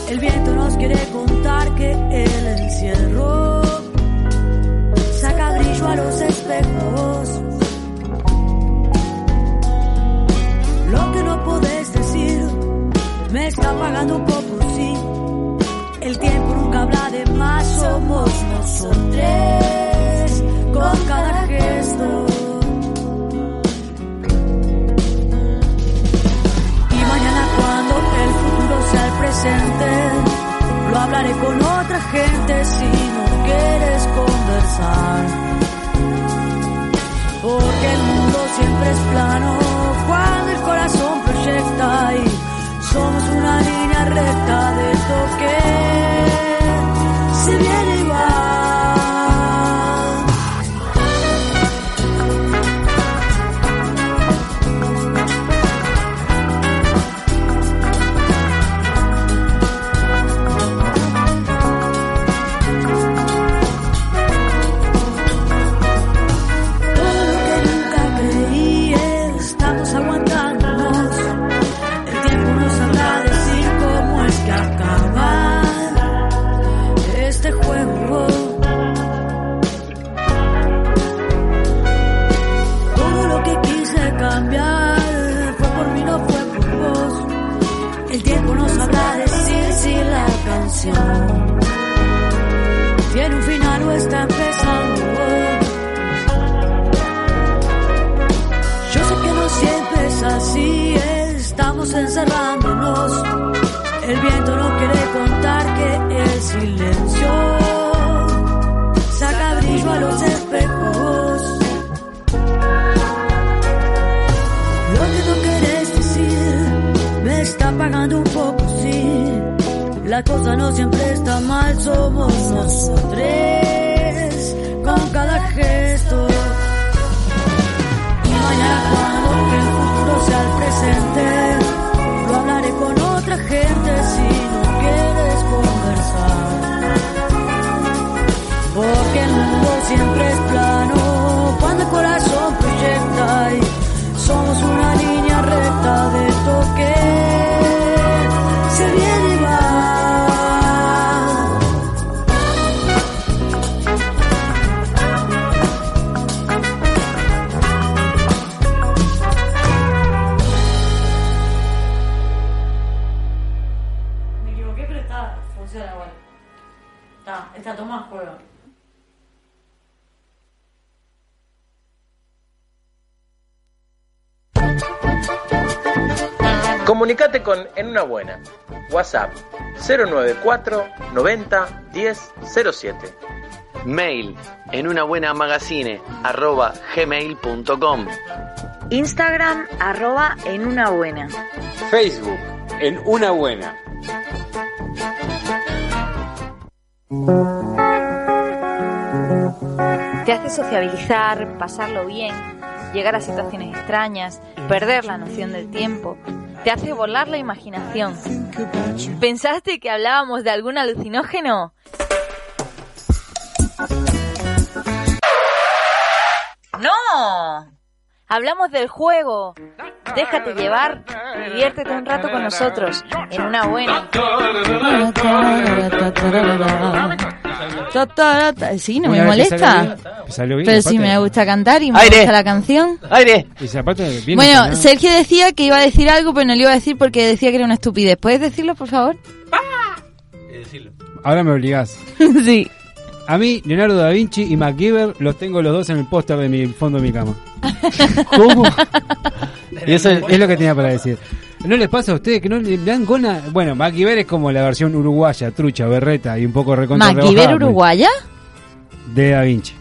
El viento nos quiere contar que el está apagando un poco, sí. El tiempo nunca habla de más, somos nosotros con cada gesto. Y mañana cuando el futuro sea el presente, lo gente si no quieres conversar. Porque el mundo siempre es plano cuando el corazón proyecta y somos una línea recta de esto que se viene estamos encerrándonos. El viento no quiere contar que el silencio saca brillo a los espejos. Lo que no querés decir me está pagando un poco, sí. La cosa no siempre está mal, somos nosotros con cada gesto. Y mañana cuando el futuro sea el presente, otra gente si no quieres conversar. Porque el mundo siempre es plano cuando el corazón proyecta y somos una línea recta de toque. Comunicate con En Una Buena. WhatsApp 094 90 10 07. Mail en una buena magazine arroba gmail.com. Instagram arroba en una buena. Facebook, en una buena. Te hace sociabilizar, pasarlo bien, llegar a situaciones extrañas, perder la noción del tiempo. Te hace volar la imaginación. ¿Pensaste que hablábamos de algún alucinógeno? ¡No! Hablamos del juego. Déjate llevar, diviértete un rato con nosotros, en una buena. Sí, no me Una que molesta. salió bien, salió bien, Pero sí aparte. me gusta cantar y me Aire. gusta la canción. ¡Aire! Y si Bueno. Sergio decía que iba a decir algo, pero no lo iba a decir porque decía que era una estupidez. ¿Puedes decirlo, por favor? Ahora me obligás. *laughs* sí. A mí, Leonardo da Vinci y MacGyver los tengo los dos en el póster de mi fondo de mi cama. *laughs* ¿Cómo? Y eso es lo que tenía para decir. ¿No les pasa a ustedes que no le dan gona? Bueno, MacGyver es como la versión uruguaya, trucha, berreta y un poco recontra ¿Maquiver pues, uruguaya? De da Vinci.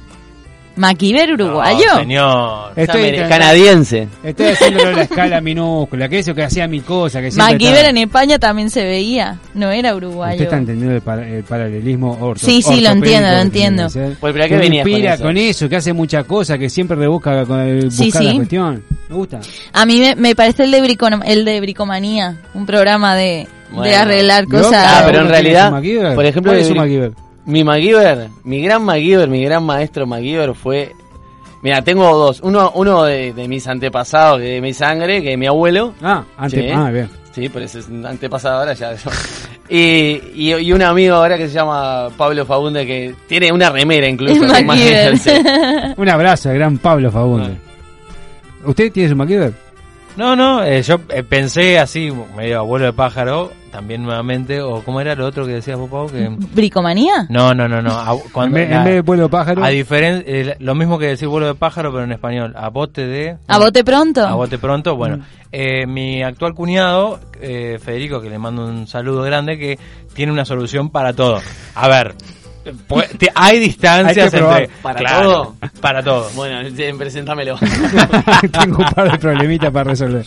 ¿Maquiver uruguayo? señor. Estoy canadiense. Estoy haciéndolo la *laughs* escala minúscula, que eso que hacía mi cosa, que Maquiver estaba- en España también se veía, no era Usted uruguayo. está entendiendo el, para- el paralelismo orto Sí, sí, lo entiendo, lo entiendo. que. Pues, ¿pero a qué Que venías con inspira eso? con eso, que hace muchas cosas, que siempre rebusca con el, Sí, buscar sí. la cuestión. Me gusta. A mí me, me parece el de, Bricon- el de Bricomanía, un programa de, de Bueno. arreglar Loco. cosas. Ah, pero en ¿Uno tiene realidad, por ejemplo, ¿Cuál es su de- MacGyver? Mi MacGyver, mi gran MacGyver, mi gran maestro MacGyver fue... Mira, tengo dos. Uno, uno de, de mis antepasados, de mi sangre, que es mi abuelo. Ah, ante, Sí. ah, bien. Sí, pero ese es un antepasado ahora ya. *laughs* y, y, y un amigo ahora que se llama Pablo Fagunde, que tiene una remera incluso. *laughs* Un abrazo gran Pablo Fagunde. ¿Usted tiene su MacGyver? No, no, eh, yo eh, pensé así, medio abuelo de pájaro, también nuevamente, o ¿cómo era lo otro que decías vos, Pau? Que... ¿Bricomanía? No, no, no, no. a- cuando En vez- la- en vez de vuelo de pájaro. A diferen- eh, lo mismo que decir vuelo de pájaro, pero en español. A bote de... ¿A bote pronto? A bote pronto, bueno. Mm. eh, mi actual cuñado, eh, Federico, que le mando un saludo grande, que tiene una solución para todo. A ver, pu- te- hay distancias Hay que probar. entre... ¿Para Claro, todo? Para todo. Bueno, eh, presentámelo. *laughs* Tengo un par de problemitas para resolver.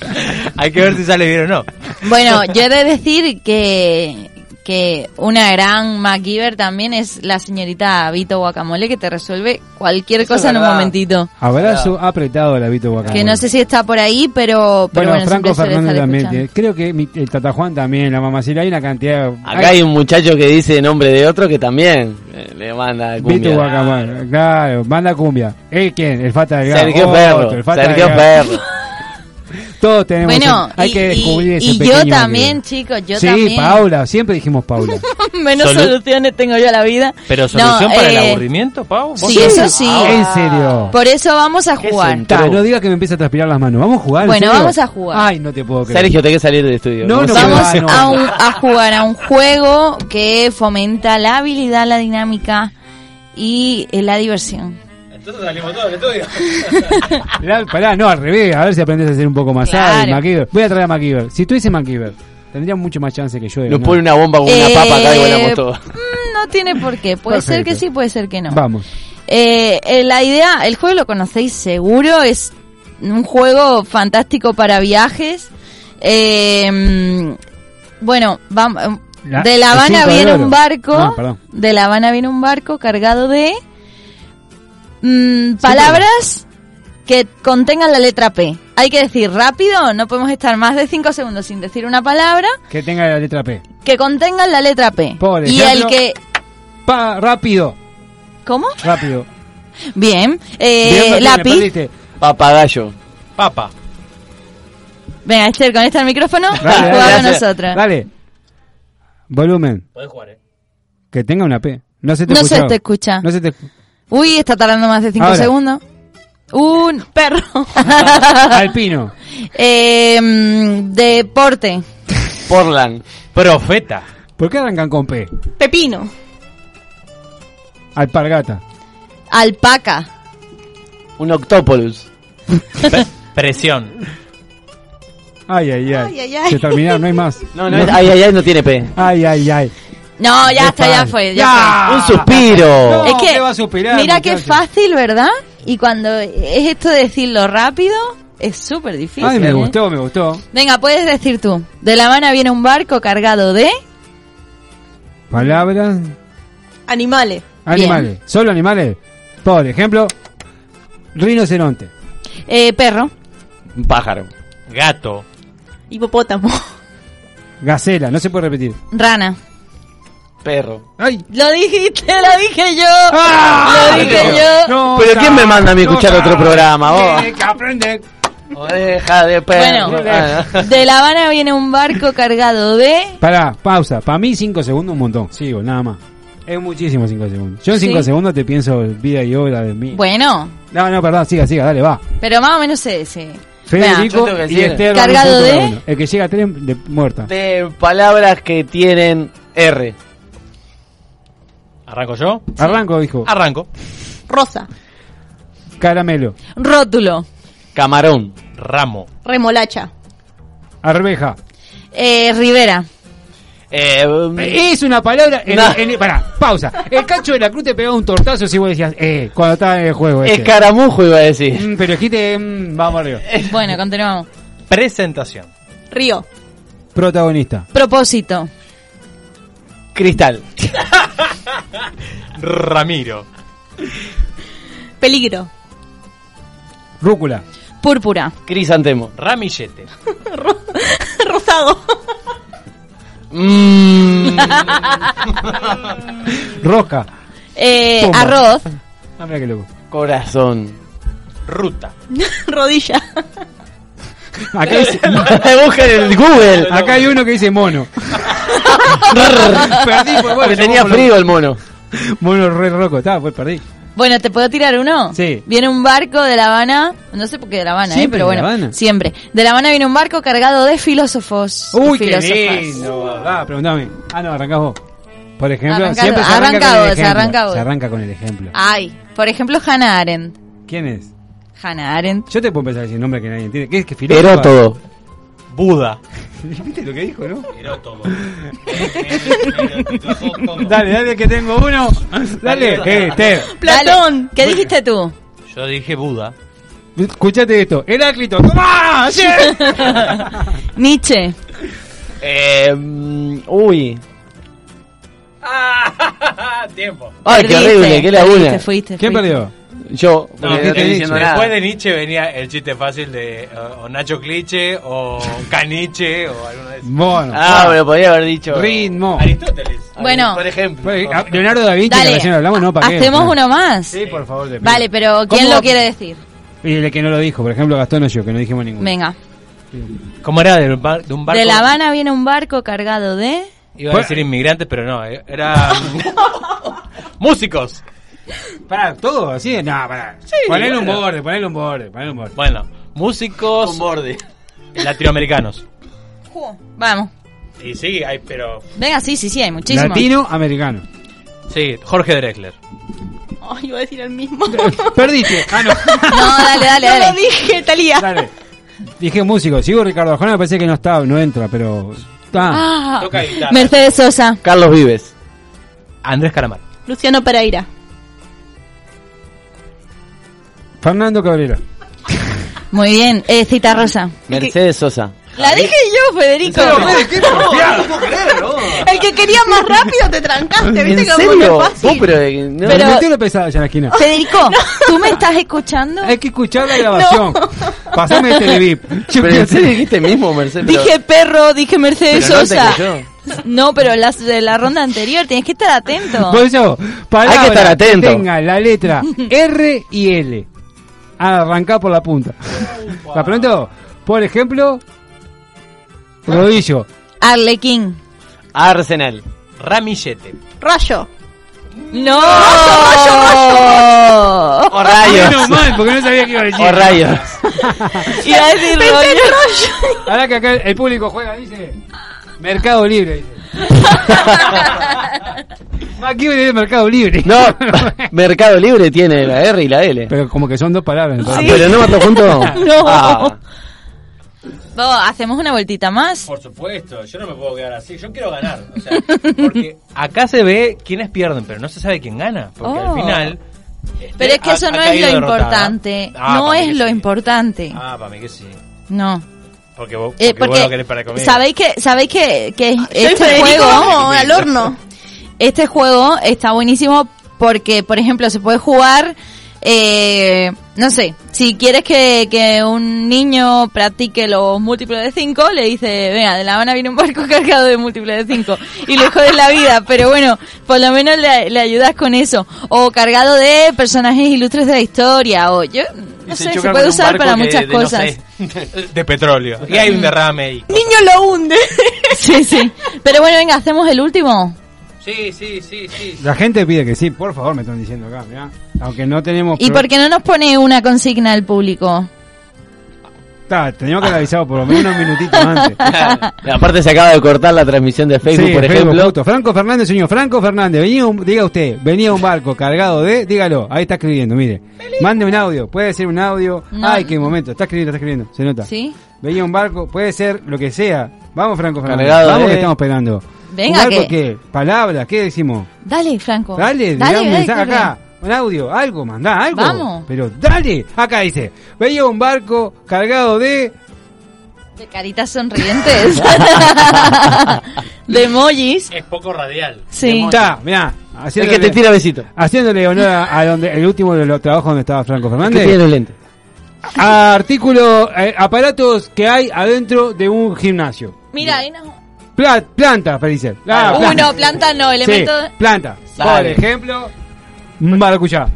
Hay que ver si sale bien o no. Bueno, yo he de decir que, que una gran MacGyver también es la señorita Vito Guacamole que te resuelve cualquier Eso cosa en un momentito. Abrazo apretado a la Vito Guacamole. Que no sé si está por ahí, pero, pero Bueno, bueno, Franco Fernández también. tiene- Creo que mi- el Tata Juan también, la mamacita. Hay una cantidad. Acá hay un muchacho que dice nombre de otro que también eh, le manda Vito cumbia. Guacamole. Claro, manda cumbia. ¿El quién? El Fata Delgado. Sergio Otro, Ferro. el Fata Sergio Delgado. Todos tenemos. Bueno, el- hay y, que descubrir y- ese y yo también, que- chicos, yo sí, también. Paula. Siempre dijimos Paula. *laughs* Menos Solu- soluciones tengo yo a la vida. Pero solución No, para el eh, aburrimiento, Pau. ¿Vos Sí, eso sí. Ah, en serio. Por eso vamos a jugar. Ta, no digas que me empieza a transpirar las manos. ¿Vamos a jugar? ¿en Bueno, vamos a jugar. Ay, no te puedo creer. Sergio, tenés que salir del estudio. No, no, Vamos no. a, un- a jugar a un juego que fomenta la habilidad, la dinámica y eh, la diversión. Entonces salimos todos del estudio. *laughs* Mirá, pará, no, al revés. A ver si aprendes a ser un poco más Claro. hábil, MacGyver. Voy a traer a MacGyver. Si tú dices MacGyver, tendría mucho más chance que yo de Nos ganar. pone una bomba con una Eh, papa acá y volamos todos. mm, No tiene por qué. *laughs* Puede ser que sí, puede ser que no. Vamos. Eh, eh, la idea, el juego lo conocéis seguro, es un juego fantástico para viajes. Eh, bueno, vamos. De La Habana viene un barco. Ah, de La Habana viene un barco cargado de mm, palabras que contengan la letra P. Hay que decir rápido, no podemos estar más de 5 segundos sin decir una palabra Que tenga la letra P. que contengan la letra P. Por y el ejemplo- que... Pa, rápido, ¿Cómo? rápido. Bien. Eh, lápiz. Papagayo. Papa. Venga, Esther, conecta el micrófono y Dale, *laughs* juega dale, con dale. nosotros. Dale. Volumen. Podés jugar, eh. Que tenga una P. No se te No escucha. se te escucha. No se te Uy, está tardando más de 5 Ahora. segundos. Un perro. *laughs* Alpino. eh, mm, deporte. Portland. Profeta. ¿Por qué arrancan con P? Pepino. Alpargata. Alpaca. Un octopolus. Pe- presión. Ay, ay, ay. Ay, ay, ay. Se terminaron, no hay más. No, no, es- ay, ay, ay, no tiene P. Ay, ay, ay. No, ya está, ya fue. Ya Ya. Un suspiro. No, Es que, ¿qué va a superar, mira qué fácil, ¿verdad? Y cuando es esto de decirlo rápido, es súper difícil. Ay, me ¿eh? gustó, me gustó. Venga, puedes decir tú. De La Habana viene un barco cargado de... Palabras. Animales. Animales. Solo animales. Por ejemplo, rinoceronte. eh, perro. Un pájaro. Gato. Hipopótamo. Gacela, no se puede repetir. Rana. Perro. ¡Ay! Lo dijiste, lo dije yo. ¡Ah! Lo dije yo. No, Pero ¿quién me manda a mí no escuchar otro programa, vos? que aprender. Oreja de perro. Bueno. Ah, De La Habana viene un barco cargado de... Pará, pausa. Para mí 5 segundos un montón. Sigo, nada más. Es muchísimo 5 segundos. Yo en 5 Sí. segundos te pienso vida y obra de mí. Bueno, No, no, perdón, siga, siga, dale, va. pero más o menos ese. Federico y Esther. Cargado de-. El que llega a 3 de muerta. De palabras que tienen R. ¿Arranco yo? Arranco, dijo. Arranco. Rosa. Caramelo. Rótulo. Camarón. Ramo. Remolacha. Arveja. Eh, Rivera. Eh, Es una palabra. En, No. en- pará, pausa. El cacho de la cruz te pegaba un tortazo si vos decías, eh, cuando estaba en el juego. Este. escaramujo iba a decir. Mm, pero dijiste, mm, vamos arriba. *laughs* Bueno, continuamos. Presentación. Río. Protagonista. Propósito. Cristal. *laughs* *laughs* Ramiro. Peligro. Rúcula. Púrpura. Crisantemo. Ramillete. Rosado. *laughs* Mm. Rosca. Eh, Toma. arroz. Ah, mira qué loco. Corazón. Ruta. *laughs* Rodilla. Acá, dice- *laughs* Busca en *laughs* Google. acá hay uno que dice mono. *laughs* Perdí, pues, bueno, Porque tenía mono- frío el mono. Mono re roco, está, pues perdí. Bueno, ¿te puedo tirar uno? Sí. Viene un barco de La Habana, no sé por qué de La Habana, ¿eh? Siempre pero de bueno, La Habana. siempre. De La Habana viene un barco cargado de filósofos. Uy, qué filósofas. lindo. Ah, preguntame. Ah, no, arrancás vos. Por ejemplo, Arranca- siempre se arranca, arranca con el vos, se arranca vos. Se arranca con el ejemplo. Ay, por ejemplo, Hannah Arendt. ¿Quién es? Hannah Arendt. Yo te puedo empezar a decir nombre que nadie entiende. ¿Qué es que filósofa? Herótodo. Buda. *laughs* ¿Viste lo que dijo, no? Herótodo. *laughs* Dale, dale que tengo uno. Dale, eh. Platón. ¿Qué dijiste tú? Yo dije Buda. Escuchate esto. Heráclito. ¡Toma! ¡Sí! *laughs* Nietzsche. Eh, uy. Tiempo. Ay, qué horrible, qué laguna. fuiste, ¿Quién perdió? Yo, No, diciendo después nada. de Nietzsche venía el chiste fácil de eh, o Nacho Cliche o Caniche o alguno de esos. Bueno. Ah, pero podría haber dicho. Ritmo. Aristóteles. Bueno. Por ejemplo. Pues, ah, Leonardo da Vinci, Dale, que recién hablamos, ¿no? ¿Para qué? Hacemos Ah. uno más. Sí, por favor. te pido. Vale, pero ¿quién ¿Cómo? lo quiere decir? Y el que no lo dijo, por ejemplo, Gastón o yo, que no dijimos ninguno. Venga. ¿Cómo era? De un, bar- de un barco. De La Habana viene un barco cargado de... Iba a decir inmigrantes, pero no. eh, Era. *laughs* músicos. Pará, todo así. No, pará. ponele un bueno. borde, ponele un borde, ponele un borde. Bueno, músicos. Con borde. Latinoamericanos. Vamos. Y sí, hay, pero. Venga, sí, sí, sí, hay muchísimos. Latinoamericano. Sí, Jorge Drexler. Ay, iba a decir el mismo. *laughs* Perdiste. Ah, no. *laughs* No, dale, dale, No dale. lo dije, Talía. Dale. Dije músico. Sigo Ricardo Arjona, me parece que no está, no entra, pero. Está. Ah, Toca. Mercedes Sosa. Carlos Vives. Andrés Calamar. Luciano Pereira. Fernando Cabrera. Muy bien. Eh, Cita Rosa. Mercedes Sosa. La dije yo, Federico. El que quería más rápido te trancaste, ¿En ¿viste cómo serio? fácil? Pero, eh, no. Pero- en la esquina. Federico, ¿tú me estás escuchando? Hay que escuchar la grabación. Pasame el televip. *laughs* Pero en serio dijiste mismo, Mercedes. Dije perro, dije Mercedes pero no Sosa. No, pero las de la ronda anterior, tienes que estar atento. Por eso, palabra Hay que estar atento. tenga la letra R y L. Arrancá por la punta. ¿La pronto? Por ejemplo, rodillo. Arlequín. Arsenal. Ramillete. Rayo. No. O rayos. Menos mal, porque no sabía que iba a decir. O rayos. *laughs* Iba a decir rollo. Ahora que acá el público juega, dice Mercado Libre. Dice. *laughs* Aquí viene Mercado Libre. No, *laughs* Mercado Libre tiene la R y la L. Pero como que son dos palabras. Ah, entonces. pero no mató junto. *laughs* No. Ah, Vos, ¿Hacemos una vueltita más? Por supuesto, yo no me puedo quedar así. Yo quiero ganar. O sea, *laughs* porque acá se ve quiénes pierden, pero no se sabe quién gana. Porque Oh. al final. Pero es que eso ha no es lo derrotada. importante. Ah, no es lo sí. importante. Ah, para mí que sí. No. Porque vos, Eh, porque vos lo querés para comer. sabéis que sabéis que, que este juego vamos al horno. Este juego está buenísimo porque por ejemplo se puede jugar eh, no sé si quieres que, que un niño practique los múltiplos de 5 le dice venga de La Habana viene un barco *laughs* cargado de múltiplos de 5 y le jodes la vida pero bueno por lo menos le, le ayudas con eso o cargado de personajes ilustres de la historia o yo no sé se puede usar para muchas de- no cosas sé, *laughs* de petróleo. Y hay un derrame y. Niño lo hunde. *laughs* Sí, sí. Pero bueno, venga, hacemos el último. Sí, sí, sí, sí. La gente pide que sí, por favor, me están diciendo acá, mirá. Aunque no tenemos... ¿Y por qué no nos pone una consigna al público? Está, teníamos que haber avisado por lo menos unos minutitos *laughs* antes. Aparte se acaba de cortar la transmisión de Facebook, Sí, por Facebook, ejemplo. justo. Franco Fernández, señor. Franco Fernández, venía un- diga usted, venía un barco cargado de, dígalo, ahí está escribiendo, mire. Mande un audio, puede ser un audio. No. Ay, qué momento, está escribiendo, está escribiendo, se nota. ¿Sí? Venía un barco, puede ser lo que sea. Vamos, Franco Fernández. Cargado Vamos de- que estamos esperando. Venga, ¿Un barco que- qué? Palabras, ¿qué decimos? Dale, Franco. Dale, dale, dale un mensaje acá. Un audio, algo, mandá algo. Vamos. Pero dale, acá dice, veía un barco cargado de... De caritas sonrientes. *laughs* de emojis. Es poco radial. Sí. Está, mirá. El que te tira besito. Haciéndole honor a, a donde el último de los trabajos donde estaba Franco El que Fernández. tiene los lentes. Artículo, eh, aparatos que hay adentro de un gimnasio. Mira, ahí no. Pla- planta, Felice. Ah, Uh, planta. no, planta no, Sí, elemento. planta. Por Dale. ejemplo, maracuyá.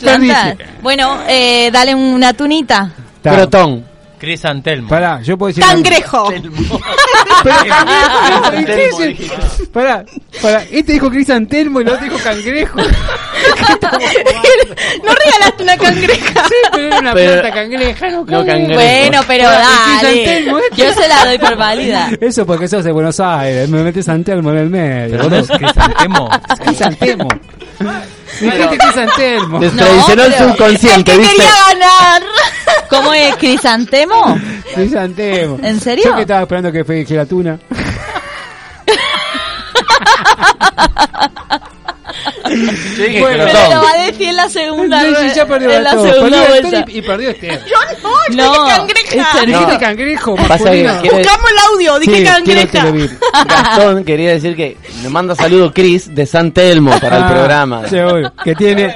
Planta. dice? Bueno, eh, dale una tunita. Crotón. Cris Antelmo. Pará, yo puedo decir. ¡Cangrejo! *laughs* Pará, pará, este dijo Cris Antelmo y el otro dijo cangrejo. *laughs* no regalaste una cangreja. Sí, pero era una Pero- planta cangreja, no No cangrejo. cangrejo. Bueno, pero Pará, ¿y Cris dale. Antelmo este? Yo se la doy por válida. Eso porque sos de Buenos Aires, me metes Antelmo en el medio. Pero no es Cris Antelmo. Cris Antelmo. Dijiste Cris Antelmo. Te traicionó el pero- subconsciente, ¡Que ¿viste? quería ganar! ¿Cómo es? ¿Crisantemo? Cris Antelmo. ¿En serio? Yo que estaba esperando que fue la tuna. *laughs* Yo dije Bueno, Pero lo va a decir en la segunda Sí, sí, ya perdió en la todo. segunda Perdió vuelta. Y, y perdió Esther. Yo no, dije cangreja. este- Dijiste No. cangrejo, Pasa que masculino. quiere- Buscamos el audio, dije Sí, cangreja. Gastón quería decir que me manda saludo Chris de San Telmo para el Ah, programa. seguro, que tiene.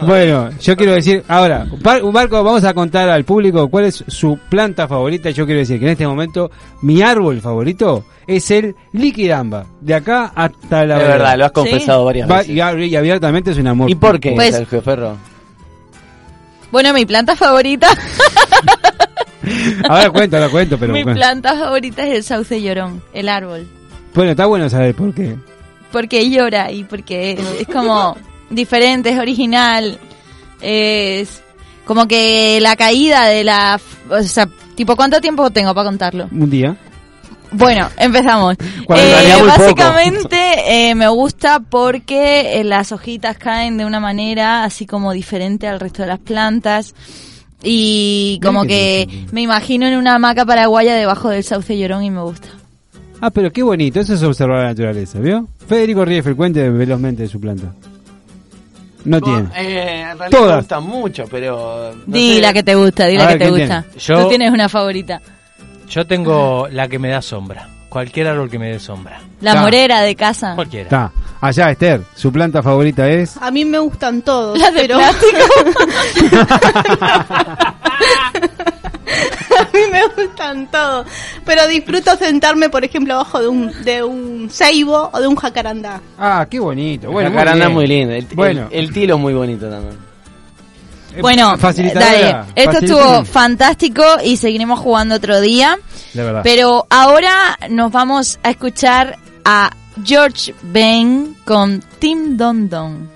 Bueno, yo quiero decir, ahora, Bar- Marco, vamos a contar al público cuál es su planta favorita. Yo quiero decir que en este momento mi árbol favorito es el liquidamba. De acá hasta la Es verdad, lo has confesado varias Va- veces. y, ab- y abiertamente es un amor. ¿Y por qué, Pues- Sergio Ferro? Bueno, mi planta favorita, *laughs* Ahora cuento, ahora cuento, pero mi bueno. planta favorita es el sauce llorón, el árbol. Bueno, está bueno saber por qué. Porque llora y porque es, es como diferente, es original. Es como que la caída de la... O sea, tipo, ¿cuánto tiempo tengo para contarlo? Un día. Bueno, empezamos. Eh, básicamente eh, me gusta porque eh, las hojitas caen de una manera así como diferente al resto de las plantas y como que me imagino en una hamaca paraguaya debajo del sauce llorón y me gusta. Ah, pero qué bonito, eso es observar la naturaleza, ¿vio? Federico Rieffel, cuente velozmente de su planta. No tiene. Eh, en realidad Todas. me gustan mucho, pero... no Di sé. la que te gusta, di A la ver, que te ¿quién gusta. tiene? Yo- Tú tienes una favorita. Yo tengo la que me da sombra. Cualquier árbol que me dé sombra. La Ta. morera de casa. Cualquiera. Está. Allá, Esther, su planta favorita es. A mí me gustan todos, La de pero *laughs* a mí me gustan todos, pero disfruto sentarme, por ejemplo, abajo de un de un ceibo o de un jacarandá. Ah, qué bonito. Bueno, la caranda es muy linda. El, Bueno. el, el tilo es muy bonito también. Eh, Bueno, dale. Esto estuvo fantástico y seguiremos jugando otro día. De verdad. Pero ahora nos vamos a escuchar a George Ben con Tim Don Don.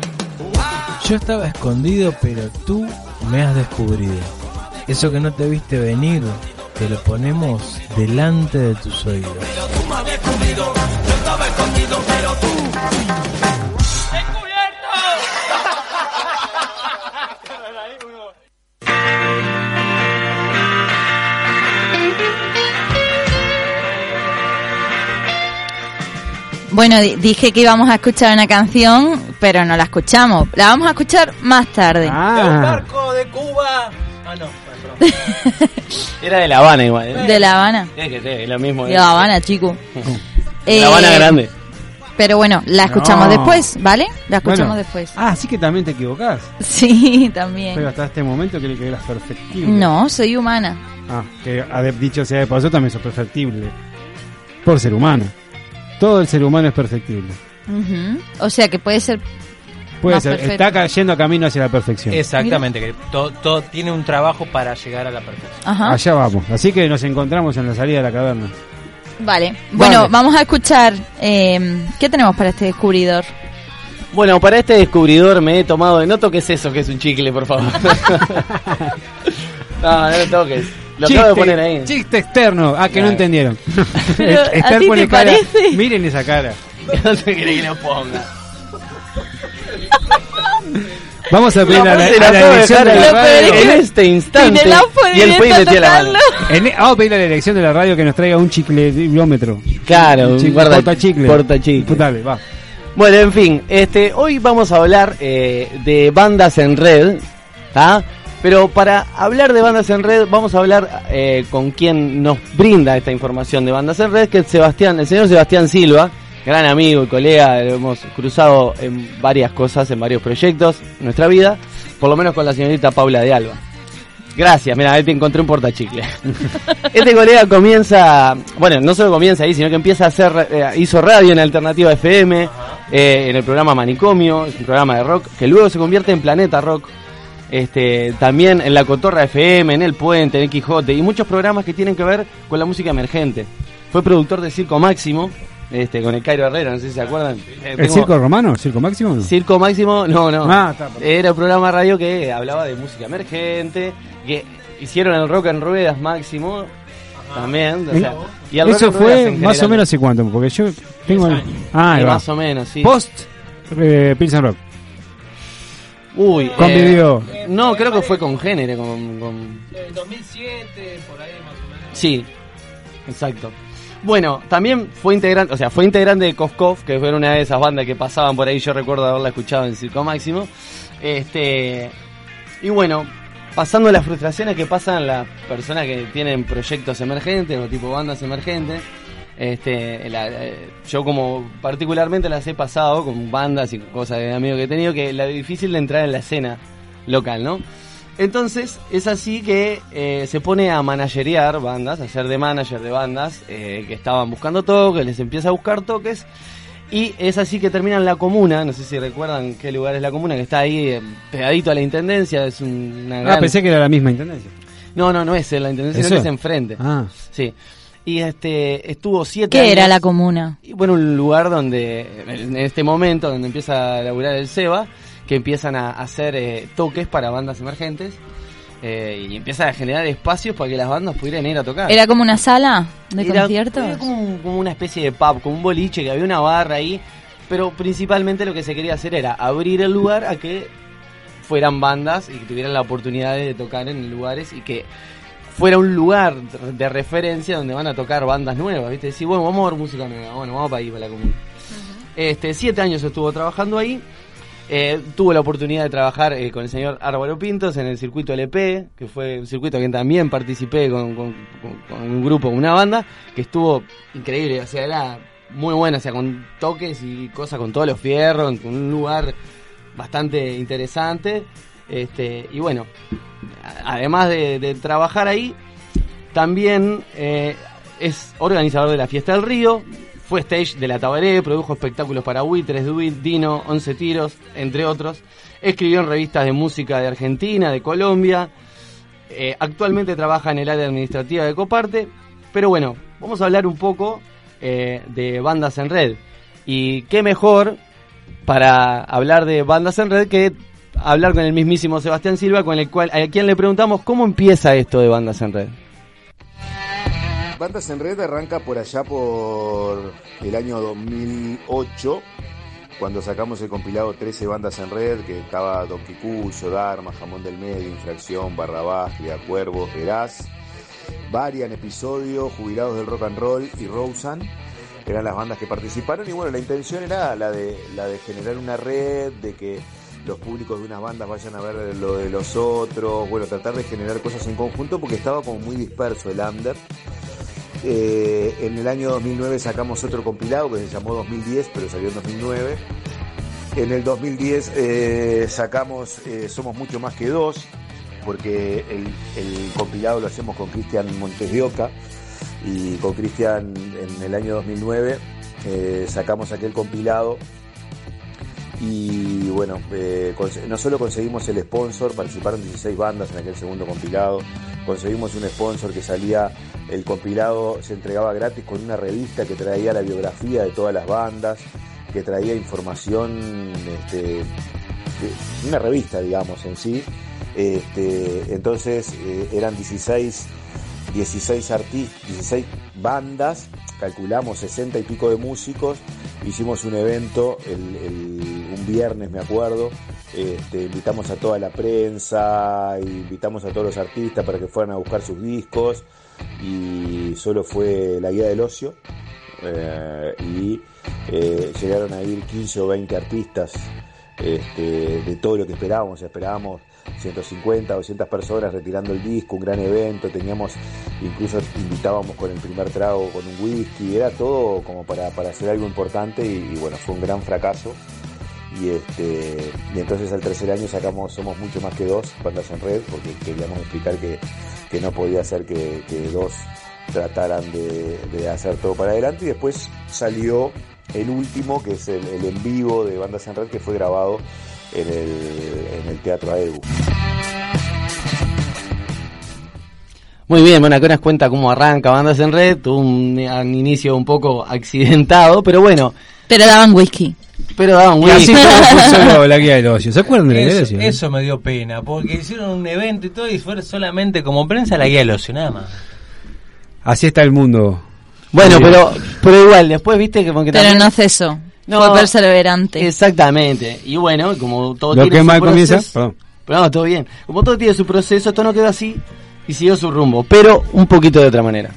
Yo estaba escondido, pero tú me has descubrido. Eso que no te viste venir, te lo ponemos delante de tus oídos. Bueno, di- dije que íbamos a escuchar una canción, pero no la escuchamos. La vamos a escuchar más tarde. Ah, de Cuba! Ah, no. *laughs* Era de La Habana igual. ¿eh? De La Habana. Es que sí, es lo mismo. De La Habana, chico. *laughs* De La Habana Eh, grande. Pero bueno, la escuchamos No. después, ¿vale? La escuchamos bueno. después. Ah, sí que también te equivocás. Sí, *laughs* también. Pero hasta este momento creí que eras perfectible. No, soy humana. Ah, que dicho sea de paso también sos perfectible. Por ser humano. Todo el ser humano es perfectible. Ujú. O sea que puede ser. Puede Más ser, perfecto. está cayendo camino hacia la perfección. Exactamente, que todo, todo tiene un trabajo para llegar a la perfección. Ajá. Allá vamos. Así que nos encontramos en la salida de la caverna. Vale. Bueno, Vale. vamos a escuchar. eh, ¿Qué tenemos para este descubridor? Bueno, para este descubridor me he tomado. No toques eso, que es un chicle, por favor. *laughs* no, no lo toques. Lo acabo de poner ahí. chiste externo. Ah, que no entendieron. *laughs* *laughs* Pero, ¿a ti te cara. parece? Miren esa cara. *laughs* no se quiere que lo ponga. Vamos a pedir a la, a la elección de radio. en este instante. Y el Pei metió la mano. En- vamos a pedir a la elección de la radio que nos traiga un chicleómetro. Claro, Un un chicle, guarda- porta chicle. porta chicle. Dale, va. Bueno, en fin, este, hoy vamos a hablar eh, de bandas en red, ¿tá? Pero para hablar de bandas en red, vamos a hablar eh, con quien nos brinda esta información de bandas en red, que es Sebastián, el señor Sebastián Silva, gran amigo y colega, lo hemos cruzado en varias cosas, en varios proyectos en nuestra vida, por lo menos con la señorita Paula de Alba. Gracias, mira, ahí te encontré un portachicle. *laughs* Este colega comienza, bueno, no solo comienza ahí, sino que empieza a hacer, eh, hizo radio en Alternativa FM, eh, en el programa Manicomio, es un programa de rock, que luego se convierte en Planeta Rock, este, también en La Cotorra FM, en El Puente, en Quijote, y muchos programas que tienen que ver con la música emergente. Fue productor de Circo Máximo, este, con el Cairo Herrera, no sé si se acuerdan. Eh, ¿El tengo- circo romano? ¿El circo máximo? no? Circo Máximo, no, no. Ah, está. Era un programa de radio que hablaba de música emergente, que hicieron el rock en ruedas Máximo también. o sea, y el rock Eso fue más o menos hace cuánto, porque yo tengo... el- Ah, ahí va. más o menos, sí. Post eh, Pilsen Rock. Uy, Convivió. eh, no, creo que fue con género, con, con- 2007, por ahí más o menos. Sí, exacto. Bueno, también fue integrante, o sea, fue integrante de Koskov, que fue una de esas bandas que pasaban por ahí, yo recuerdo haberla escuchado en Circo Máximo. Este, y bueno, pasando las frustraciones que pasan las personas que tienen proyectos emergentes o tipo bandas emergentes, este, la- eh, yo como particularmente las he pasado con bandas y cosas de amigos que he tenido, que la difícil de entrar en la escena local, ¿no? Entonces es así que eh, se pone a managerear bandas, a ser de manager de bandas eh, que estaban buscando toques, les empieza a buscar toques y es así que termina en la comuna, no sé si recuerdan qué lugar es la comuna, que está ahí eh, pegadito a la intendencia, es un- una Ah, gran... pensé que era la misma intendencia. No, no, no es la intendencia, ¿Eso? sino que es enfrente. Ah. Sí. Y este estuvo siete ¿Qué era años- la comuna? y bueno, un lugar donde, en este momento, donde empieza a laburar el SEBA, que empiezan a hacer eh, toques para bandas emergentes eh, y empiezan a generar espacios para que las bandas pudieran ir a tocar. ¿Era como una sala de Era- conciertos? Era como, un- como una especie de pub, como un boliche, que había una barra ahí, pero principalmente lo que se quería hacer era abrir el lugar a que fueran bandas y que tuvieran la oportunidad de tocar en lugares y que fuera un lugar de referencia donde van a tocar bandas nuevas, ¿viste? Decir, bueno, vamos a ver música nueva, bueno, vamos para ahí, para la comuna. Este, siete años estuvo trabajando ahí. Eh, tuvo la oportunidad de trabajar eh, con el señor Álvaro Pintos en el circuito LP, que fue un circuito que también participé con, con- con- con un grupo, una banda, que estuvo increíble, o sea, era muy buena, o sea, con toques y cosas con todos los fierros, con un lugar bastante interesante. Este, y bueno, además de, de trabajar ahí, también eh, es organizador de la Fiesta del Río, fue stage de la Tabaré, produjo espectáculos para Buitres, Duit, Dino, Once Tiros, entre otros. Escribió en revistas de música de Argentina, de Colombia. Eh, actualmente trabaja en el área administrativa de Coparte. Pero bueno, vamos a hablar un poco eh, de bandas en red. Y qué mejor para hablar de bandas en red que hablar con el mismísimo Sebastián Silva, con el cual a quien le preguntamos cómo empieza esto de bandas en red. Bandas en Red arranca por allá por el año 2008, cuando sacamos el compilado 13 Bandas en Red, que estaba Don Quicuyo, Dharma, Jamón del Medio, Infracción, Barrabás, Cuervo, Eraz, Varian, Episodio, Jubilados del Rock and Roll y Rosen. Eran las bandas que participaron y bueno, la intención era la de, la de generar una red, de que los públicos de unas bandas vayan a ver lo de los otros, bueno, tratar de generar cosas en conjunto porque estaba como muy disperso el under. Eh, en el año 2009 sacamos otro compilado que se llamó 2010, pero salió en 2009. En el 2010 eh, sacamos eh, Somos Mucho Más que Dos, porque el, el compilado lo hacemos con Cristian Montes de Oca y con Cristian en el año 2009 eh, sacamos aquel compilado y bueno, no solo conseguimos el sponsor, participaron 16 bandas en aquel segundo compilado, conseguimos un sponsor que salía, el compilado se entregaba gratis con una revista que traía la biografía de todas las bandas, que traía información, este, una revista digamos en sí, este, entonces eh, eran 16 16 artistas, 16 bandas, calculamos 60 y pico de músicos, hicimos un evento el, un viernes, me acuerdo, este, invitamos a toda la prensa, invitamos a todos los artistas para que fueran a buscar sus discos y solo fue la guía del ocio eh, y eh, llegaron a ir 15 o 20 artistas este, de todo lo que esperábamos, esperábamos 150, 200 personas retirando el disco, un gran evento, teníamos, incluso invitábamos con el primer trago con un whisky, era todo como para, para hacer algo importante y, bueno, fue un gran fracaso. Y, este, y entonces al tercer año sacamos Somos mucho más que dos bandas en red, porque queríamos explicar que, que no podía ser que, que dos trataran de, de hacer todo para adelante. Y después salió el último, que es el, el en vivo de bandas en red, que fue grabado en el, en el Teatro AEBU. Muy bien, bueno, acá nos cuenta cómo arranca Bandas en Red, tuvo un, un inicio un poco accidentado, pero bueno. Pero daban whisky. Pero daban Y whisky. así comenzó *laughs* la guía del ocio. ¿Se acuerdan de la guía del Eso, ocio? eso me dio pena, porque hicieron un evento y todo y fue solamente como prensa la guía del ocio, nada más. Así está el mundo. Bueno, pero, pero igual, después viste que... como que Pero también- no hace eso. No. Fue perseverante. Exactamente. Y bueno, como todo Lo tiene que su mal comienza, proceso- perdón. Pero no, todo bien. Como todo tiene su proceso, esto no quedó así y siguió su rumbo, pero un poquito de otra manera.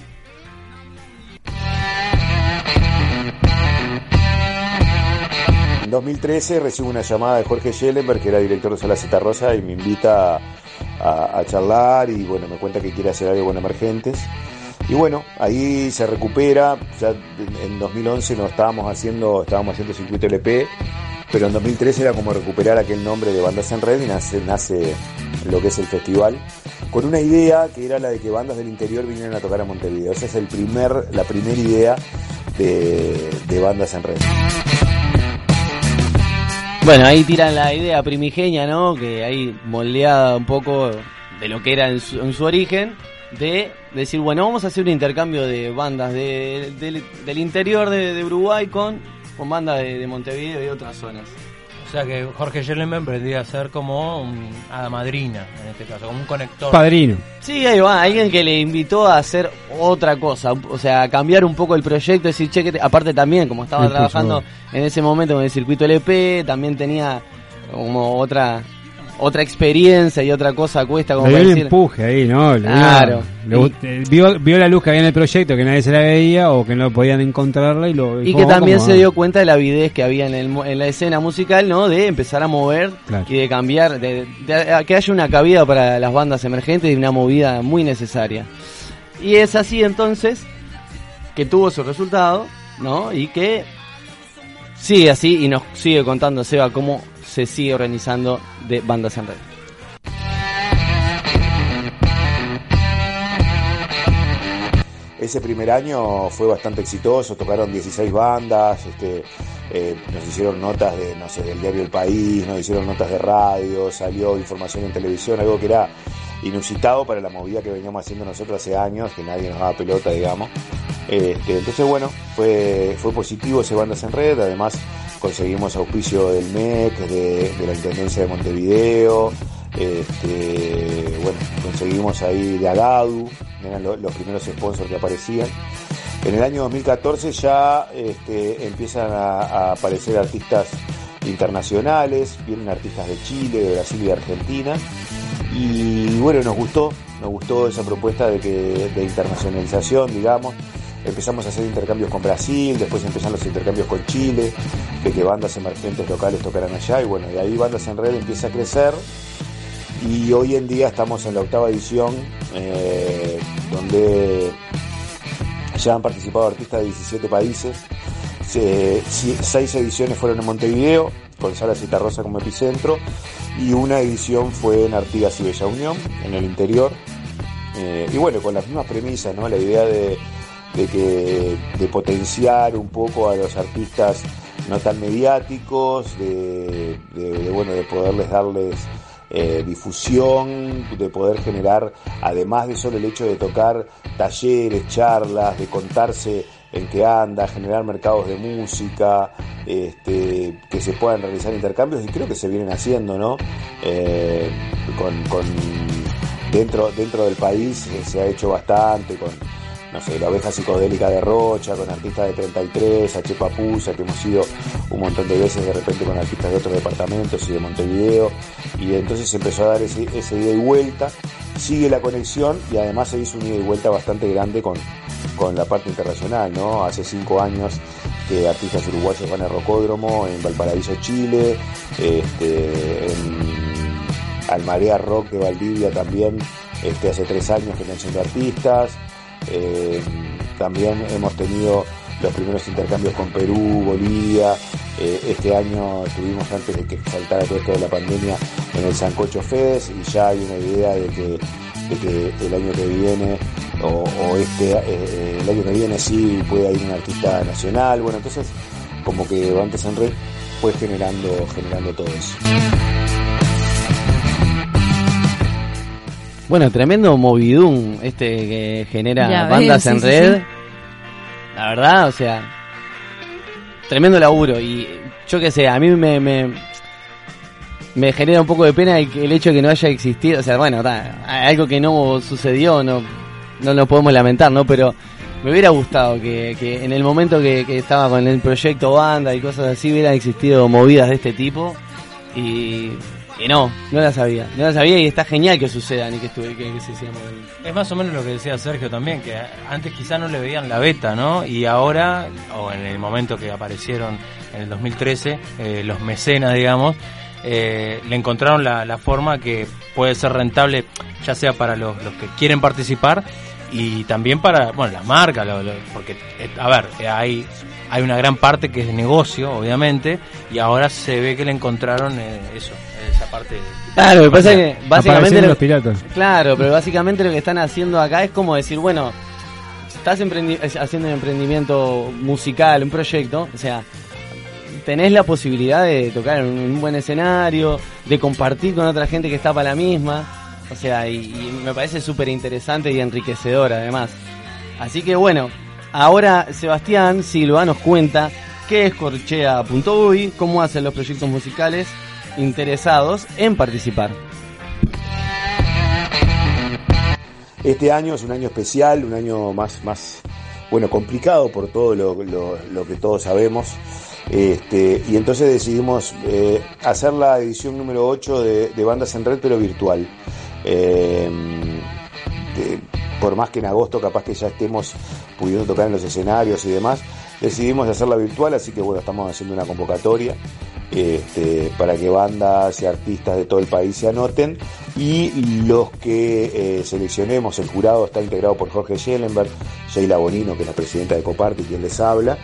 En 2013 recibo una llamada de Jorge Schellenberg, que era director de Sala Zeta Rosa, y me invita a, a charlar y bueno, me cuenta que quiere hacer algo con emergentes. Y bueno, ahí se recupera, ya en en 2011 no estábamos haciendo, estábamos haciendo circuito LP, pero en 2013 era como recuperar aquel nombre de Bandas en Red y nace, nace lo que es el festival, con una idea que era la de que bandas del interior vinieran a tocar a Montevideo. Esa es el primer, la primera idea de, de Bandas en Red. Bueno, ahí tiran la idea primigenia, ¿no? Que ahí moldeada un poco de lo que era en su origen, de decir, bueno, vamos a hacer un intercambio de bandas de- del- del interior de, de Uruguay con, con bandas de, de Montevideo y otras zonas. O sea que Jorge Schellenberg vendría ser como un hada madrina, en este caso, como un conector. Padrino. Sí, ahí va, alguien que le invitó a hacer otra cosa, o sea, a cambiar un poco el proyecto, decir, che, que te- aparte también, como estaba trabajando en ese momento con el circuito LP, también tenía como otra otra experiencia y otra cosa cuesta como Le dio un decir, empuje ahí, ¿no? Le dio- Claro. le eh, vio, vio la luz que había en el proyecto, que nadie se la veía o que no podían encontrarla y lo y que "Vamos, también vamos". se dio cuenta de la avidez que había en, el, mo- en la escena musical, ¿no? De empezar a mover Claro. y de cambiar, de, que haya una cabida para las bandas emergentes y una movida muy necesaria. Y es así entonces que tuvo su resultado, ¿no? Y que sigue así y nos sigue contando Seba cómo se sigue organizando de bandas en red. Ese primer año fue bastante exitoso, tocaron 16 bandas, este, eh, nos hicieron notas de, del diario El País, nos hicieron notas de radio, salió información en televisión, algo que era inusitado para la movida que veníamos haciendo nosotros hace años, que nadie nos daba pelota, digamos. Este, entonces, bueno, fue, fue positivo ese Bandas en Red, además conseguimos auspicio del MEC, de, de la Intendencia de Montevideo, este, bueno, conseguimos ahí de Agadu, eran lo- los primeros sponsors que aparecían. En el año 2014 ya este, empiezan a, a aparecer artistas internacionales, vienen artistas de Chile, de Brasil y de Argentina. Y bueno, nos gustó, nos gustó esa propuesta de, que, de internacionalización, digamos. Empezamos a hacer intercambios con Brasil, después empezaron los intercambios con Chile, de que bandas emergentes locales tocaran allá, y bueno, y ahí Bandas en Red empieza a crecer. Y hoy en día estamos en la octava edición, eh, donde ya han participado artistas de 17 países. Seis ediciones fueron en Montevideo, con Sala Citarrosa como epicentro, y una edición fue en Artigas y Bella Unión, en el interior. Eh, y bueno, con las mismas premisas, ¿no? La idea de, de que, de potenciar un poco a los artistas no tan mediáticos, de, de- bueno, de poderles darles eh, difusión, de poder generar, además de solo el hecho de tocar talleres, charlas, de contarse en qué anda, generar mercados de música, este, que se puedan realizar intercambios y creo que se vienen haciendo, ¿no? Eh, con, con- dentro, dentro del país eh, se ha hecho bastante con, no sé, la oveja psicodélica de Rocha, con artistas de 33, H. Papusa, que hemos ido un montón de veces de repente con artistas de otros departamentos y de Montevideo y entonces se empezó a dar ese, ese ida y vuelta, sigue la conexión y además se hizo un ida y vuelta bastante grande con, con la parte internacional, ¿no? Hace cinco años que artistas uruguayos van a Rocódromo en Valparaíso, Chile, este, en Almarea Rock de Valdivia también, este, hace tres años que están siendo artistas, eh, también hemos tenido los primeros intercambios con Perú, Bolivia. eh, este año estuvimos antes de que saltara todo esto de la pandemia en el Sancocho Fest y ya hay una idea de que, de que el año que viene o, este eh, el año que viene sí puede ir un artista nacional. Bueno, entonces como que Bandas en Red fue generando, generando todo eso. Bueno, tremendo movidum este que genera Ya bandas sí, en sí, red. sí. La verdad, o sea, tremendo laburo. Y yo qué sé, a mí me, me, me genera un poco de pena el, el hecho de que no haya existido. O sea, bueno, ta, algo que no sucedió, no, no lo podemos lamentar, ¿no? Pero me hubiera gustado que, que en el momento que, que estaba con el proyecto banda y cosas así hubieran existido movidas de este tipo. Y, y no, no las sabía. No las sabía y está genial que sucedan y que, estuve, que, que se moviendo. Es más o menos lo que decía Sergio también, que antes quizá no le veían la beta, ¿no? Y ahora, o en el momento que aparecieron en el 2013, eh, los mecenas, digamos, eh, le encontraron la, la forma que puede ser rentable, ya sea para los, los que quieren participar y también para, bueno, las marcas, lo- lo- porque, eh, a ver, eh, hay, hay una gran parte que es de negocio, obviamente, y ahora se ve que le encontraron eh, eso, esa parte. Claro, lo que pasa es que básicamente lo, los piratas. Claro, pero básicamente lo que están haciendo acá es como decir, bueno, estás emprendi- haciendo un emprendimiento musical, un proyecto, o sea, tenés la posibilidad de tocar en un buen escenario, de compartir con otra gente que está para la misma, o sea, y, y me parece súper interesante y enriquecedor además. Así que bueno, ahora Sebastián Silva nos cuenta qué es Corchea.uy, cómo hacen los proyectos musicales interesados en participar. Este año es un año especial, un año más, más bueno, complicado por todo lo, que todos sabemos. Este, y entonces decidimos eh, hacer la edición número 8 de, Bandas en Red, pero virtual. De- por más que en agosto capaz que ya estemos pudiendo tocar en los escenarios y demás, decidimos hacerla virtual, así que bueno, estamos haciendo una convocatoria este, para que bandas y artistas de todo el país se anoten. Y los que eh, seleccionemos, el jurado está integrado por Jorge Schellenberg, Sheila Bonino, que es la presidenta de Coparte y quien les habla,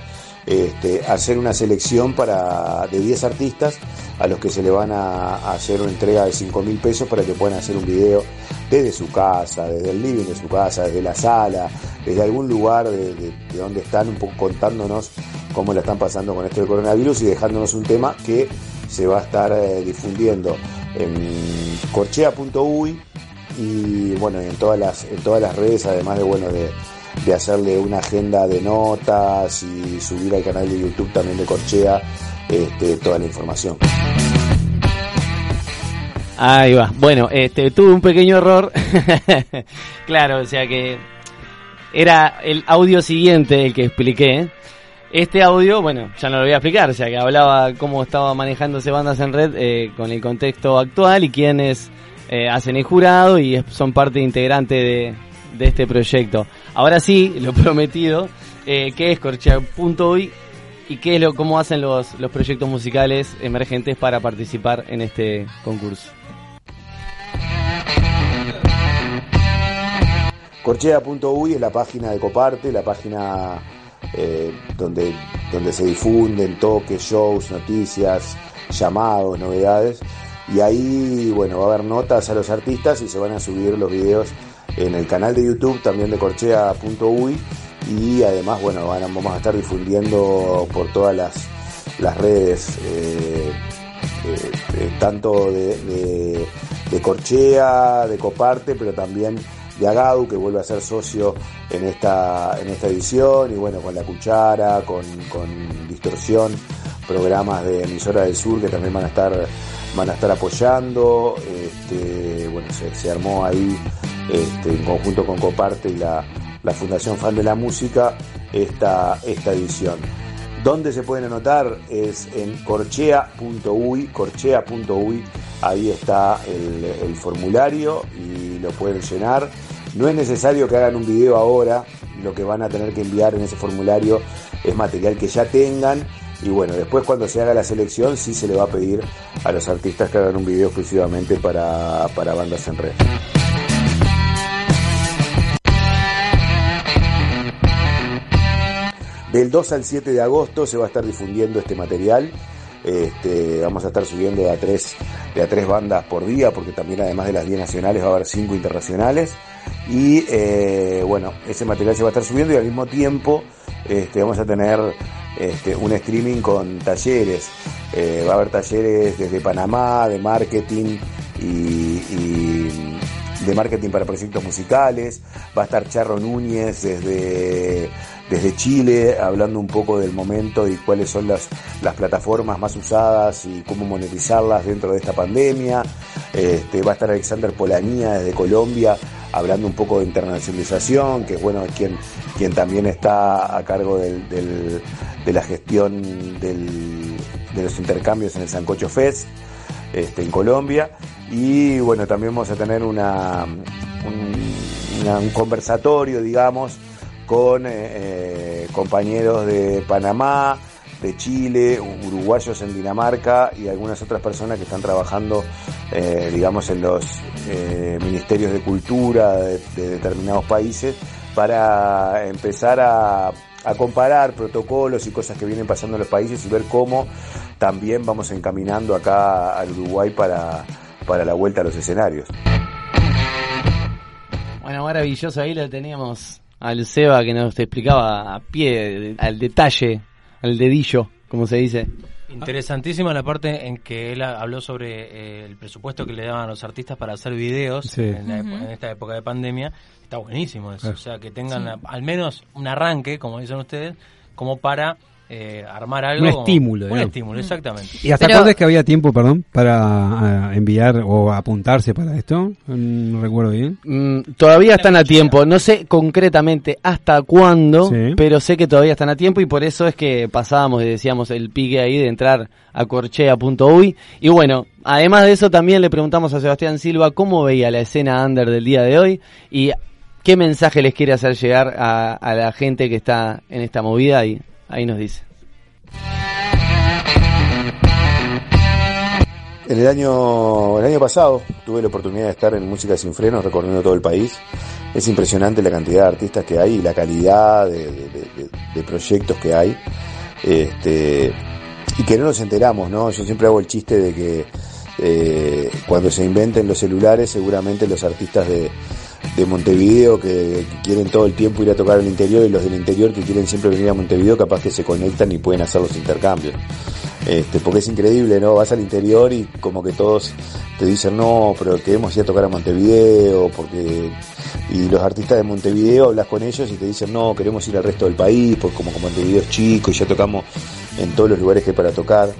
este, hacer una selección para de 10 artistas a los que se le van a, hacer una entrega de 5 mil pesos para que puedan hacer un video desde su casa, desde el living de su casa, desde la sala, desde algún lugar de donde están un poco contándonos cómo la están pasando con esto del coronavirus y dejándonos un tema que se va a estar eh, difundiendo en corchea.uy y bueno en todas las en todas las redes además de bueno de, de hacerle una agenda de notas y subir al canal de YouTube también de Corchea este, toda la información. Ahí va. Bueno, este, tuve un pequeño error. *laughs* claro, o sea que era el audio siguiente el que expliqué. Este audio, bueno, ya no lo voy a explicar, o sea que hablaba cómo estaba manejándose bandas en red eh, con el contexto actual y quiénes eh, hacen el jurado y son parte integrante de este proyecto. Ahora sí, lo *laughs* prometido, eh, ¿qué es Corchea.uy y qué es lo, cómo hacen los, los proyectos musicales emergentes para participar en este concurso? Corchea.uy es la página de Coparte, la página eh, donde, donde se difunden toques, shows, noticias, llamados, novedades. Y ahí, bueno, va a haber notas a los artistas y se van a subir los videos en el canal de YouTube también de Corchea.uy. Y además, bueno, vamos a estar difundiendo por todas las, las redes, eh, eh, eh, tanto de, de- Corchea, de Coparte, pero también de Agadu, que vuelve a ser socio en esta, en esta edición, y bueno, con La Cuchara, con, con Distorsión, programas de Emisora del Sur que también van a estar, van a estar apoyando. Este, bueno, se armó ahí este, en conjunto con Coparte y la, Fundación Fan de la Música esta, esta edición. ¿Dónde se pueden anotar? Es en corchea.uy, corchea.uy, ahí está el, el formulario y lo pueden llenar. No es necesario que hagan un video ahora, lo que van a tener que enviar en ese formulario es material que ya tengan y bueno, después cuando se haga la selección sí se le va a pedir a los artistas que hagan un video exclusivamente para, para bandas en red. Del 2 al 7 de agosto se va a estar difundiendo este material. Este, vamos a estar subiendo a, tres, a tres bandas por día, porque también además de las 10 nacionales va a haber 5 internacionales. Y eh, bueno, ese material se va a estar subiendo y al mismo tiempo este, vamos a tener este, un streaming con talleres. Eh, va a haber talleres desde Panamá, de marketing y de marketing para proyectos musicales. Va a estar Charro Núñez desde, desde Chile hablando un poco del momento y cuáles son las, las plataformas más usadas y cómo monetizarlas dentro de esta pandemia. Este, va a estar Alexander Polanía desde Colombia hablando un poco de internacionalización, que es bueno quien, quien también está a cargo del, del- de la gestión del- de los intercambios en el Sancocho Fest este, en Colombia. Y bueno, también vamos a tener una, un, conversatorio, digamos, con eh, eh, compañeros de Panamá, de Chile, uruguayos en Dinamarca y algunas otras personas que están trabajando, eh, digamos, en los ministerios de cultura de, de determinados países para empezar a, a comparar protocolos y cosas que vienen pasando en los países y ver cómo también vamos encaminando acá al Uruguay para, para la vuelta a los escenarios. Bueno, maravilloso, ahí lo teníamos al Seba que nos explicaba a pie, al detalle, al dedillo, como se dice. Interesantísima la parte en que él habló sobre eh, el presupuesto que le daban a los artistas para hacer videos Sí. en, la en esta época de pandemia. Está buenísimo eso. Claro. O sea, que tengan Sí. al menos un arranque, como dicen ustedes, como para eh, armar algo. Un como- estímulo, Un digamos. estímulo, exactamente. ¿Y hasta cuándo es que había tiempo, perdón, para ah, enviar o apuntarse para esto? Mm, No recuerdo bien. Mm, todavía están a tiempo, no sé concretamente hasta cuándo, Sí. pero sé que todavía están a tiempo y por eso es que pasábamos y decíamos el pique ahí de entrar a corchea.uy. Y bueno, además de eso también le preguntamos a Sebastián Silva cómo veía la escena under del día de hoy y qué mensaje les quiere hacer llegar a, a la gente que está en esta movida y ahí nos dice. En el año, el año pasado tuve la oportunidad de estar en Música Sin Frenos recorriendo todo el país. Es impresionante la cantidad de artistas que hay y la calidad de, proyectos que hay. Este, y que no nos enteramos, ¿no? Yo siempre hago el chiste de que eh, cuando se inventen los celulares, seguramente los artistas de, de Montevideo que, quieren todo el tiempo ir a tocar al interior y los del interior que quieren siempre venir a Montevideo, capaz que se conectan y pueden hacer los intercambios. Este, porque es increíble, ¿no? Vas al interior y como que todos te dicen, no, pero queremos ir a tocar a Montevideo, porque... Y los artistas de Montevideo hablas con ellos y te dicen, no, queremos ir al resto del país, porque como Montevideo es chico y ya tocamos en todos los lugares que hay para tocar.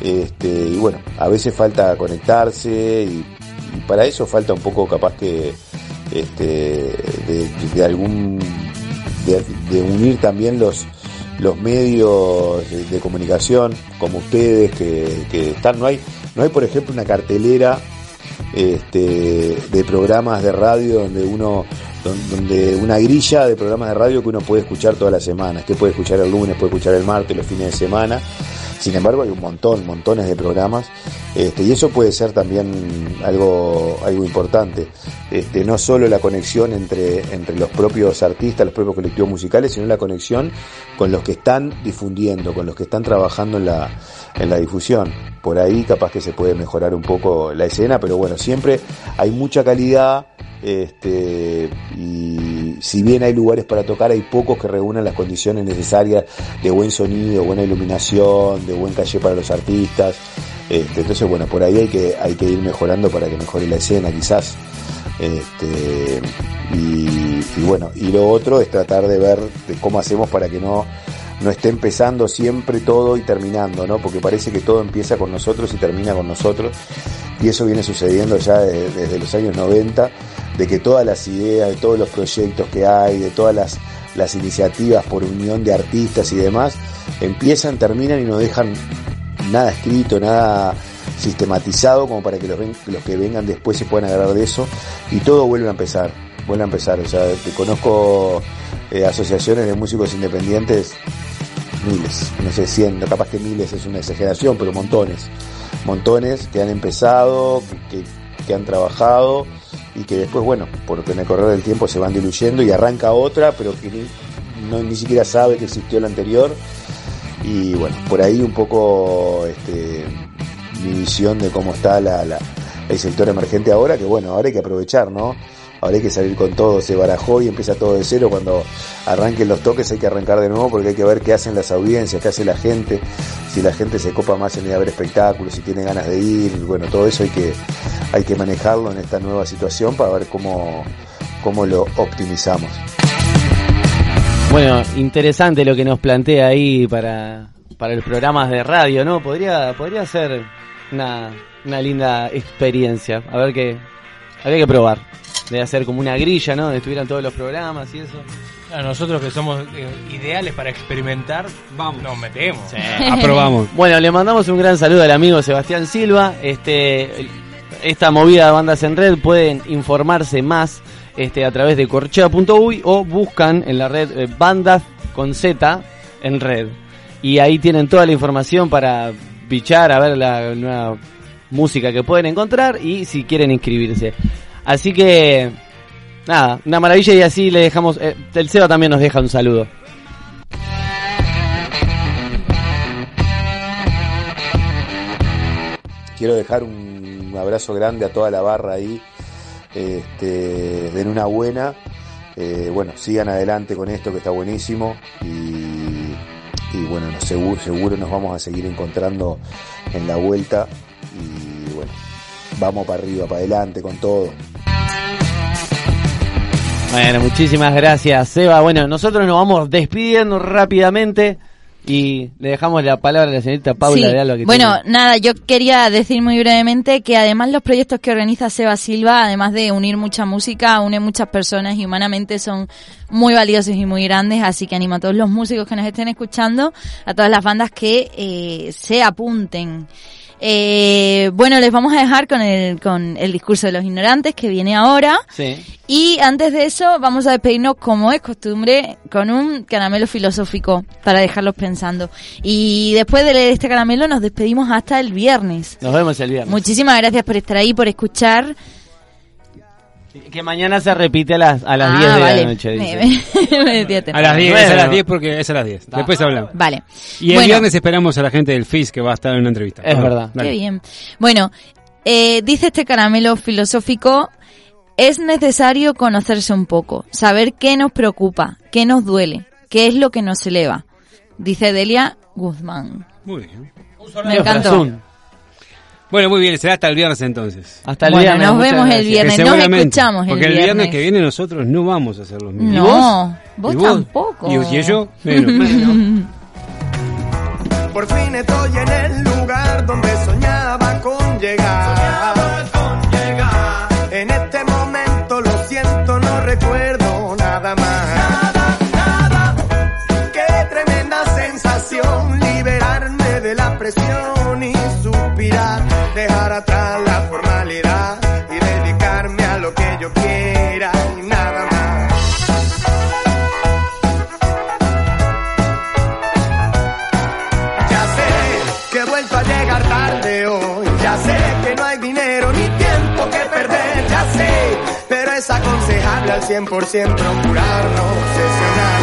Este, y bueno, a veces falta conectarse y, y para eso falta un poco capaz que este, de, de algún de, unir también los los medios de, comunicación como ustedes que, que están no hay no hay por ejemplo una cartelera este, de programas de radio donde uno don- donde una grilla de programas de radio que uno puede escuchar todas las semanas que puede escuchar el lunes puede escuchar el martes los fines de semana sin embargo hay un montón montones de programas este, y eso puede ser también algo algo importante. Este, no solo la conexión entre entre los propios artistas los propios colectivos musicales sino la conexión con los que están difundiendo con los que están trabajando en la en la difusión por ahí capaz que se puede mejorar un poco la escena pero bueno siempre hay mucha calidad este, y si bien hay lugares para tocar, hay pocos que reúnan las condiciones necesarias de buen sonido, buena iluminación, de buen calle para los artistas. Este, entonces, bueno, por ahí hay que, hay que ir mejorando para que mejore la escena, quizás. Este, y, y bueno, y lo otro es tratar de ver de cómo hacemos para que no, no esté empezando siempre todo y terminando, ¿no? Porque parece que todo empieza con nosotros y termina con nosotros. Y eso viene sucediendo ya de- desde los años 90, de que todas las ideas, de todos los proyectos que hay, de todas las, las iniciativas por unión de artistas y demás, empiezan, terminan y no dejan nada escrito, nada sistematizado como para que los, ven- los que vengan después se puedan agarrar de eso y todo vuelve a empezar, vuelve a empezar. O sea, te conozco eh, asociaciones de músicos independientes, miles, no sé, cien, capaz que miles es una exageración, pero montones, montones que han empezado, que, que han trabajado y que después, bueno, porque en el correr del tiempo se van diluyendo y arranca otra, pero que ni, no, ni siquiera sabe que existió la anterior. Y bueno, por ahí un poco este, mi visión de cómo está la, la- el sector emergente ahora, que bueno, ahora hay que aprovechar, ¿no? Ahora hay que salir con todo, se barajó y empieza todo de cero. Cuando arranquen los toques hay que arrancar de nuevo porque hay que ver qué hacen las audiencias, qué hace la gente, si la gente se copa más en ir a ver espectáculos, si tiene ganas de ir, bueno, todo eso hay que, hay que manejarlo en esta nueva situación para ver cómo, cómo lo optimizamos. Bueno, interesante lo que nos plantea ahí para, para los programas de radio, ¿no? Podría, podría ser una, una linda experiencia. A ver qué, habría que probar. De hacer como una grilla, ¿no? Donde estuvieran todos los programas y eso. A nosotros que somos eh, ideales para experimentar, vamos. nos metemos. *laughs* Bueno, le mandamos un gran saludo al amigo Sebastián Silva. Este, esta movida de bandas en red pueden informarse más este, a través de corchea.uy o buscan en la red eh, bandas con Z en red. Y ahí tienen toda la información para bichar, a ver la nueva música que pueden encontrar y si quieren inscribirse. Así que, nada, una maravilla y así le dejamos... eh, el Seba también nos deja un saludo. Quiero dejar un abrazo grande a toda la barra ahí, este, den una buena. Eh, bueno, sigan adelante con esto que está buenísimo y, bueno, no, seguro, seguro nos vamos a seguir encontrando en la vuelta y bueno, vamos para arriba, para adelante con todo. Bueno, muchísimas gracias, Seba. Bueno, nosotros nos vamos despidiendo rápidamente y le dejamos la palabra a la señorita Paula Sí. de Alba. Que Bueno, tiene- nada, yo quería decir muy brevemente que además los proyectos que organiza Seba Silva, además de unir mucha música, une muchas personas y humanamente son muy valiosos y muy grandes, así que animo a todos los músicos que nos estén escuchando, a todas las bandas que eh, se apunten. Eh, bueno, les vamos a dejar con el, con el discurso de los ignorantes que viene ahora. Sí. Y antes de eso, vamos a despedirnos, como es costumbre, con un caramelo filosófico para dejarlos pensando. Y después de leer este caramelo, nos despedimos hasta el viernes. Nos vemos el viernes. Muchísimas gracias por estar ahí, por escuchar. Que mañana se repite a las, a las Ah, 10 de vale. la noche. Me- dice. me- *laughs* me decía A las 10, Bueno. es a las 10 porque es a las 10. Después hablamos. Vale. Y el Bueno. viernes esperamos a la gente del FIS que va a estar en una entrevista. Es Ah, verdad. dale. Qué bien. Bueno, eh, dice este caramelo filosófico, es necesario conocerse un poco, saber qué nos preocupa, qué nos duele, qué es lo que nos eleva. Dice Delia Guzmán. Muy bien. Me encantó. Bueno, muy bien, será hasta el viernes entonces. Hasta el Bueno, viernes. nos vemos el viernes. Nos escuchamos el Porque el viernes. viernes que viene nosotros no vamos a hacer los mismos. No, vos, ¿Y vos? tampoco. ¿Y, y yo? Menos. *laughs* Por fin estoy en el lugar donde soñaba con llegar. Atrás la formalidad y dedicarme a lo que yo quiera y nada más. Ya sé que he vuelto a llegar tarde hoy. Ya sé que no hay dinero ni tiempo que perder. Ya sé, pero es aconsejable al 100% procurar no obsesionarse